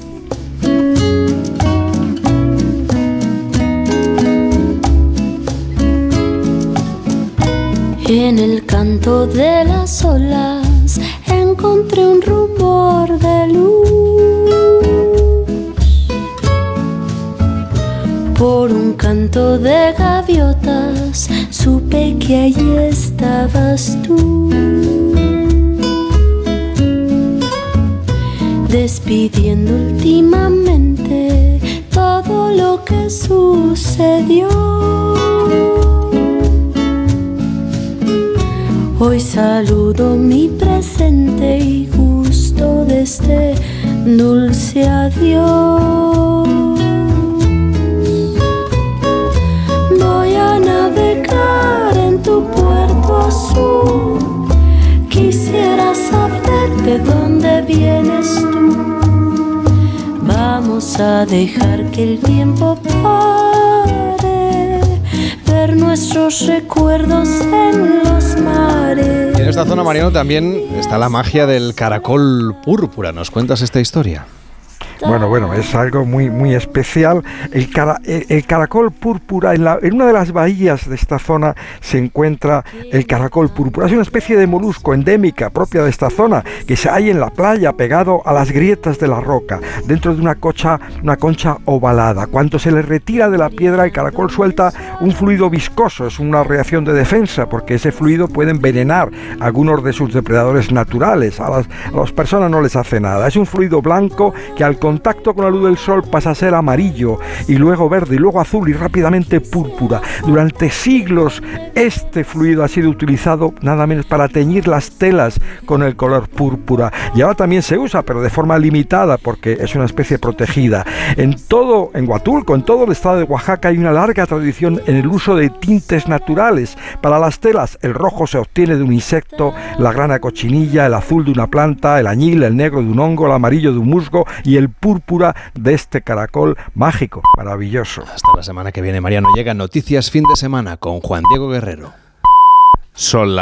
En el canto de las olas encontré un rumor de luz. Por un canto de gaviotas supe que allí estabas tú. Despidiendo últimamente todo lo que sucedió. Hoy saludo mi presente y gusto de este dulce adiós. Voy a navegar en tu puerto azul. De dónde vienes tú. Vamos a dejar que el tiempo nuestros recuerdos en los mares. En esta zona, Mariano, también está la magia del caracol púrpura. ¿Nos cuentas esta historia? Bueno, bueno, es algo muy, muy especial. El, el, caracol púrpura, en, la, en, una de las bahías de esta zona se encuentra el caracol púrpura. Es una especie de molusco endémica propia de esta zona que se hay en la playa pegado a las grietas de la roca, dentro de una, cocha, una concha ovalada. Cuando se le retira de la piedra, el caracol suelta un fluido viscoso. Es una reacción de defensa porque ese fluido puede envenenar a algunos de sus depredadores naturales. A las, a las personas no les hace nada. Es un fluido blanco que al contacto con la luz del sol pasa a ser amarillo y luego verde y luego azul y rápidamente púrpura. Durante siglos este fluido ha sido utilizado nada menos para teñir las telas con el color púrpura y ahora también se usa pero de forma limitada porque es una especie protegida. En todo, en Huatulco, en todo el estado de Oaxaca hay una larga tradición en el uso de tintes naturales. Para las telas el rojo se obtiene de un insecto, la grana cochinilla, el azul de una planta, el añil, el negro de un hongo, el amarillo de un musgo y el púrpura de este caracol mágico, maravilloso. Hasta la semana que viene, Mariano. Llega Noticias Fin de Semana con Juan Diego Guerrero. Son